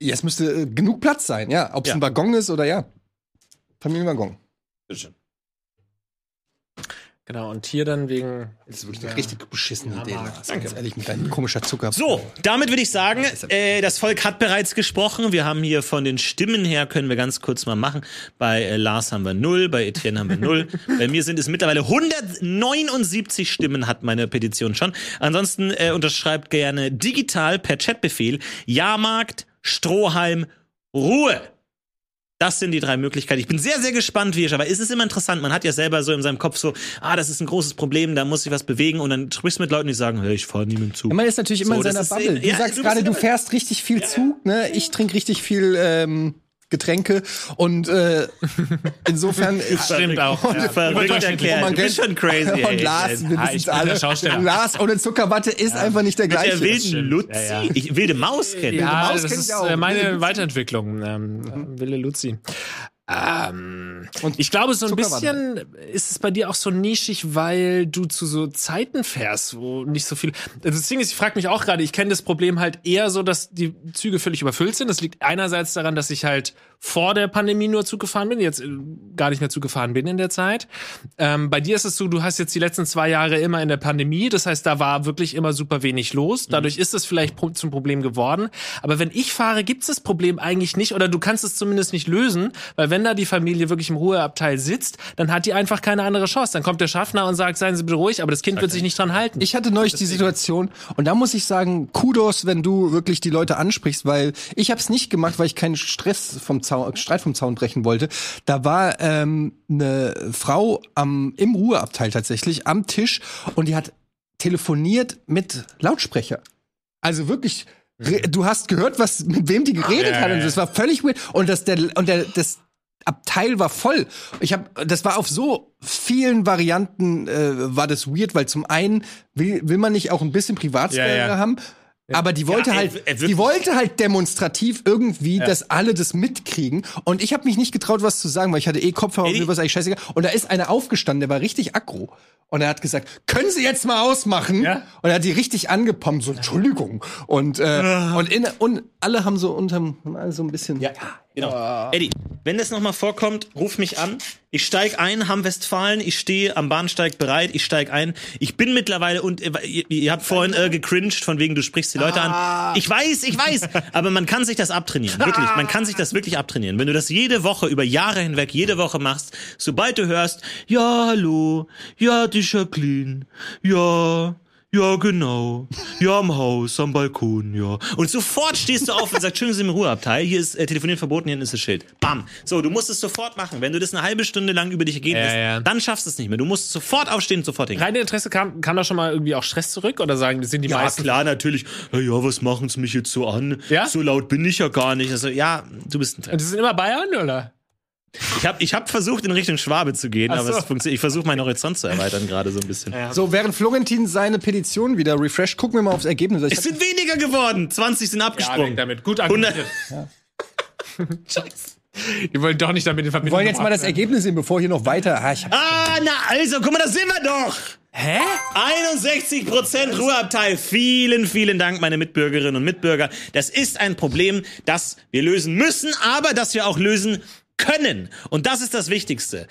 Ja, es müsste äh, genug Platz sein, ja. Ob es Ja. ein Waggon ist oder ja. Familienwaggon. Bitteschön. Genau, und hier dann wegen. Das ist wirklich eine richtig beschissene Ja, Idee. Lars. Ganz ehrlich, mit deinem komischer Zucker. So, damit würde ich sagen, äh, das Volk hat bereits gesprochen. Wir haben hier von den Stimmen her, können wir ganz kurz mal machen. Bei äh, Lars haben wir null, bei Etienne haben wir null. bei mir sind es mittlerweile 179 Stimmen, hat meine Petition schon. Ansonsten äh, unterschreibt gerne digital per Chatbefehl Jahrmarkt, Strohhalm, Ruhe. Das sind die drei Möglichkeiten. Ich bin sehr, sehr gespannt, wie ich, aber es ist immer interessant. Man hat ja selber so in seinem Kopf so, ah, das ist ein großes Problem, da muss sich was bewegen und dann sprichst du mit Leuten, die sagen, hey, ich fahre nie mit dem Zug. Ja, man ist natürlich immer So, in seiner das ist- Bubble. Du ja, sagst du gerade, du fährst richtig viel Zug, ne? Ich trinke richtig viel ähm, Getränke und äh, insofern Stimmt auch. Und, Ja. Verrückt und- erklärt. und man Du bist kennt- schon crazy, Und ey. Lars, wir Ja, wissen es alle. Lars ohne Zuckerwatte ist einfach nicht der Mit gleiche. der wilden Luzi. Ja, ja. Ich, wilde Maus kennen. Ja, Maus das kenn ist ich auch. äh, meine Luzi. Weiterentwicklung. Ähm, Wille Luzi. Ähm, Und ich glaube, so ein bisschen ist es bei dir auch so nischig, weil du zu so Zeiten fährst, wo nicht so viel. Das Ding ist, ich frage mich auch gerade, ich kenne das Problem halt eher so, dass die Züge völlig überfüllt sind. Das liegt einerseits daran, dass ich halt vor der Pandemie nur Zug gefahren bin, jetzt äh, gar nicht mehr Zug gefahren bin in der Zeit. Ähm, bei dir ist es so, du hast jetzt die letzten zwei Jahre immer in der Pandemie, das heißt, da war wirklich immer super wenig los. Dadurch ist es vielleicht zum Problem geworden. Aber wenn ich fahre, gibt es das Problem eigentlich nicht oder du kannst es zumindest nicht lösen, weil wenn da die Familie wirklich im Ruheabteil sitzt, dann hat die einfach keine andere Chance. Dann kommt der Schaffner und sagt, seien Sie bitte ruhig, aber das Kind wird sich nicht dran halten. Ich hatte neulich die Situation und da muss ich sagen, Kudos, wenn du wirklich die Leute ansprichst, weil ich habe es nicht gemacht, weil ich keinen Stress vom Zaun, Streit vom Zaun brechen wollte. Da war ähm, eine Frau am im Ruheabteil tatsächlich am Tisch und die hat telefoniert mit Lautsprecher. Also wirklich re- Du hast gehört, was mit wem die geredet Ja, hat und das war völlig weird und das der und der das Abteil war voll. Ich habe, das war auf so vielen Varianten äh, war das weird, weil zum einen will, will man nicht auch ein bisschen Privatsphäre Ja, ja. haben. Aber die wollte Ja, halt, er- er die wollte halt demonstrativ irgendwie, dass alle das mitkriegen. Und ich habe mich nicht getraut, was zu sagen, weil ich hatte eh Kopfhörer und Eddie- mir war eigentlich scheißegal. Und da ist einer aufgestanden, der war richtig aggro. Und er hat gesagt, können Sie jetzt mal ausmachen? Ja. Und er hat die richtig angepumpt, so Entschuldigung. Und, äh, und, in, und alle haben so unterm, haben alle so ein bisschen. Ja, genau. Eddie, wenn das nochmal vorkommt, ruf mich an. Ich steig ein, Hamm-Westfalen, ich stehe am Bahnsteig bereit, ich steig ein. Ich bin mittlerweile, und äh, ihr, ihr habt vorhin äh, gecringed, von wegen, du sprichst die Leute an. Ich weiß, ich weiß, aber man kann sich das abtrainieren. Wirklich, man kann sich das wirklich abtrainieren. Wenn du das jede Woche, über Jahre hinweg, jede Woche machst, sobald du hörst, ja, hallo, ja, die Jacqueline, ja, Ja, genau. Ja, am Haus, am Balkon, ja. Und sofort stehst du auf und sagst, schön, Sie im Ruheabteil. Hier ist äh, telefonieren verboten, hier ist das Schild. Bam. So, du musst es sofort machen. Wenn du das eine halbe Stunde lang über dich gehen lässt, ja, ja. dann schaffst du es nicht mehr. Du musst sofort aufstehen und sofort hingehen. Reine Interesse kam, kam da schon mal irgendwie auch Stress zurück oder sagen, das sind die ja, meisten? Ja, klar, natürlich. Ja, ja, was machen sie mich jetzt so an? Ja? So laut bin ich ja gar nicht. Also, ja, du bist ein Und das sind immer Bayern, oder? Ich habe ich hab versucht, in Richtung Schwabe zu gehen, so. aber es funktioniert. Ich versuche meinen Horizont zu erweitern gerade so ein bisschen. Ja. So, während Florentin seine Petition wieder refresht, gucken wir mal aufs Ergebnis. Ich es sind weniger geworden. 20 sind abgesprungen. Ja, damit. Gut argumentiert. Ja. Scheiße. Die wollen doch nicht damit in Verbindung Wir wollen jetzt mal das Ergebnis sehen, bevor hier noch weiter. Ah, ah na also, guck mal, da sind wir doch. Hä? 61 Prozent Ruheabteil. Vielen, vielen Dank, meine Mitbürgerinnen und Mitbürger. Das ist ein Problem, das wir lösen müssen, aber das wir auch lösen können. Und das ist das Wichtigste.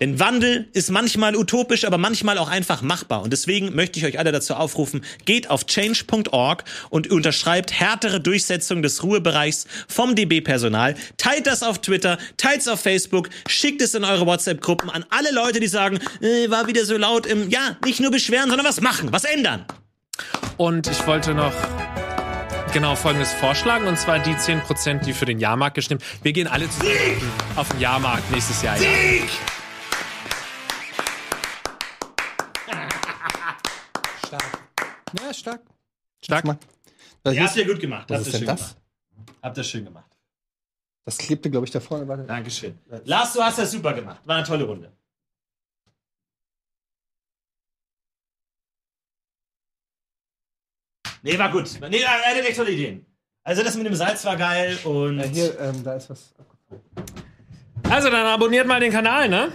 Denn Wandel ist manchmal utopisch, aber manchmal auch einfach machbar. Und deswegen möchte ich euch alle dazu aufrufen, geht auf change.org und unterschreibt härtere Durchsetzung des Ruhebereichs vom DB-Personal. Teilt das auf Twitter, teilt es auf Facebook, schickt es in eure WhatsApp-Gruppen an alle Leute, die sagen, äh, war wieder so laut im, ja, nicht nur beschweren, sondern was machen, was ändern. Und ich wollte noch genau folgendes vorschlagen, und zwar die 10%, die für den Jahrmarkt gestimmt. Wir gehen alle zusammen Sieg! auf den Jahrmarkt nächstes Jahr. Sieg! Ja. Stark. Ja, stark. Stark. Das ja, habt ihr gut gemacht. Was habt ist denn das? Gemacht. Habt ihr schön gemacht. Das klebte, glaube ich, da vorne. Warte. Dankeschön. Lars, du hast das super gemacht. War eine tolle Runde. Nee, war gut. Nee, er hatte echt tolle Ideen. Also das mit dem Salz war geil und. Ja, hier, ähm, da ist was. Also dann abonniert mal den Kanal, ne?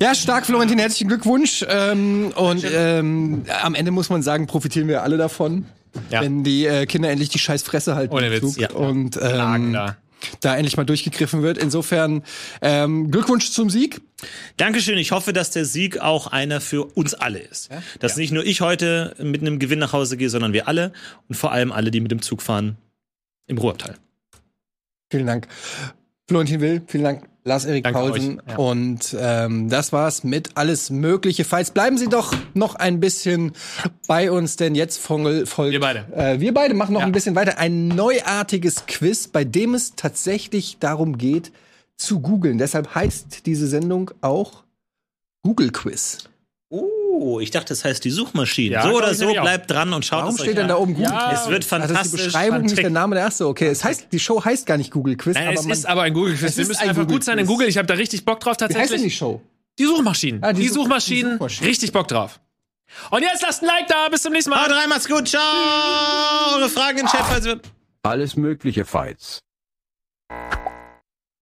Ja, stark, Florentin, herzlichen Glückwunsch. Ähm, und ähm, am Ende muss man sagen, profitieren wir alle davon. Ja. Wenn die äh, Kinder endlich die scheiß Fresse halten. Ohne Witz. Ja. Und ähm, da da endlich mal durchgegriffen wird. Insofern ähm, Glückwunsch zum Sieg. Dankeschön. Ich hoffe, dass der Sieg auch einer für uns alle ist. Ja? Dass ja. nicht nur ich heute mit einem Gewinn nach Hause gehe, sondern wir alle und vor allem alle, die mit dem Zug fahren im Ruhrabteil. Vielen Dank. Florentin Will, vielen Dank Lars-Erik Paulsen. Ja. Und ähm, das war's mit alles Mögliche. Falls bleiben Sie doch noch ein bisschen bei uns, denn jetzt folgt. Wir beide. Äh, wir beide machen noch ja. ein bisschen weiter. Ein neuartiges Quiz, bei dem es tatsächlich darum geht, zu googeln. Deshalb heißt diese Sendung auch Google Quiz. Oh, ich dachte, das heißt die Suchmaschine. Ja, so oder so, bleibt dran und schaut Warum es steht denn da oben Google? Ja, es wird fantastisch. Das ist die Beschreibung, nicht der Name der erste. Okay, es heißt, die Show heißt gar nicht Google Quiz. Nein, aber es ist aber ein Google Quiz. Wir müssen einfach Google gut sein in Google. Ich habe da richtig Bock drauf tatsächlich. Wie heißt denn die Show? Die Suchmaschinen. Ah, die, die, Suchmaschinen. die, Suchmaschinen. Richtig Bock drauf. Und jetzt lasst ein Like da. Bis zum nächsten Mal. Haut rein, macht's gut. Ciao. Eure Fragen im Chat. Alles mögliche Fights.